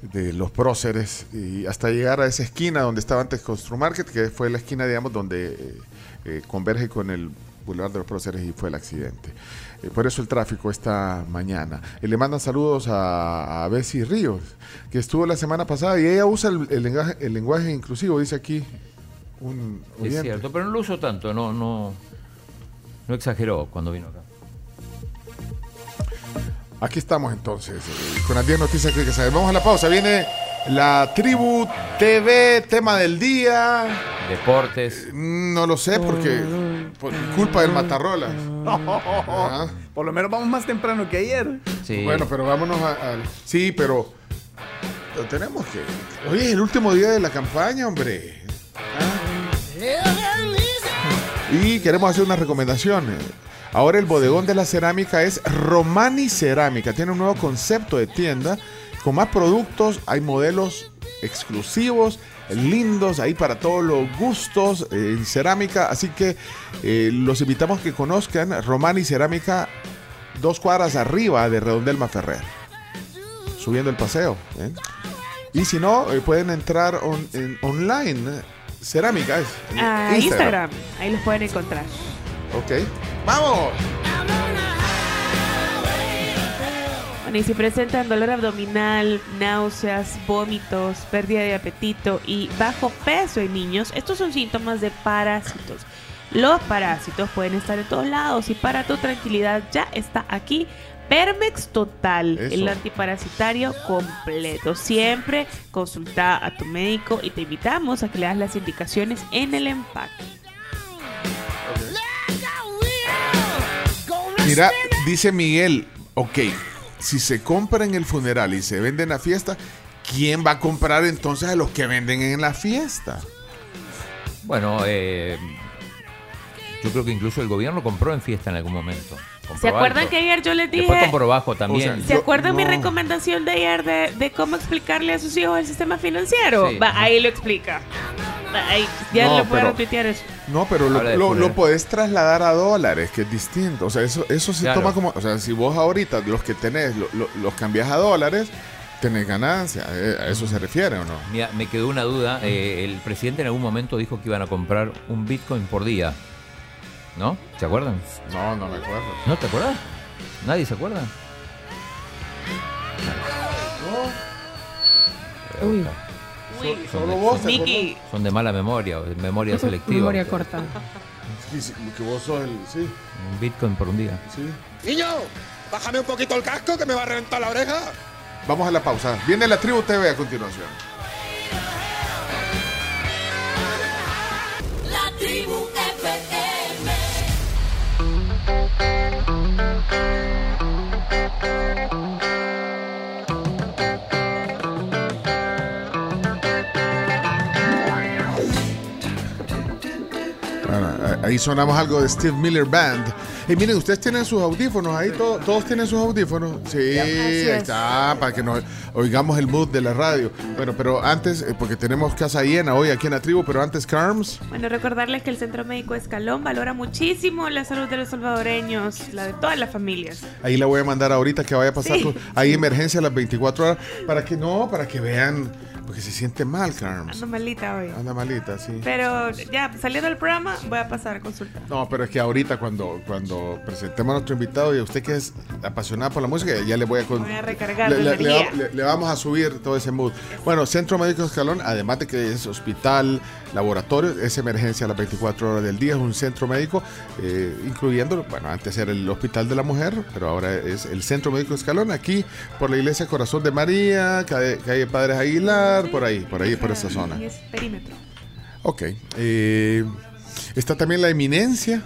de los próceres y hasta llegar a esa esquina donde estaba antes Construmarket, que fue la esquina, digamos, donde eh, eh, converge con el Boulevard de los Próceres y fue el accidente. Eh, por eso el tráfico esta mañana. Le mandan saludos a, a Bessie Ríos, que estuvo la semana pasada y ella usa el, el lenguaje, el lenguaje inclusivo, dice aquí un Es oyente. cierto, pero no lo uso tanto, no, no, no exageró cuando vino acá. Aquí estamos entonces, eh, con las 10 noticias que hay que saber. Vamos a la pausa, viene la Tribu TV, tema del día. Deportes. No lo sé porque por culpa del Matarrola. Ajá. <laughs> Por lo menos vamos más temprano que ayer. Sí. Bueno, pero vámonos a- al... Sí, pero, pero tenemos que... Hoy es el último día de la campaña, hombre. Ah. Y queremos hacer una recomendación. Ahora el bodegón de la cerámica es Romani Cerámica. Tiene un nuevo concepto de tienda con más productos. Hay modelos exclusivos, lindos, ahí para todos los gustos eh, en cerámica. Así que eh, los invitamos que conozcan Romani Cerámica, dos cuadras arriba de Redondel Maferrer. Subiendo el paseo. ¿eh? Y si no, pueden entrar en- online. Cerámica es. Ah, Instagram. Ahí los pueden encontrar. Ok. ¡Vamos! Bueno, y si presentan dolor abdominal, náuseas, vómitos, pérdida de apetito y bajo peso en niños, estos son síntomas de parásitos. Los parásitos pueden estar en todos lados y para tu tranquilidad ya está aquí Permex Total, Eso. el antiparasitario completo. Siempre consulta a tu médico y te invitamos a que le das las indicaciones en el empaque. Mira, dice Miguel, ok, si se compra en el funeral y se vende en la fiesta, ¿quién va a comprar entonces a los que venden en la fiesta? Bueno, eh, yo creo que incluso el gobierno compró en fiesta en algún momento. ¿Se acuerdan alto. que ayer yo les dije... Después compró bajo también. ¿Se acuerdan mi recomendación de ayer de, de cómo explicarle a sus hijos el sistema financiero? Sí. Va, ahí lo explica. Va, ahí, ya No, lo puedo pero- retuitear eso. No, pero lo, lo, podés trasladar a dólares, que es distinto. O sea, eso, eso se Claro. toma como. O sea, si vos ahorita los que tenés lo- lo- los cambias a dólares, tenés ganancia. Eh, ¿A eso se refiere o no? Mira, me quedó una duda. eh, el presidente en algún momento dijo que iban a comprar un Bitcoin por día. ¿No? ¿Se acuerdan? No, no me acuerdo. ¿No te acuerdas? ¿Nadie se acuerda? Uy. Uy, Solo vos te Nicky. Son de mala memoria, de memoria <laughs> selectiva. Memoria corta. Que vos sos el. Sí, Un Bitcoin por un día. sí. Niño, bájame un poquito el casco que me va a reventar la oreja. Vamos a la pausa. Viene la tribu TV a continuación. La tribu FM. Ahí sonamos algo de Steve Miller Band. Y miren, ustedes tienen sus audífonos ahí, to- todos tienen sus audífonos. Sí, ahí es. está, para que nos oigamos el mood de la radio. Bueno, pero antes, eh, porque tenemos casa llena hoy aquí en la tribu, pero antes, Carms. Bueno, recordarles que el Centro Médico Escalón valora muchísimo la salud de los salvadoreños, la de todas las familias. Ahí la voy a mandar ahorita que vaya a pasar. Sí. ahí emergencia a las 24 horas. Para que no, para que vean, porque se siente mal, Carms. Ando malita hoy. Anda malita, sí. Pero ya, saliendo del programa, voy a pasar a consultar. No, pero es que ahorita cuando, cuando presentemos a nuestro invitado y a usted que es apasionada por la música, ya le voy a... con- Voy a recargar le, de le- le energía. va- le- le vamos a subir todo ese mood. Bueno, Centro Médico Escalón, además de que es hospital, laboratorio, es emergencia a las 24 horas del día, es un centro médico, eh, incluyendo, bueno, antes era el Hospital de la Mujer, pero ahora es el Centro Médico Escalón, aquí por la Iglesia Corazón de María, calle, calle Padres Aguilar, por ahí, por ahí, por esa zona. Y es perímetro. Ok. eh, está también la eminencia.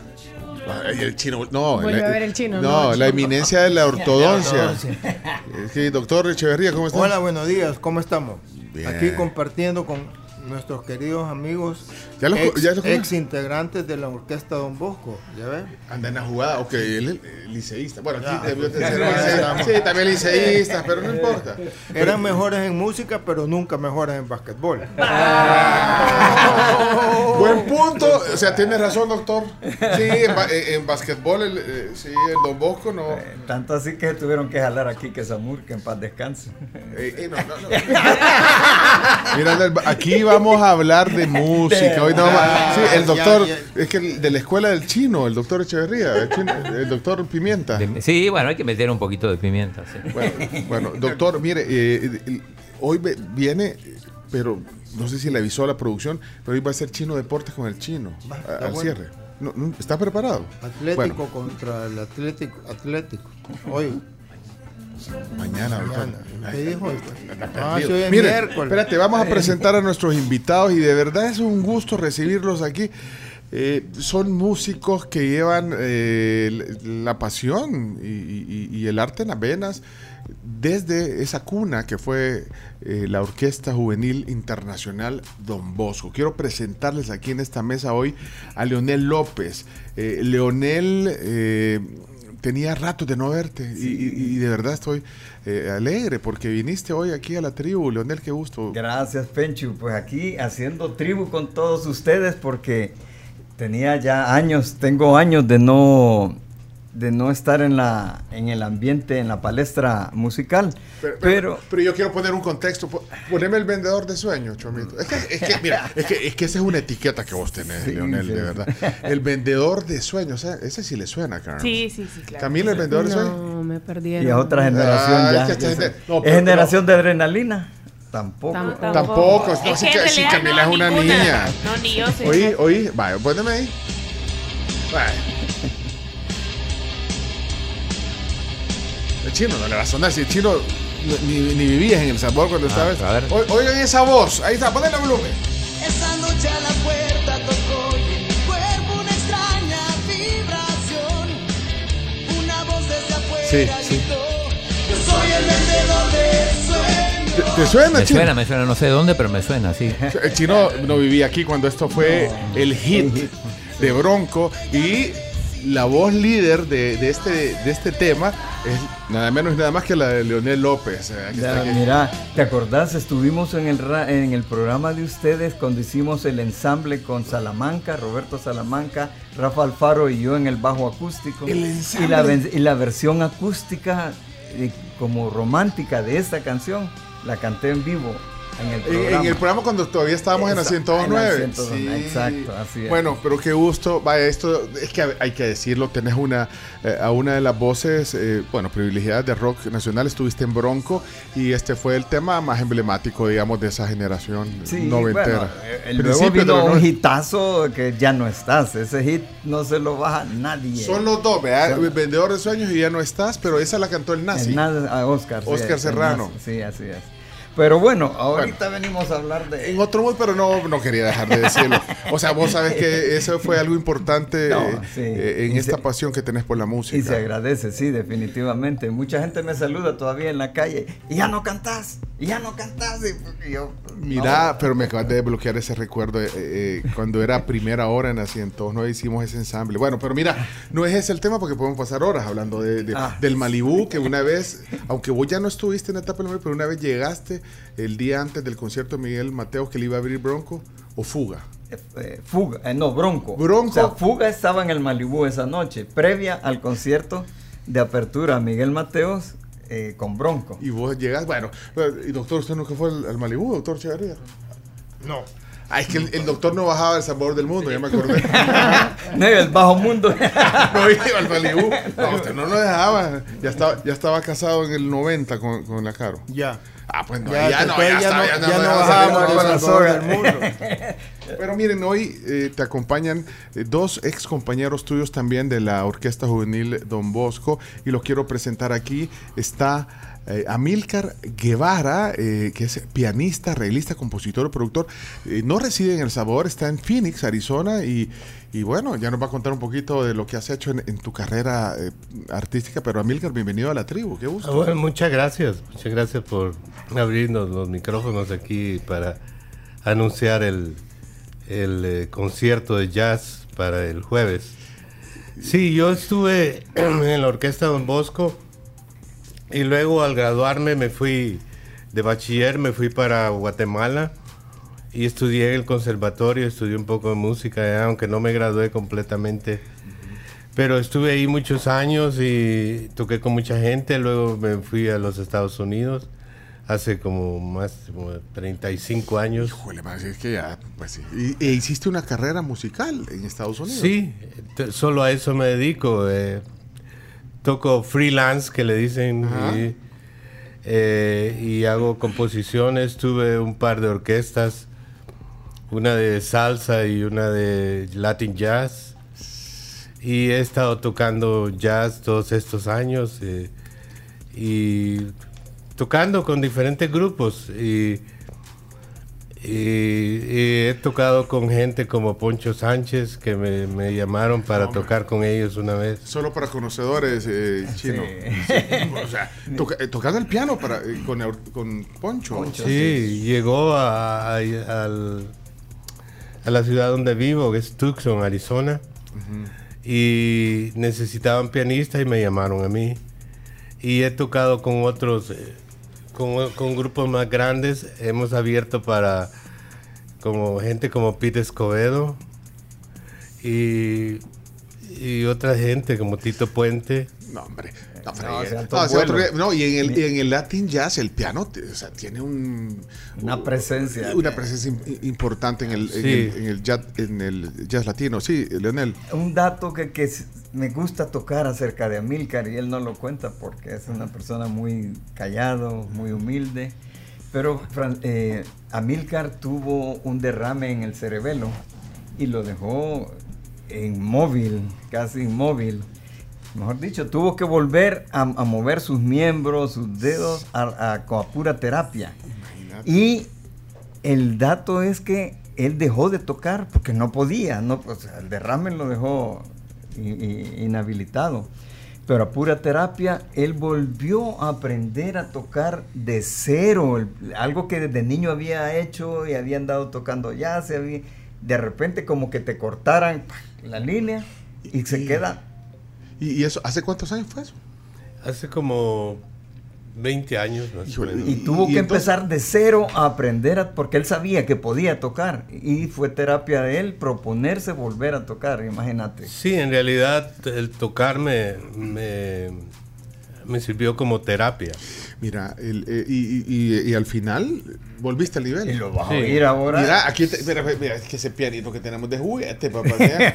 Ay, el chino, no. Vuelve la- a ver el chino, No, no, la chino. eminencia de la <laughs> ortodoncia. ortodoncia. <laughs> Es que, doctor Echeverría, ¿cómo está? Hola, buenos días, ¿cómo estamos? Bien. Aquí compartiendo con nuestros queridos amigos, ¿Ya los ex, ya los conoce? ex integrantes de la orquesta Don Bosco, ¿ya ven? Anda en la jugada, ok, él es eh, liceísta. Bueno, aquí Ya. debió de Ya, ser. Sí, también liceísta, pero no importa. <laughs> Eran mejores en música, pero nunca mejores en básquetbol. <laughs> Buen punto. O sea, tiene razón, doctor. Sí, en, ba- en, en basquetbol, el, eh, sí, el Don Bosco no. Tanto así que tuvieron que jalar aquí que Samur, que en paz descanse. Eh, eh, no, no, no. <laughs> Mira, aquí vamos a hablar de <laughs> música. Hoy no vamos a- sí, el doctor, es que el de la escuela del chino, el doctor Echeverría, el, chino- el doctor Pimienta. Sí, bueno, hay que meter un poquito de pimienta. sí. Bueno, bueno, doctor, mire, eh, el- hoy viene, pero no sé si le avisó a la producción, pero hoy va a ser Chino Deportes con el chino a- está al bueno. cierre. No, no, ¿Está preparado? Atlético Bueno, contra el Atlético. Atlético. Hoy. Mañana. Mañana. ¿Qué dijo? Ah, hoy es miércoles. espérate, vamos a presentar a nuestros invitados y de verdad es un gusto recibirlos aquí. eh, son músicos que llevan eh, la pasión y, y- y el arte en las venas desde esa cuna que fue eh, la Orquesta Juvenil Internacional Don Bosco. Quiero presentarles aquí en esta mesa hoy a Leonel López. Leonel tenía rato de no verte y, y- y de verdad estoy eh, alegre porque viniste hoy aquí a la tribu. Leonel, qué gusto. Gracias, Penchu. Pues aquí haciendo tribu con todos ustedes porque tenía ya años, tengo años de no de no estar en la en el ambiente en la palestra musical. Pero, Pero, pero- pero yo quiero poner un contexto. Po- Poneme el vendedor de sueños, Chomito. Es que, es que, mira, es que, es que esa es una etiqueta que vos tenés, Sí, Leonel, sí. de verdad. El vendedor de sueños, ¿eh? ese sí le suena, Carlos. Sí, sí, sí, claro. Camila, el vendedor de sueños. No, me perdieron. y a otra generación Ah, ya. es que esta ya gente- sé. no, ¿Es pero- generación de adrenalina? Tampoco. Tampoco. Tampoco, no, Es sí que sí, Camila no, es una ninguna. niña. No, ni yo sé. Oí, oí, vaya, poneme ahí. Vaya. Chino no le va a sonar, si el chino no- ni, ni vivías en El Sabor cuando estabas. a ver. O- Oigan esa voz, ahí está, ponle el volumen. Esa noche a la puerta tocó y en mi cuerpo una extraña vibración. Una voz desde afuera Sí, sí. gritó, yo soy el vendedor de sueños. ¿Te, te suena, Me chino? suena, me suena, no sé de dónde, pero me suena, sí. El chino no vivía aquí cuando esto fue el hit de Bronco y la voz líder de, de este, de este tema es nada menos y nada más que la de Leonel López. eh, que Ya, mira, ¿te acordás? Estuvimos en el, ra- en el programa de ustedes cuando hicimos el ensamble con Salamanca, Roberto Salamanca, Rafa Alfaro y yo en el bajo acústico. El y, la, y la versión acústica eh, como romántica de esta canción la canté en vivo en el programa. en el programa cuando todavía estábamos en la Esa- 109. en la 109, exacto, así es. Bueno, pero qué gusto. Vaya, esto es que hay que decirlo. Tenés una, eh, a una de las voces, eh, bueno, privilegiadas de rock nacional. Estuviste en Bronco y este fue el tema más emblemático, digamos, de esa generación Sí, noventera. bueno, eh, luego vino un hitazo que ya no estás. Ese hit no se lo baja nadie. Son los dos, ¿verdad? Son- El Vendedor de sueños y ya no estás, pero esa la cantó el nazi. El Nazi- a Oscar. sí, Oscar el Serrano. Nazi, Sí, así es. Pero bueno, ahorita venimos a hablar de... En otro mood, pero no, no quería dejar de decirlo. O sea, vos sabes que eso fue algo importante <laughs> No, eh, sí. eh, en Y esta se- pasión que tenés por la música. Y se agradece, sí, definitivamente. Mucha gente me saluda todavía en la calle. Y ya no cantás, y ya no cantás. Y yo, Mira, no. pero me acabas de desbloquear ese recuerdo eh, eh, cuando era primera hora en la 109 hicimos ese ensamble. Bueno, pero mira, no es ese el tema porque podemos pasar horas hablando de, de- Ah. del Malibú, que una vez, aunque vos ya no estuviste en la etapa del Malibú, pero una vez llegaste el día antes del concierto de Miguel Mateos que le iba a abrir Bronco o Fuga. Eh, Fuga, eh, no, Bronco. Bronco. O sea, Fuga estaba en el Malibú esa noche, previa al concierto de apertura Miguel Mateos eh, con Bronco. Y vos llegas, bueno, y doctor, ¿usted nunca fue al, al Malibú, doctor Chegarría? No. Ah, es que el, el doctor no bajaba el sabor del mundo, ya me acordé. <laughs> No, el bajo mundo. <laughs> no iba al Malibú. No, usted no lo dejaba. Ya estaba, ya estaba casado en el 90 con, con la Caro. Ya. Ah, pues no, Ya, ya, no, ya, no- ya no, ya no dejaba bajábamos salir con con la la soga soga. del mundo. Pero miren, hoy eh, te acompañan eh, dos ex compañeros tuyos también de la Orquesta Juvenil Don Bosco y los quiero presentar aquí. Está eh, Amílcar Guevara, eh, que es pianista, arreglista, compositor productor. Eh, no reside en El Sabor, está en Phoenix, Arizona y, bueno, ya nos va a contar un poquito de lo que has hecho en, tu carrera artística. Pero Amílcar, bienvenido a la tribu, qué gusto. Ah, muchas gracias, muchas gracias por abrirnos los micrófonos aquí para anunciar el, el concierto de jazz para el jueves. Sí, yo estuve <clears throat> en la orquesta Don Bosco y luego al graduarme me fui de bachiller, me fui para Guatemala y estudié en el conservatorio, estudié un poco de música, allá, aunque no me gradué completamente. Pero estuve ahí muchos años y toqué con mucha gente, luego me fui a los Estados Unidos hace como más como 35 años. Híjole, madre, es que ya, pues sí. Y, e hiciste una carrera musical en Estados Unidos. Sí, solo a eso me dedico. eh, toco freelance, que le dicen, y, eh, y hago composiciones. Tuve un par de orquestas, una de salsa y una de Latin jazz. Y he estado tocando jazz todos estos años eh, y tocando con diferentes grupos. Y, Y, y he tocado con gente como Poncho Sánchez, que me, me llamaron para tocar con ellos una vez. Solo para conocedores, eh, chino. Sí, o sea, toca- eh, tocando el piano para, eh, con, Poncho. Sí, llegó a, a- al- a la ciudad donde vivo, que es Tucson, Arizona, y necesitaban pianistas y me llamaron a mí. Y he tocado con otros, eh, con, grupos más grandes, hemos abierto para como gente como Pete Escobedo y, y otra gente como Tito Puente. No, hombre. No, No, otro- no, y en el, y en el Latin Jazz, el piano te- o sea, tiene un, Una presencia. Una presencia im- importante en el, en Sí. el, en el jazz, en el jazz latino. Sí, Leonel. Un dato que, que me gusta tocar acerca de Amílcar y él no lo cuenta porque es una persona muy callado, muy humilde. Pero eh, Amílcar tuvo un derrame en el cerebelo y lo dejó inmóvil, casi inmóvil. Mejor dicho, tuvo que volver a, a mover sus miembros, sus dedos a, a- a pura terapia. Y el dato es que él dejó de tocar porque no podía, no, o sea, el derrame lo dejó inhabilitado. Pero a pura terapia, él volvió a aprender a tocar de cero, el- algo que desde niño había hecho y había andado tocando ya, se había, de repente como que te cortaran la línea y se queda ¿Y, y eso hace cuántos años fue eso? Hace como 20 años. más o menos. Y tuvo que empezar de cero a aprender, a- porque él sabía que podía tocar. Y fue terapia de él proponerse volver a tocar, imagínate. Sí, en realidad el tocar me, me, me sirvió como terapia. Mira, el, eh, y, y- y- y al final volviste al nivel. Y lo vas a oír ahora. Mira, aquí te- mira, mira, es que ese pianito que tenemos de juguete, papá. Mira,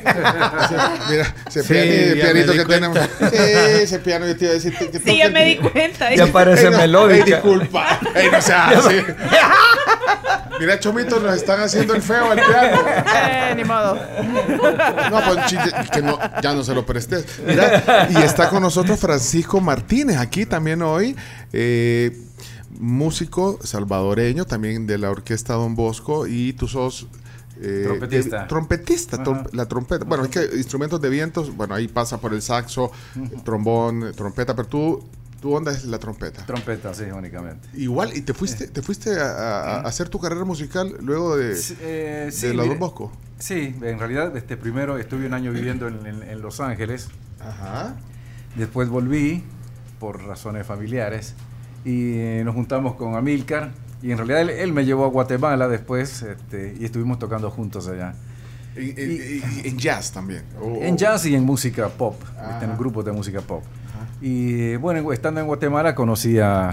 <laughs> mira ese Sí, pianito di que tenemos. cuenta. Sí, ese piano yo te iba a decir que, que Sí, ya me di cuenta. Ya parece ey, disculpa. Ey, no sea así. Mira, Chomito, nos están haciendo el feo al piano. Eh, ni modo. No, pues chiste, que no, ya no se lo prestes. Mira, y está con nosotros Francisco Martínez, aquí también hoy, eh, músico salvadoreño, también de la orquesta Don Bosco, y tú sos... eh, Trompetista. trompetista, trom- la trompeta. Bueno, es que instrumentos de vientos, bueno, ahí pasa por el saxo, trombón, trompeta, pero tú, tu onda es la trompeta. Trompeta, sí, únicamente. Igual, y te fuiste, te fuiste a, a- a hacer tu carrera musical luego de, Sí, eh, sí, de la mire, Don Bosco. Sí, en realidad, este, primero estuve un año viviendo en, en- en Los Ángeles. Ajá. Después volví por razones familiares y eh, nos juntamos con Amílcar. Y en realidad él, él me llevó a Guatemala después este, y estuvimos tocando juntos allá. En, en- en jazz también. o- En jazz y en música pop, en grupos de música pop. Y bueno, estando en Guatemala conocí a,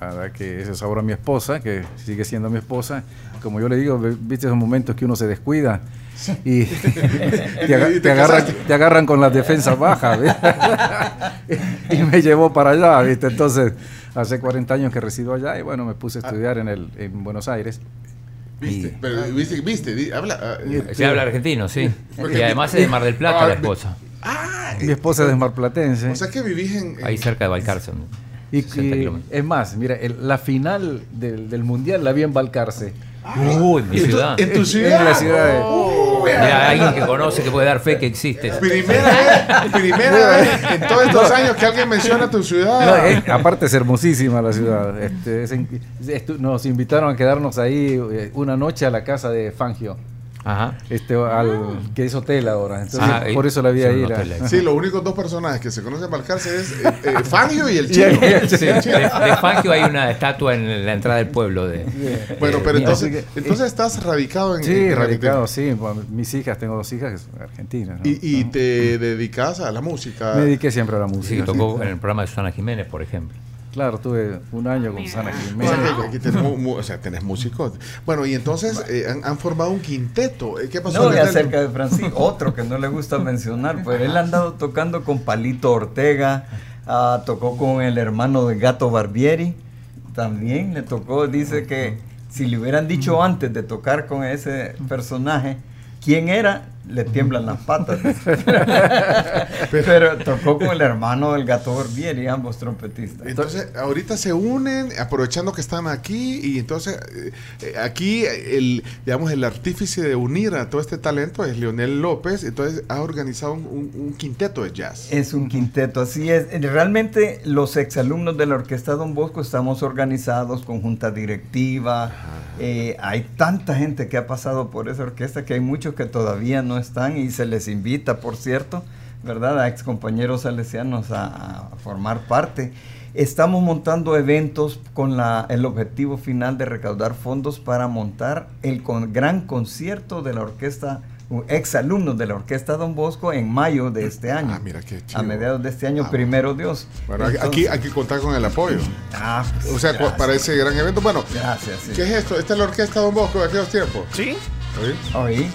a la que es ahora mi esposa, que sigue siendo mi esposa. Como yo le digo, viste esos momentos que uno se descuida y <laughs> te, aga- te agarran, te agarran con las defensas bajas. <laughs> <laughs> y me llevó para allá, ¿viste? Entonces, hace 40 años que resido allá y bueno, me puse a estudiar en, el, en Buenos Aires. ¿Viste? Pero, ¿viste? ¿Viste? Habla. ah, Se habla argentino, sí. Porque- Y además es de Mar del Plata Ah, la esposa. Mi esposa es de Marplatense. O sea que vivís en. en- Ahí cerca de Valcárcel. Y, 60 y- kilómetros. es más, mira, el- la final del, del mundial la vi en Balcarce. Uy, mi ¿En tu- ciudad. en tu ciudad? En la ciudad de- Oh, Mira, alguien que conoce que puede dar fe que existe. Primera <laughs> vez, primera vez en todos estos años que alguien menciona tu No, ciudad. es- aparte es hermosísima la ciudad. Este, es nos invitaron a quedarnos ahí eh, una noche a la casa de Fangio. Ajá. Este, al, que es hotel ahora. Entonces, Ah, por eso la vi sí, ahí. la-. Sí, los únicos dos personajes que se conocen en Balcarce es eh, eh, <laughs> Fangio y el chino. el- Sí, de, de Fangio hay una estatua en la entrada del pueblo. De, Bueno, pero entonces, entonces estás radicado en. Sí, en radicado, sí. Mis hijas, tengo dos hijas que son argentinas. ¿no? Y, y te dedicas a la música. Me dediqué siempre a la Sí, música. que tocó en el programa de Susana Jiménez, por ejemplo. Claro, tuve un año con Susana O Jiménez. sea, que aquí tenés, mu- mu- o sea, tenés músicos. Bueno, y entonces eh, han, han formado un quinteto. Eh, ¿Qué pasó? No, y acerca de Francisco, otro que no le gusta mencionar, pues él ha andado tocando con Palito Ortega, ah, tocó con el hermano de Gato Barbieri, también le tocó, dice que si le hubieran dicho antes de tocar con ese personaje quién era, le tiemblan las patas. <laughs> <laughs> Pero tocó con el hermano del gato Gordieri, ambos trompetistas. Entonces, ahorita se unen, aprovechando que están aquí, y entonces eh, eh, aquí el, digamos, el artífice de unir a todo este talento es Leonel López, entonces ha organizado un, un- un quinteto de jazz. Es un quinteto, así es. Eh, Realmente los exalumnos de la Orquesta Don Bosco estamos organizados con junta directiva. Eh, hay tanta gente que ha pasado por esa orquesta que hay muchos que todavía no están y se les invita, por cierto, ¿verdad? A ex compañeros salesianos a, a formar parte. Estamos montando eventos con la- el objetivo final de recaudar fondos para montar el con- gran concierto de la orquesta, ex alumnos de la orquesta Don Bosco en mayo de este año. A mediados de este año, primero Dios. Bueno, aquí Entonces- hay que contar con el apoyo. Ah, o sea, gracias. para ese gran evento. Bueno, Gracias, sí. ¿qué es esto? ¿Esta es la orquesta Don Bosco de aquellos tiempos? Sí. Oí.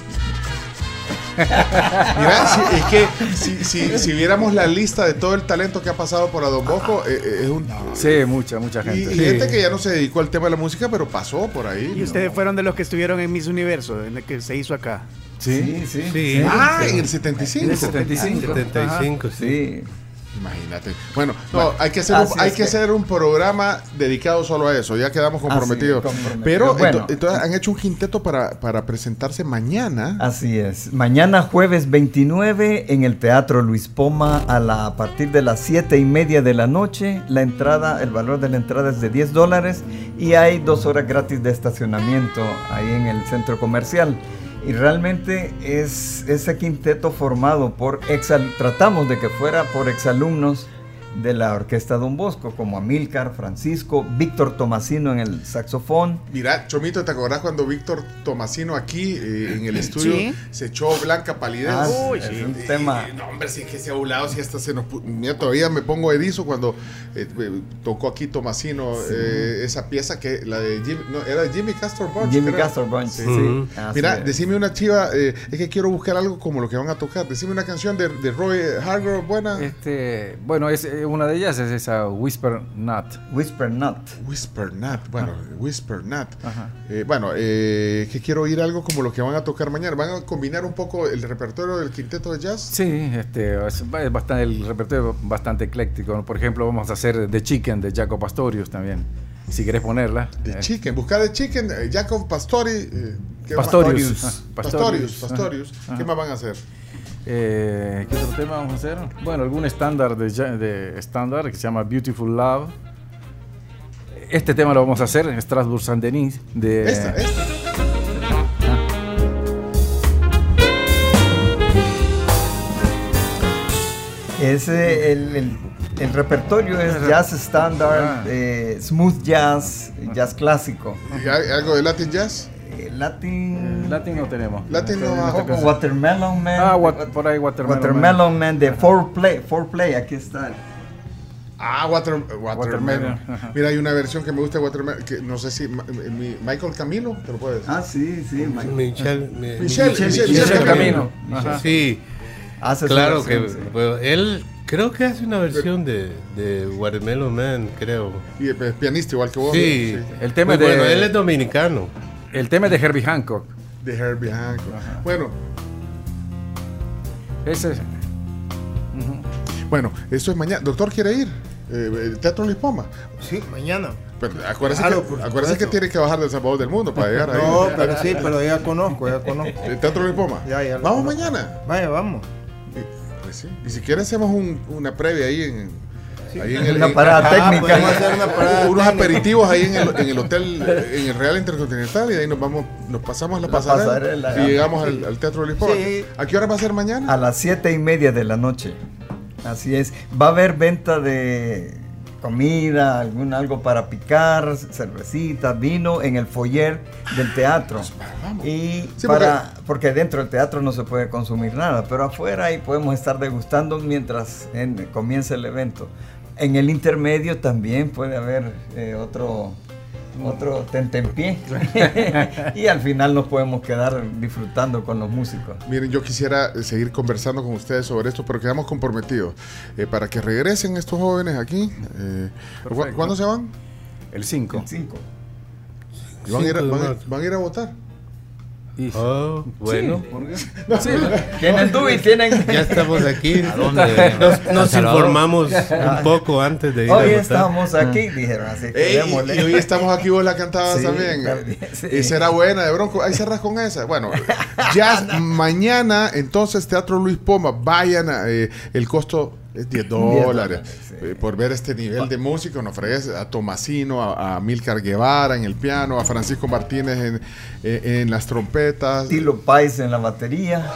<laughs> Mira, si- es que si, si, si viéramos la lista de todo el talento que ha pasado por a Don Bosco, eh, eh, es un... Sí, mucha, mucha Y, gente. y gente que ya no se dedicó al tema de la música, pero pasó por ahí. Y ustedes fueron de los que estuvieron en Miss Universo, en el que se hizo acá. Sí, sí. Sí. Ah, en el 75. En el 75. 75, sí. Imagínate. Bueno, no, Bueno, hay que hacer así un, hay que que- hacer un programa dedicado solo a eso. Ya quedamos comprometidos. Es. Pero Bueno. ento- entonces han hecho un quinteto para, para presentarse mañana. Así es. Mañana jueves 29 en el Teatro Luis Poma a, la, a partir de las 7 y media de la noche. La entrada, el valor de la entrada es de 10 dólares y hay dos horas gratis de estacionamiento ahí en el centro comercial. Y realmente es ese quinteto formado por exal tratamos de que fuera por exalumnos de la Orquesta Don Bosco, como Amílcar, Francisco, Víctor Tomasino en el saxofón, Mira, Chomito, ¿te acordás cuando Víctor Tomasino aquí eh, en el estudio Sí. se echó blanca palidez? Ah, Uy, es sí. un Y- tema. y- no, hombre, si es que se ha volado, si hasta se nos. Mira, todavía me pongo erizo cuando eh, eh, tocó aquí Tomasino Sí. eh, esa pieza que la de Jimmy. No, era de Jimmy Castor Bunch. Jimmy. Castor Bunch, Sí. sí. Mira, es. decime una chiva, eh, es que quiero buscar algo como lo que van a tocar. Decime una canción de, de Roy Hargrove buena. Este, bueno, es, una de ellas es esa Whisper Nut. Whisper Nut. Whisper Nut, bueno, Whisper Nut. Eh, bueno, eh, que quiero oír algo como lo que van a tocar mañana. ¿Van a combinar un poco el repertorio del quinteto de jazz? Sí, este, es, bastante, el repertorio es bastante ecléctico. Por ejemplo, vamos a hacer The Chicken de Jaco Pastorius también. Si querés ponerla. The Eh, Chicken, buscar The Chicken, eh, Jacob Pastori. eh. <laughs> Pastorius. Pastorius, Pastorius. Pastorius. Pastorius. ¿Qué más van a hacer? Eh, ¿Qué otro tema vamos a hacer? Bueno, algún estándar de, de estándar que se llama Beautiful Love. Este tema lo vamos a hacer en Strasbourg Saint Denis de Esta, esta. Ese, el, el- el repertorio es jazz estándar, eh, smooth jazz, jazz clásico. ¿Y algo de Latin Jazz? Latin. Latin no tenemos. Latin no Tenemos va. con Watermelon Man. Ah, what- por ahí Watermelon, Watermelon Man de Four Play, Four Play, aquí está. Ah, Water, Watermelon. Mira, hay una versión que me gusta de Watermelon, que no sé si mi- Michael Camilo, te lo puedes Ah, sí, sí. Michelle, mi- Michelle, Michelle- Michelle Michelle Camino. Camino. Sí. Hace su claro versión, que sí. bueno, él creo que hace una versión de, de Watermelon Man, creo. Y es pianista igual que vos. Sí. ¿no? El tema Muy de- bueno, él es dominicano. El tema es de Herbie Hancock. De Herbie Hancock. Bueno, Ese. bueno, eso es mañana. Doctor, ¿quiere ir? Eh, el Teatro Lipoma. Sí, mañana. Pero acuérdese, Claro, que, acuérdese que tiene que bajar del Salvador del Mundo para llegar <laughs> ahí. No, pero sí, pero ya conozco, ya conozco. ¿El Teatro Lipoma? Ya, ya ¿Vamos conozco. mañana? Vaya, vamos. Pues sí. Y si quiere hacemos un- una previa ahí en... ahí en Una en- parada técnica. podemos hacer una <laughs> parada unos técnica. aperitivos ahí en el, en el hotel, <laughs> en el Real Intercontinental y de ahí nos vamos, nos pasamos la La pasarela, pasarela, y llegamos al, al Teatro Lisboa. Sí. ¿A qué hora va a ser mañana? A las siete y media de la noche. Así es. Va a haber venta de comida, algún algo para picar, cervecita, vino en el foyer del teatro. Y Sí, para, porque dentro del teatro no se puede consumir nada, pero afuera ahí podemos estar degustando mientras en- comienza el evento. En el intermedio también puede haber eh, otro otro tentempié <laughs> <laughs> y al final nos podemos quedar disfrutando con los músicos. Miren, yo quisiera eh, seguir conversando con ustedes sobre esto, pero quedamos comprometidos eh, para que regresen estos jóvenes aquí. eh, ¿cu- Perfecto. ¿Cuándo se van? El 5. El 5. ¿Y van, van a ir a votar? Oh, bueno. Sí, tienen Dewey, tienen. Ya estamos aquí. ¿A dónde? Nos, informamos un <laughs> poco antes de ir Hoy a estamos aquí, dijeron así. que Ey, y hoy estamos aquí, vos la cantabas Sí, también. también, sí. Esa era buena de Bronco. Ahí cerras con esa. Bueno, ya <laughs> mañana, entonces, Teatro Luis Poma. Vayan, a, eh, el costo es 10 <laughs> dólares. eh, por ver este nivel de música. Nos fregues a Tomasino, a, a Milcar Guevara en el piano, a Francisco Martínez en, eh, en las trompetas. Tilo Pais en la batería.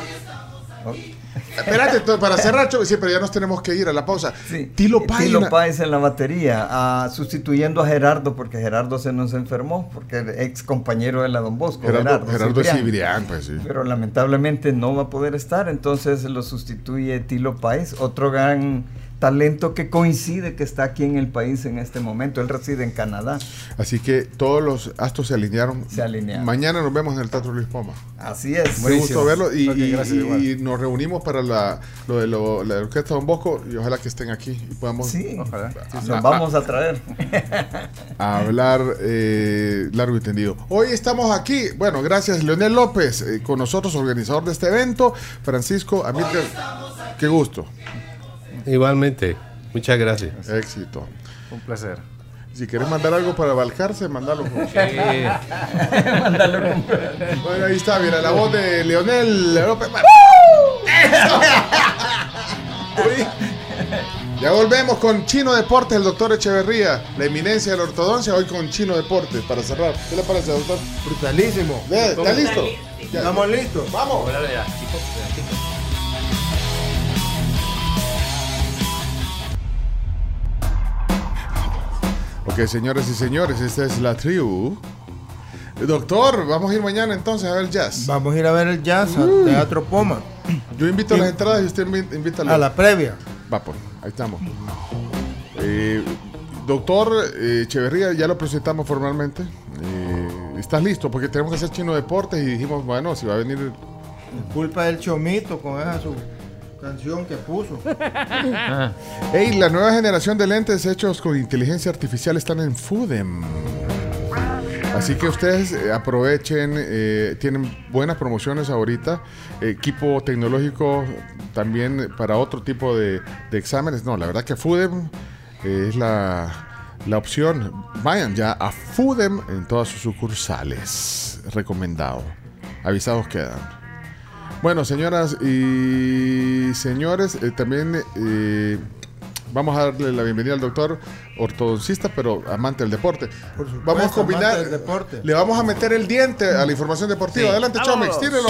Espérate, para cerrar, sí, pero ya nos tenemos que ir a la pausa. Tilo Pais. Tilo na- Páez en la batería, ah, sustituyendo a Gerardo, porque Gerardo se nos enfermó, porque era ex compañero de la Don Bosco. Gerardo, Gerardo Cibrián. Cibrián, pues sí. Pero lamentablemente no va a poder estar, entonces lo sustituye Tilo Páez, otro gran talento que coincide que está aquí en el país en este momento. Él reside en Canadá. Así que todos los astros se alinearon. Se alinearon. Mañana nos vemos en el Teatro Luis Poma. Así es. Muy gusto verlo y, Ok, y- nos reunimos para la, lo de lo- la orquesta Don Bosco y ojalá que estén aquí y podamos Sí, Ojalá. los vamos a traer. a hablar eh, largo y tendido. Hoy estamos aquí, bueno, gracias Leonel López eh, con nosotros, organizador de este evento, Francisco Amílcar, qué gusto, Igualmente. Muchas gracias. éxito. Un placer. Si quieres mandar algo para Balcarce, mandalo. <laughs> Mándalo con- Bueno, ahí está, mira, la voz de Leonel López. Oye, Ya volvemos con Chino Deportes, el doctor Echeverría, la eminencia de la ortodoncia, hoy con Chino Deportes, para cerrar. ¿Qué le parece, doctor? Brutalísimo. ¿Está listo? Estamos listos. Vamos. Señores y señores, esta es la tribu. Doctor, vamos a ir mañana entonces a ver jazz. Vamos a ir a ver el jazz al Teatro Poma. Yo invito a las entradas y usted invi- invita A la previa. Va, pues, ahí estamos. Eh, doctor eh, Echeverría, ya lo presentamos formalmente. Eh, ¿Estás listo? Porque tenemos que hacer chino deportes y dijimos, bueno, si va a venir. Culpa del chomito con esa su canción que puso. <laughs> Hey, la nueva generación de lentes hechos con inteligencia artificial están en Fudem. Así que ustedes eh, aprovechen, eh, tienen buenas promociones ahorita, equipo tecnológico también para otro tipo de, de exámenes. No, la verdad que Fudem eh, es la, la opción. Vayan ya a Fudem en todas sus sucursales. Recomendado. Avisados quedan. Bueno, señoras y señores, eh, también eh, vamos a darle la bienvenida al doctor ortodoncista, pero amante del deporte. Por supuesto, vamos a combinar, amante del deporte. le vamos a meter el diente a la información deportiva. Sí. Adelante. Chomex, tírelo.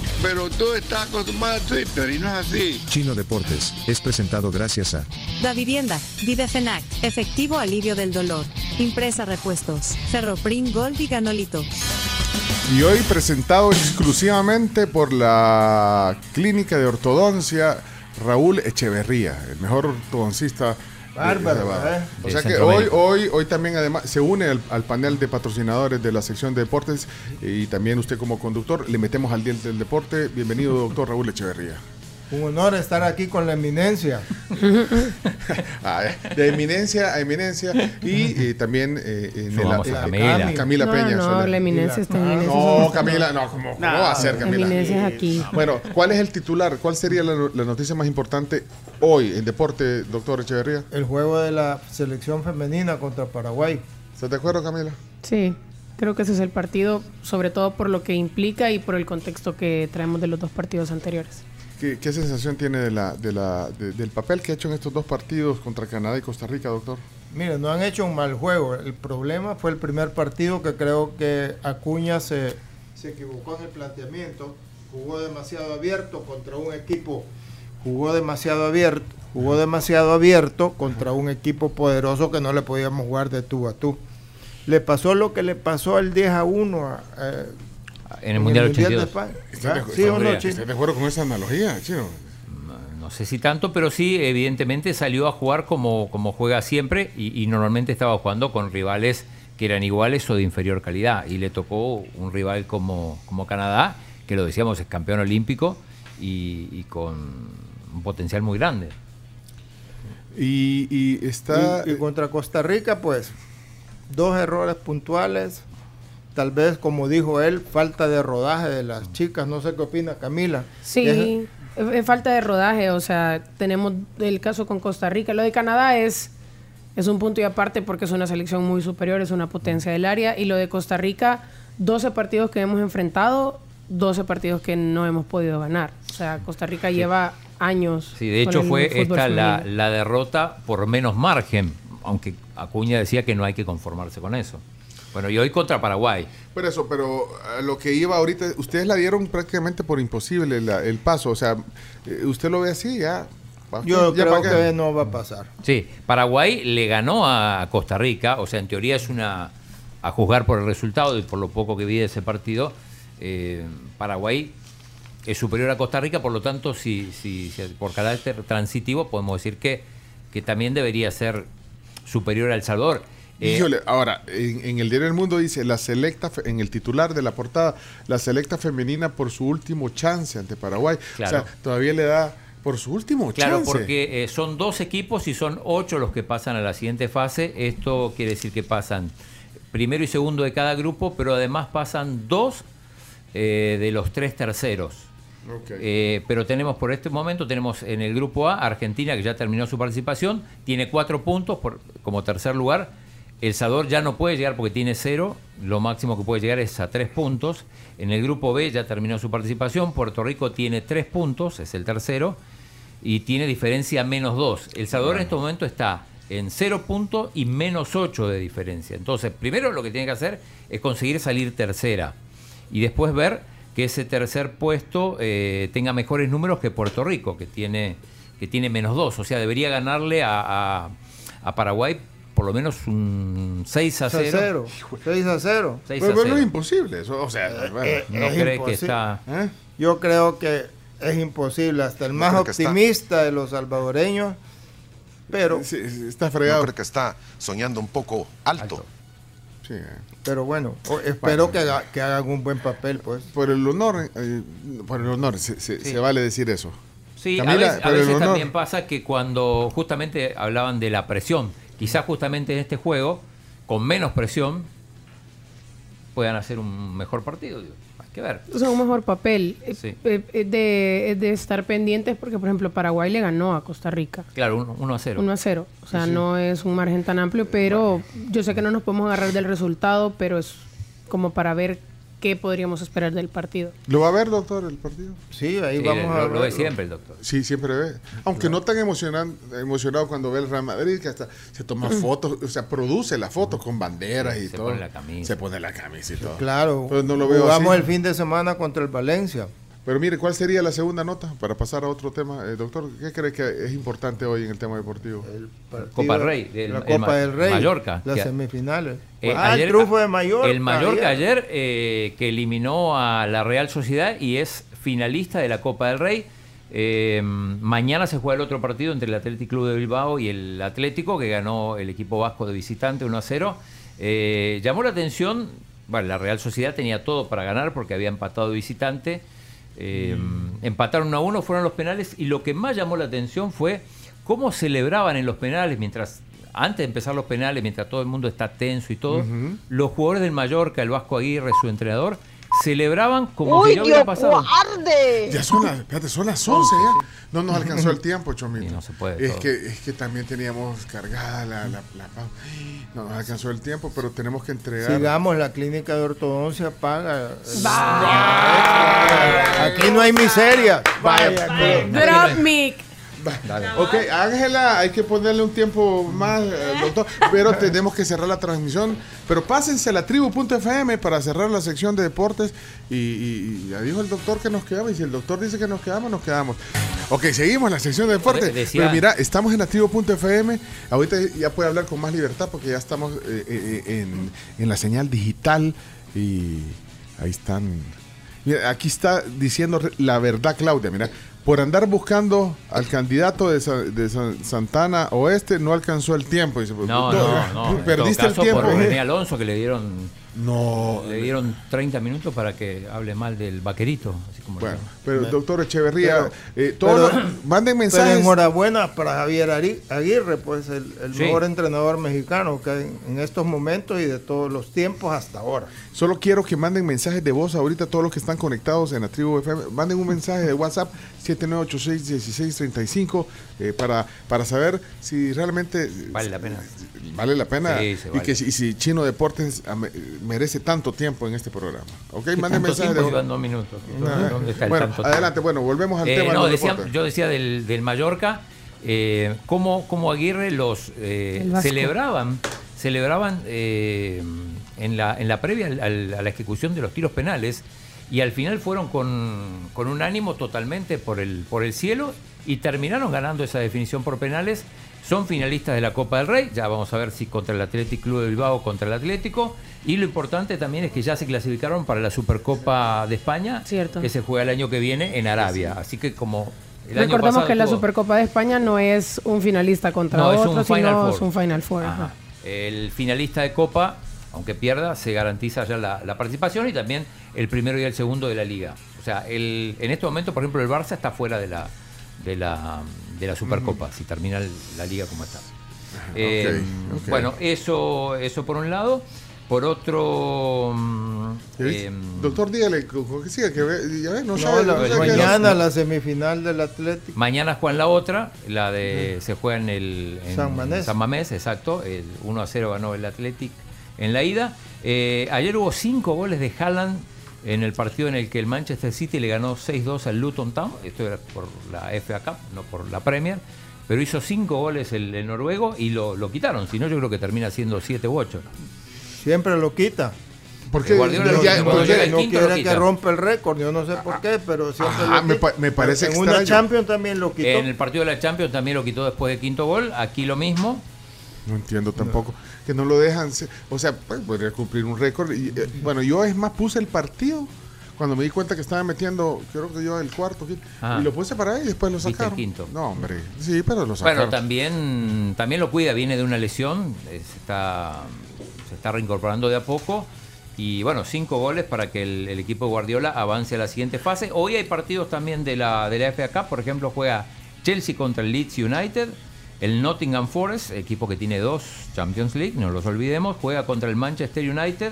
Pero tú estás acostumbrado a Twitter y no es así. Chino Deportes es presentado gracias a Da Vivienda, Videfenac, Efectivo Alivio del Dolor, Impresa Repuestos, Ferroprim Gold y Ganolito. Y hoy presentado exclusivamente por la Clínica de Ortodoncia Raúl Echeverría, el mejor ortodoncista. Bárbaro. ¿eh? O sea que hoy, hoy, hoy también además se une al, al panel de patrocinadores de la sección de deportes y también usted como conductor le metemos al diente del deporte. Bienvenido, doctor Raúl Echeverría. Un honor estar aquí con la eminencia. <laughs> Ah, de eminencia a eminencia y eh, también eh, en el- a eh, Camila. Camila No, Peña. no, Soler. la eminencia está eminencia. No, Camila, no, ¿cómo, cómo va a ser La Camila? eminencia es aquí. Bueno, ¿cuál es el titular? ¿Cuál sería la, la noticia más importante hoy en deporte, doctor Echeverría? El juego de la selección femenina contra Paraguay. ¿Estás de acuerdo, Camila? Sí, creo que ese es el partido, sobre todo por lo que implica y por el contexto que traemos de los dos partidos anteriores. ¿Qué, sensación tiene de del papel que ha hecho en estos dos partidos contra Canadá y Costa Rica, doctor? Mire, no han hecho un mal juego. El problema fue el primer partido que creo que Acuña se, se equivocó en el planteamiento. Jugó demasiado abierto contra un equipo. Jugó demasiado abierto. Jugó demasiado abierto contra un equipo poderoso que no le podíamos jugar de tú a tú. Le pasó lo que le pasó al 10 a 1 a, eh, En el Mundial de 82. España. ¿Estás de, ¿Ah? ¿Sí o no, estás- de acuerdo con esa analogía, Chino? No sé si tanto, pero sí, evidentemente salió a jugar como, como juega siempre y, y normalmente estaba jugando con rivales que eran iguales o de inferior calidad. Y le tocó un rival como, como Canadá, que lo decíamos, es campeón olímpico y, y con un potencial muy grande. Y, y está... Y, y contra Costa Rica, pues, dos errores puntuales. Tal vez, como dijo él, falta de rodaje de las chicas. No sé qué opina Camila. Sí, Es- falta de rodaje, o sea, tenemos el caso con Costa Rica. Lo de Canadá es, es un punto y aparte porque es una selección muy superior, es una potencia del área. Y lo de Costa Rica, 12 partidos que hemos enfrentado, 12 partidos que no hemos podido ganar. O sea, Costa Rica lleva años. Sí, de hecho fue esta la, la derrota por menos margen, aunque Acuña decía que no hay que conformarse con eso. Bueno, y hoy contra Paraguay. Por eso, pero a lo que iba ahorita, ustedes la dieron prácticamente por imposible la- el paso. O sea, eh, usted lo ve así, ya. Yo ya creo que no va a pasar. Sí, Paraguay le ganó a Costa Rica, o sea, en teoría es una, a juzgar por el resultado y por lo poco que vi de ese partido, eh, Paraguay es superior a Costa Rica, por lo tanto, si, si, si por carácter transitivo podemos decir que, que también debería ser superior a El Salvador. Eh, Híjole, ahora, en, en el diario El Mundo dice, la selecta, en el titular de la portada, la selecta femenina por su último chance ante Paraguay. Claro. O sea, todavía le da por su último Claro, chance. porque eh, son dos equipos y son ocho los que pasan a la siguiente fase. Esto quiere decir que pasan primero y segundo de cada grupo, pero además pasan dos eh, de los tres terceros. Eh, pero tenemos por este momento, tenemos en el grupo A, Argentina, que ya terminó su participación, tiene cuatro puntos por, como tercer lugar. El Salvador ya no puede llegar porque tiene cero, lo máximo que puede llegar es a tres puntos. En el grupo B ya terminó su participación, Puerto Rico tiene tres puntos, es el tercero, y tiene diferencia menos dos. El Salvador en este momento está en cero puntos y menos ocho de diferencia. Entonces, primero lo que tiene que hacer es conseguir salir tercera y después ver que ese tercer puesto eh, tenga mejores números que Puerto Rico, que tiene, que tiene menos dos. O sea, debería ganarle a, a- a Paraguay por lo menos un 6 a 0. 6 a 0. 6 Pero, a pero no 0. es imposible. Eso, o sea, bueno, Eh, no es cree que está... ¿eh? Yo creo que es imposible, hasta el No más está. optimista de los salvadoreños, pero, está Yo creo que está soñando un poco alto. Sí, eh. pero bueno, espero que, haga- que hagan un buen papel, pues. Por el honor, eh, por el honor, se, se- Sí. se vale decir eso. Sí, Camila, a veces, a veces también pasa que cuando justamente hablaban de la presión, quizás justamente en este juego, con menos presión, puedan hacer un mejor partido. digo. Hay que ver. O sea, un mejor papel. Eh, Sí. eh, eh, de, de estar pendientes porque, por ejemplo, Paraguay le ganó a Costa Rica. Claro, 1 a 0. 1 a 0. O sea, Sí, sí. no es un margen tan amplio, pero yo sé que no nos podemos agarrar del resultado, pero es como para ver qué podríamos esperar del partido. ¿Lo va a ver, doctor, el partido? Sí, ahí Sí, vamos a lo, lo ve siempre el doctor. Sí, siempre ve. Aunque no tan emocionan, emocionado cuando ve el Real Madrid, que hasta se toma fotos, o sea, produce las fotos con banderas y Se todo. pone la camisa. Se pone la camisa y todo. Claro, no lo veo jugamos así. el fin de semana contra el Valencia. Pero mire, ¿cuál sería la segunda nota para pasar a otro tema? Eh, doctor, ¿qué cree que es importante hoy en el tema deportivo? Copa del Rey, del- la el Copa Ma- del Rey. Mallorca, Las semifinales. Eh, ah, ayer- el triunfo de Mallorca. El Mallorca ayer eh, que eliminó a la Real Sociedad y es finalista de la Copa del Rey. Eh, mañana se juega el otro partido entre el Athletic Club de Bilbao y el Atlético, que ganó el equipo vasco de visitante 1 a 0. Eh, llamó la atención, bueno, la Real Sociedad tenía todo para ganar porque había empatado de visitante. Eh, Empataron 1 a 1, fueron los penales y lo que más llamó la atención fue cómo celebraban en los penales mientras antes de empezar los penales, mientras todo el mundo está tenso y todo, los jugadores del Mallorca, el Vasco Aguirre, su entrenador, celebraban como ¡Uy, si no hubiera pasado. Ya son las, espérate, son las 11 ya. No nos alcanzó el tiempo, Chomito. <laughs> no se puede Es todo. que, es que también teníamos cargada la, la. No nos alcanzó el tiempo, pero tenemos que entregar. Sigamos, la clínica de ortodoncia paga. Aquí no hay miseria. Vaya, Drop mic. Ok, Ángela, hay que ponerle un tiempo más, eh, doctor, pero tenemos que cerrar la transmisión. Pero pásense a la tribu.fm para cerrar la sección de deportes. Y, y- y ya dijo el doctor que nos quedamos. Y si el doctor dice que nos quedamos, nos quedamos. Ok, seguimos en la sección de deportes. Decía- Pero mira, estamos en la tribu.fm. Ahorita ya puede hablar con más libertad porque ya estamos eh, eh, en, en la señal digital. Y ahí están Mira, aquí está diciendo la verdad, Claudia. Mira, por andar buscando al candidato de, de Sa- Santana Oeste, no alcanzó el tiempo. Dice, No, no, no. En <laughs> Perdiste todo el caso, tiempo. Por <laughs> René Alonso que le dieron. No. Le dieron 30 minutos para que hable mal del vaquerito. Así como Bueno, pero doctor Echeverría, eh, todos pero- los- manden Pero mensajes. enhorabuena para Javier Aguirre, pues el, el Sí. mejor entrenador mexicano que hay en estos momentos y de todos los tiempos hasta ahora. Solo quiero que manden mensajes de voz ahorita todos los que están conectados en la tribu FM. Manden un mensaje de WhatsApp <laughs> 7986-1635 eh, para, para saber si realmente Vale la pena. vale la pena Sí, se y vale. que si, y si Chino Deportes merece tanto tiempo en este programa. ¿Ok? ¿Qué Manden tanto mensajes tiempo? de dos minutos. Ah. ¿Dónde está el Bueno, tanto adelante. tiempo? Bueno, volvemos al Eh, tema de no, los decía- yo decía del, del Mallorca, eh, cómo, cómo Aguirre los eh, celebraban, celebraban eh, en, la, en la previa al- al- a la ejecución de los tiros penales y al final fueron con, con un ánimo totalmente por el, por el cielo y terminaron ganando esa definición por penales. Son finalistas de la Copa del Rey, ya vamos a ver si contra el Athletic Club de Bilbao o contra el Atlético. Y lo importante también es que ya se clasificaron para la Supercopa de España, que se juega el año que viene en Arabia. Así que como el Recordemos que la tuvo- Supercopa de España no es un finalista contra No, es un otro, Final sino Four. es un Final Four. ajá. Ajá. El finalista de Copa, aunque pierda, se garantiza ya la, la participación y también el primero y el segundo de la liga. O sea, el, en este momento, por ejemplo, el Barça está fuera de la de la, de la Supercopa, si termina la liga como está. Eh. Bueno, eso, eso por un lado. Por otro... mm, eh, Doctor, dígale que siga, que ve- ya ve, no, No, sabe. la- no sabe qué- mañana la semifinal del Atlético. Mañana juegan la otra, la de se juega en el en San Mamés. San Mamés, exacto. El 1 a 0 ganó el Athletic en la ida. Eh, ayer hubo cinco goles de Haaland en el partido en el que el Manchester City le ganó 6-2 al Luton Town. Esto era por la FA Cup, no por la Premier. Pero hizo cinco goles el, el noruego y lo, lo quitaron. Si no, yo creo que termina siendo 7 u 8. Siempre lo quita. ¿Por qué? Guardiola Ya- porque llega el no quinto quiere que rompa el récord, yo no sé por qué, pero siempre Ajá, lo me quita. pa- me parece En una extraño. Champions también lo quitó. En el partido de la Champions también lo quitó después del quinto gol. Aquí lo mismo. No entiendo tampoco. Que no lo dejan. O sea, pues, podría cumplir un récord. Y, eh, bueno, yo es más puse el partido cuando me di cuenta que estaba metiendo, creo que yo el cuarto. Ah. Y lo puse para ahí y después lo Viste el sacaron. quinto. No, hombre. Sí, pero lo sacaron. Bueno, también, también lo cuida, viene de una lesión, eh, se está, se está reincorporando de a poco. Y bueno, cinco goles para que el, el equipo de Guardiola avance a la siguiente fase. Hoy hay partidos también de la, de la FA Cup, por ejemplo, juega Chelsea contra el Leeds United. El Nottingham Forest, equipo que tiene dos Champions League, no los olvidemos, juega contra el Manchester United.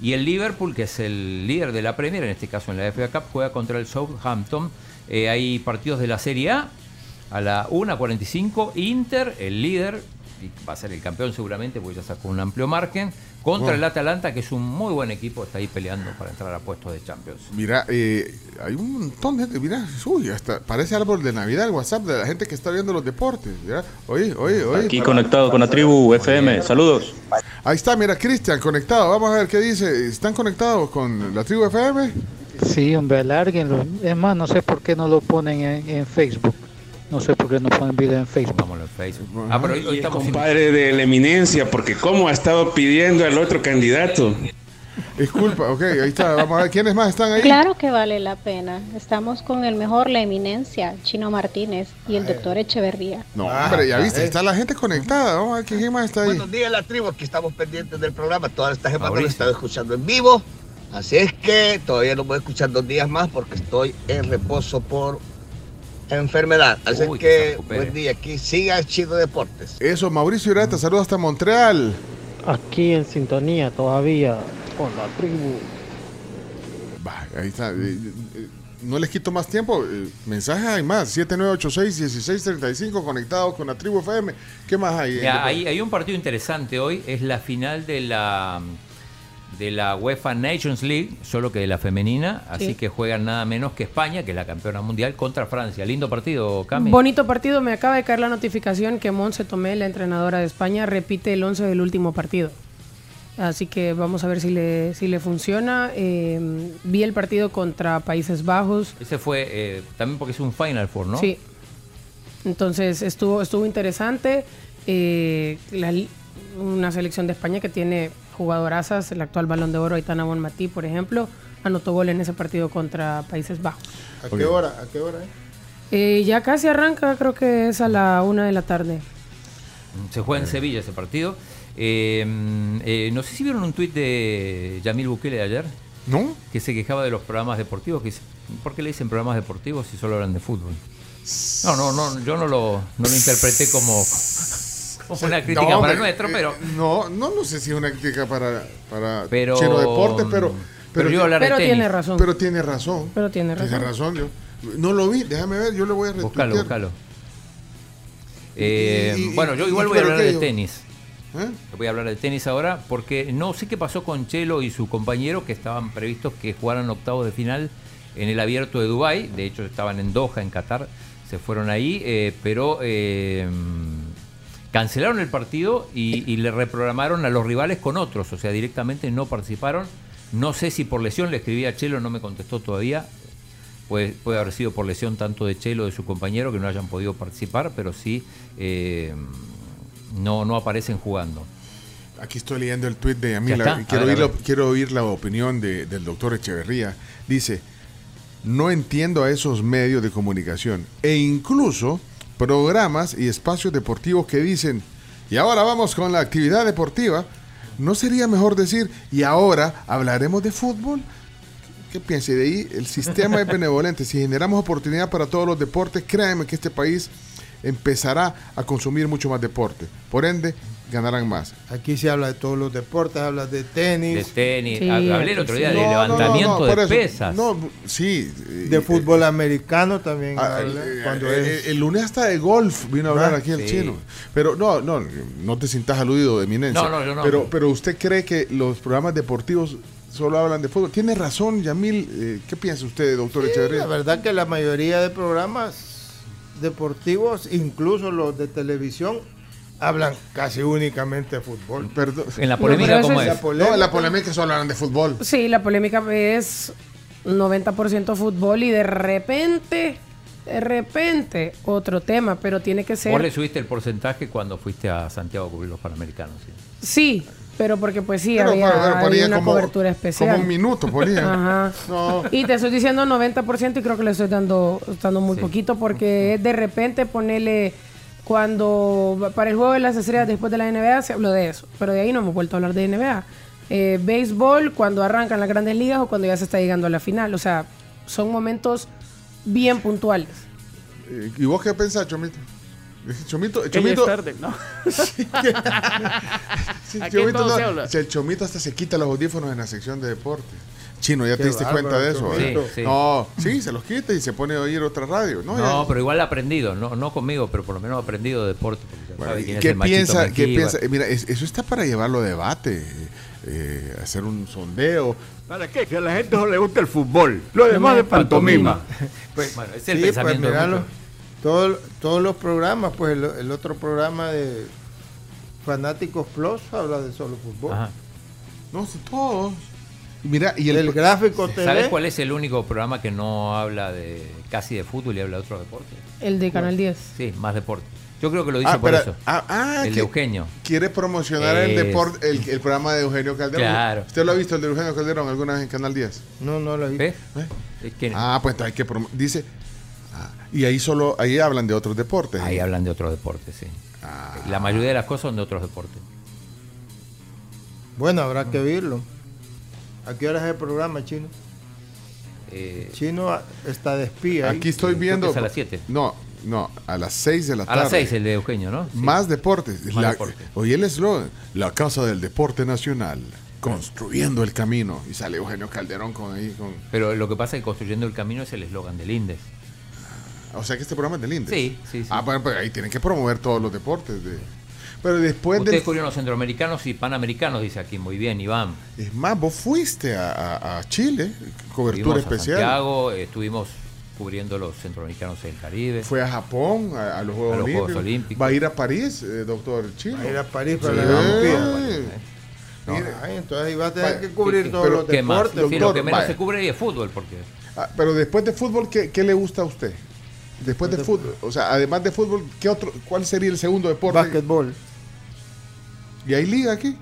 Y el Liverpool, que es el líder de la Premier, en este caso en la FA Cup, juega contra el Southampton. Eh, hay partidos de la Serie A. A la 1.45, Inter, el líder, va a ser el campeón seguramente, porque ya sacó un amplio margen, contra Wow. el Atalanta, que es un muy buen equipo, está ahí peleando para entrar a puestos de Champions. Mira, eh, hay un montón de gente. Mira, uy, hasta parece árbol de Navidad el WhatsApp de la gente que está viendo los deportes. Mira, oye, oye, oye. Aquí conectado con la tribu FM. Saludos. Ahí está, mira, Cristian, conectado. Vamos a ver qué dice. ¿Están conectados con la tribu FM? Sí, hombre, alárguenlo. Es más, no sé por qué no lo ponen en, en Facebook. No sé por qué no ponen video en Facebook. Vámonos en Facebook. Ah, pero hoy, hoy estamos compadre de la eminencia, porque cómo ha estado pidiendo al otro candidato. Disculpa, ok, ahí está. Vamos a ver quiénes más están ahí. Claro que vale la pena. Estamos con el mejor, la eminencia, Chino Martínez y el doctor Echeverría. No, Ah, hombre, ya viste, está la gente conectada. Vamos a ver quién más está ahí. Buenos días, la tribu. Aquí estamos pendientes del programa. Toda esta semana lo estado escuchando en vivo. Así es que todavía no voy a escuchar dos días más porque estoy en reposo por enfermedad. Así Uy, que buen día. Aquí siga Chido Deportes. Eso, Mauricio Ureta, saludos hasta Montreal. Aquí en sintonía todavía con la tribu. Va, ahí está. Eh, eh, No les quito más tiempo. eh, Mensajes hay más. 7986-1635 conectados con la tribu FM. ¿Qué más hay? Mira, hay, hay un partido interesante hoy, es la final de la de la UEFA Nations League, solo que de la femenina, así Sí. que juegan nada menos que España, que es la campeona mundial, contra Francia. Lindo partido, Cami. Bonito partido, me acaba de caer la notificación que Monse Tomé, la entrenadora de España, repite el 11 del último partido. Así que vamos a ver si le, si le funciona. Eh, vi el partido contra Países Bajos. Ese fue eh, también porque es un Final Four, ¿no? Sí. Entonces estuvo, estuvo interesante. Eh, la una selección de España que tiene jugadorazas, el actual balón de oro Aitana Bonmatí, por ejemplo. anotó gol en ese partido contra Países Bajos. ¿A qué hora? ¿A qué hora? Eh, ya casi arranca, creo que es a la una de la tarde. Se juega en Sevilla ese partido. Eh, eh, no sé si vieron un tuit de Yamil Bukele de ayer. ¿No? Que se quejaba de los programas deportivos. Que ¿Por qué le dicen programas deportivos si solo hablan de fútbol? No, no, no, yo no lo, no lo interpreté como, como una crítica No, para me- nuestro, eh, pero No, no, no sé si es una crítica para, para Pero- Chino Deporte, pero. pero yo Pero tenis. tiene razón. Pero tiene razón. Pero tiene razón. Tiene razón. Yo, no lo vi, déjame ver, yo le voy a retuitear. Búscalo, búscalo. Eh, Y- y- bueno, yo igual voy a pero hablar de tenis. ¿Eh? Voy a hablar de tenis ahora porque no sé qué pasó con Chelo y su compañero que estaban previstos que jugaran octavos de final en el abierto de Dubái. De hecho, estaban en Doha, en Qatar. Se fueron ahí, eh, pero eh, cancelaron el partido y, y le reprogramaron a los rivales con otros. O sea, directamente no participaron. No sé si por lesión, le escribí a Chelo, no me contestó todavía. Puede, puede haber sido por lesión tanto de Chelo de su compañero que no hayan podido participar, pero sí eh, no, no aparecen jugando. Aquí estoy leyendo el tuit de está. Quiero, A ver, oír la, quiero oír la opinión de- del doctor Echeverría. Dice, no entiendo a esos medios de comunicación e incluso programas y espacios deportivos que dicen, y ahora vamos con la actividad deportiva. ¿No sería mejor decir, y ahora hablaremos de fútbol? ¿Qué piensa? De ahí el sistema es benevolente. Si generamos oportunidad para todos los deportes, créanme que este país empezará a consumir mucho más deporte. Por ende, ganarán más. Aquí se habla de todos los deportes, habla de tenis. De tenis. Sí, Hablé el otro día sí. del No, no, no, levantamiento no, de eso. pesas. No, sí. De fútbol americano también. Ah, habla, el, cuando el- es- el lunes hasta de golf vino a hablar Ah, aquí el sí. chino. Pero no, no, no te sientas aludido, eminencia. No, no, yo no. Pero, pero usted cree que los programas deportivos solo hablan de fútbol. Tiene razón, Yamil. Eh, ¿Qué piensa usted, doctor Sí, Echeverría? la verdad que la mayoría de programas deportivos, incluso los de televisión, hablan casi únicamente de fútbol. Perdón. En la polémica, eso ¿cómo es? La polémica, No, en la polémica solo hablan de fútbol. Sí, la polémica es 90% fútbol y de repente, de repente, otro tema, pero tiene que ser... Vos le subiste el porcentaje cuando fuiste a Santiago a cubrir los Panamericanos. ¿sí? Sí, pero porque pues sí, Pero, había, pero, pero había ponía una como- cobertura especial. Como un minuto, ponía. <laughs> Ajá. No. Y te estoy diciendo 90% y creo que le estoy dando, dando muy poquito porque es de repente ponerle cuando para el juego de las estrellas después de la NBA se habló de eso, pero de ahí no hemos vuelto a hablar de NBA. Eh, béisbol cuando arrancan las grandes ligas o cuando ya se está llegando a la final, o sea, son momentos bien puntuales. Eh, ¿Y vos qué pensás, Chomito? Chomito, Chomito, es tarde, ¿no? <laughs> Sí, Aquí Chomito no- el Chomito hasta se quita los audífonos en la sección de deporte. Chino, ¿ya Qué te diste bárbaro, cuenta de eso? Eh? Sí, sí. No, sí, se los quita y se pone a oír otra radio. No, No, Ya- pero igual ha aprendido, no, no conmigo, pero por lo menos ha aprendido de deporte. porque ya Bueno, sabe ¿y quién es ¿Qué piensa? ¿Qué piensa? Eh, Mira, es- eso está para llevarlo a debate, eh, hacer un sondeo. ¿Para qué? Que a la gente no le gusta el fútbol. Lo demás de pantomima. Pues, Bueno, es el sí, pensamiento pues, miralo, muchos. todo- todos los programas, pues el, el otro programa de Fanáticos Plus habla de solo fútbol. Ajá. No, sí, todos. Mira, y el, El gráfico TV. ¿Sabes cuál es el único programa que no habla de casi de fútbol y habla de otro deporte? El de Canal 10. Sí, más deporte. Yo creo que lo dice Ah, por eso. ah, ah, el de Eugenio. quiere promocionar el deporte, el, el programa de Eugenio Calderón. Claro. ¿Usted lo ha visto el de Eugenio Calderón alguna vez en Canal 10? No, no lo vi. ¿Ves? Es que Ah, pues hay que promo- dice ah, y ahí solo ahí hablan de otros deportes. ahí hablan de otros deportes, sí. Ah. La mayoría de las cosas son de otros deportes. Bueno, habrá que verlo. ¿A qué hora es el programa, Chino? Eh, Chino está de espía. Aquí estoy viendo es a las siete. No, no, a las 6 de la a tarde. las seis el de Eugenio, ¿no? Sí. Más deportes. Más La- deporte. Oye el eslogan, la casa del deporte nacional, construyendo el camino y sale Eugenio Calderón con ahí con Pero lo que pasa es que construyendo el camino es el eslogan del INDES. O sea que este programa es del INDES. Sí, sí, sí. Ah, bueno, pues ahí tienen que promover todos los deportes de Pero después Ustedes del cubrieron los centroamericanos y panamericanos, dice aquí. Muy bien, Iván. Es más, vos fuiste a, a- a Chile, cobertura Estuvimos a especial. Santiago, eh, estuvimos cubriendo los centroamericanos del Caribe. Fue a Japón, a, a los Juegos A los Olímpicos. Juegos Olímpicos. Va a ir a París, eh, doctor Chino. Va a ir a París para Sí. la Olimpíada. No. Mire, ay, entonces va a tener que cubrir ¿qué- todos pero los deportes. Sí, lo que menos vaya. se cubre ahí es fútbol, porque Ah, pero después de fútbol, ¿qué, qué le gusta a usted? Después de fútbol, o sea, además de fútbol, ¿qué otro, ¿cuál sería el segundo deporte? Básquetbol. ¿Y hay liga aquí?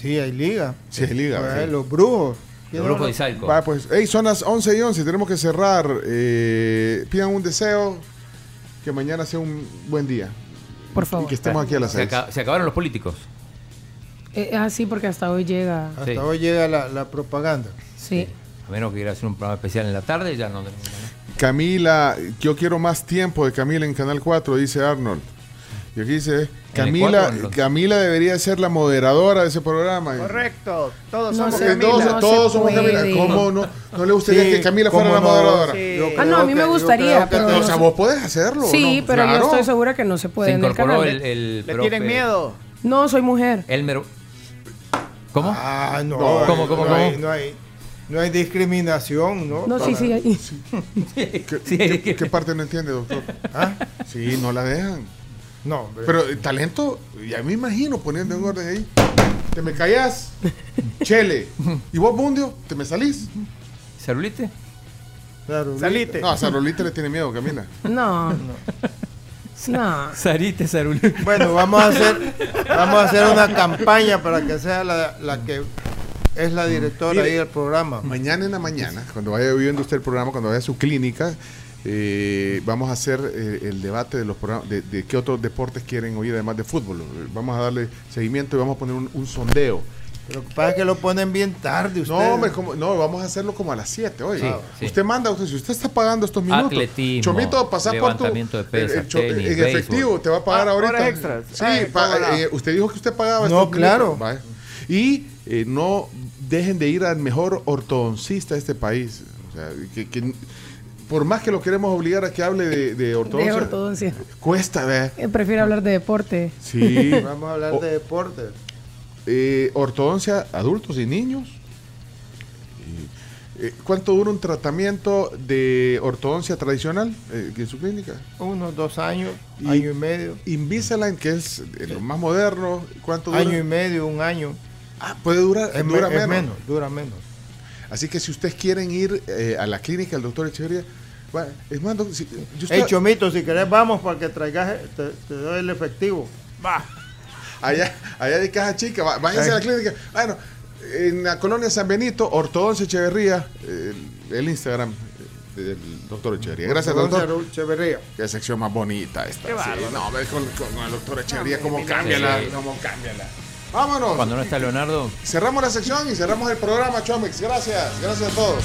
Sí, hay liga. Sí, hay liga. Pues, sí. Los brujos. El grupo de Izalco. Va, pues, hey, son las 11 y 11, tenemos que cerrar. Eh, pidan un deseo, que mañana sea un buen día. Por favor. Y que estemos aquí a las Se, 6. aca- se acabaron los políticos. Eh, ah, sí, porque hasta hoy llega. Hasta Sí. hoy llega la, la propaganda. Sí. A menos que quiera hacer un programa especial en la tarde, ya no. Camila, yo quiero más tiempo de Camila en Canal 4, dice Arnold. Y aquí dice, Camila, cuatro, Camila debería ser la moderadora de ese programa. Correcto, todos No somos Camila. todos, no todos se somos Camila. puede. ¿Cómo no? ¿No le gustaría Sí, que Camila fuera la moderadora? Sí. Ah, no, a mí me gustaría, creo pero- O sea, vos podés hacerlo. ¿o Sí, no? pero yo estoy segura que no se puede Se en el canal. el, el ¿Le profe tienen miedo? No, soy mujer. Elmer. ¿Cómo? Ah, no. ¿cómo, no cómo, hay- cómo? no hay, no hay discriminación, ¿no? No, sí, sí. ahí. <laughs> ¿Qué, Sí, qué- qué parte no entiende, doctor? <laughs> ¿Ah? Sí, no la dejan. No, hombre. Pero el talento, ya me imagino poniendo en orden ahí. Te me callas, <laughs> Chele. Y vos, Bundio, te me salís. ¿Cerulite? Claro, Salite. No, a Sarolita le tiene miedo, Camila. <laughs> No. No. <laughs> Sarite, Cerulite. Bueno, vamos a hacer, vamos a hacer una campaña para que sea la, la que es la directora Mire, ahí del programa. Mañana en la mañana, cuando vaya viendo usted el programa, cuando vaya a su clínica, eh, vamos a hacer eh, el debate de los programas, de, de qué otros deportes quieren oír además de fútbol. Vamos a darle seguimiento y vamos a poner un, un sondeo. Pasa es que lo ponen bien tarde ustedes. No, hombre, como- no, vamos a hacerlo como a las 7, oye. Sí, sí. Usted manda, usted, si usted está pagando estos minutos, Atletismo, Chomito, pasar por tu levantamiento de pesas, el- el cho- tenis, en efectivo, béisbol. te va a pagar Ah, ahorita. extras. Sí, Ay, eh, usted dijo que usted pagaba No, estos claro. minutos. Y eh, no dejen de ir al mejor ortodoncista de este país. O sea, que, que por más que lo queremos obligar a que hable de, de ortodoncia, De ortodoncia. cuesta, ¿ve? Eh, Prefiero hablar de deporte. Sí. <laughs> Vamos a hablar O- de deporte. eh, ortodoncia adultos y niños. Y, eh, ¿Cuánto dura un tratamiento de ortodoncia tradicional eh, en su clínica? Unos dos años, Y- año y medio. Invisalign, que es eh, lo más moderno, ¿cuánto dura? Año y medio, un año. Ah, puede durar, Es, me- dura es menos. menos, dura menos. Así que si ustedes quieren ir eh, a la clínica del doctor Echeverría, bueno, es más, si- yo Hey, estaba- Chomito, si querés vamos para que traigas, te, te doy el efectivo. Va. allá, allá de Caja Chica, va- váyanse a la clínica. Bueno, en la colonia San Benito, Ortodoncia Echeverría, eh, el, el Instagram eh, del doctor Echeverría. Gracias, doctor. Echeverría. Qué sección más bonita esta. Qué sí. No, ve con, con- con el doctor Echeverría, No, cómo mi- cambia sí. la, cómo cambia la. Vámonos. Cuando no está Leonardo, Cerramos la sección y cerramos el programa, Chomix. Gracias, gracias a todos.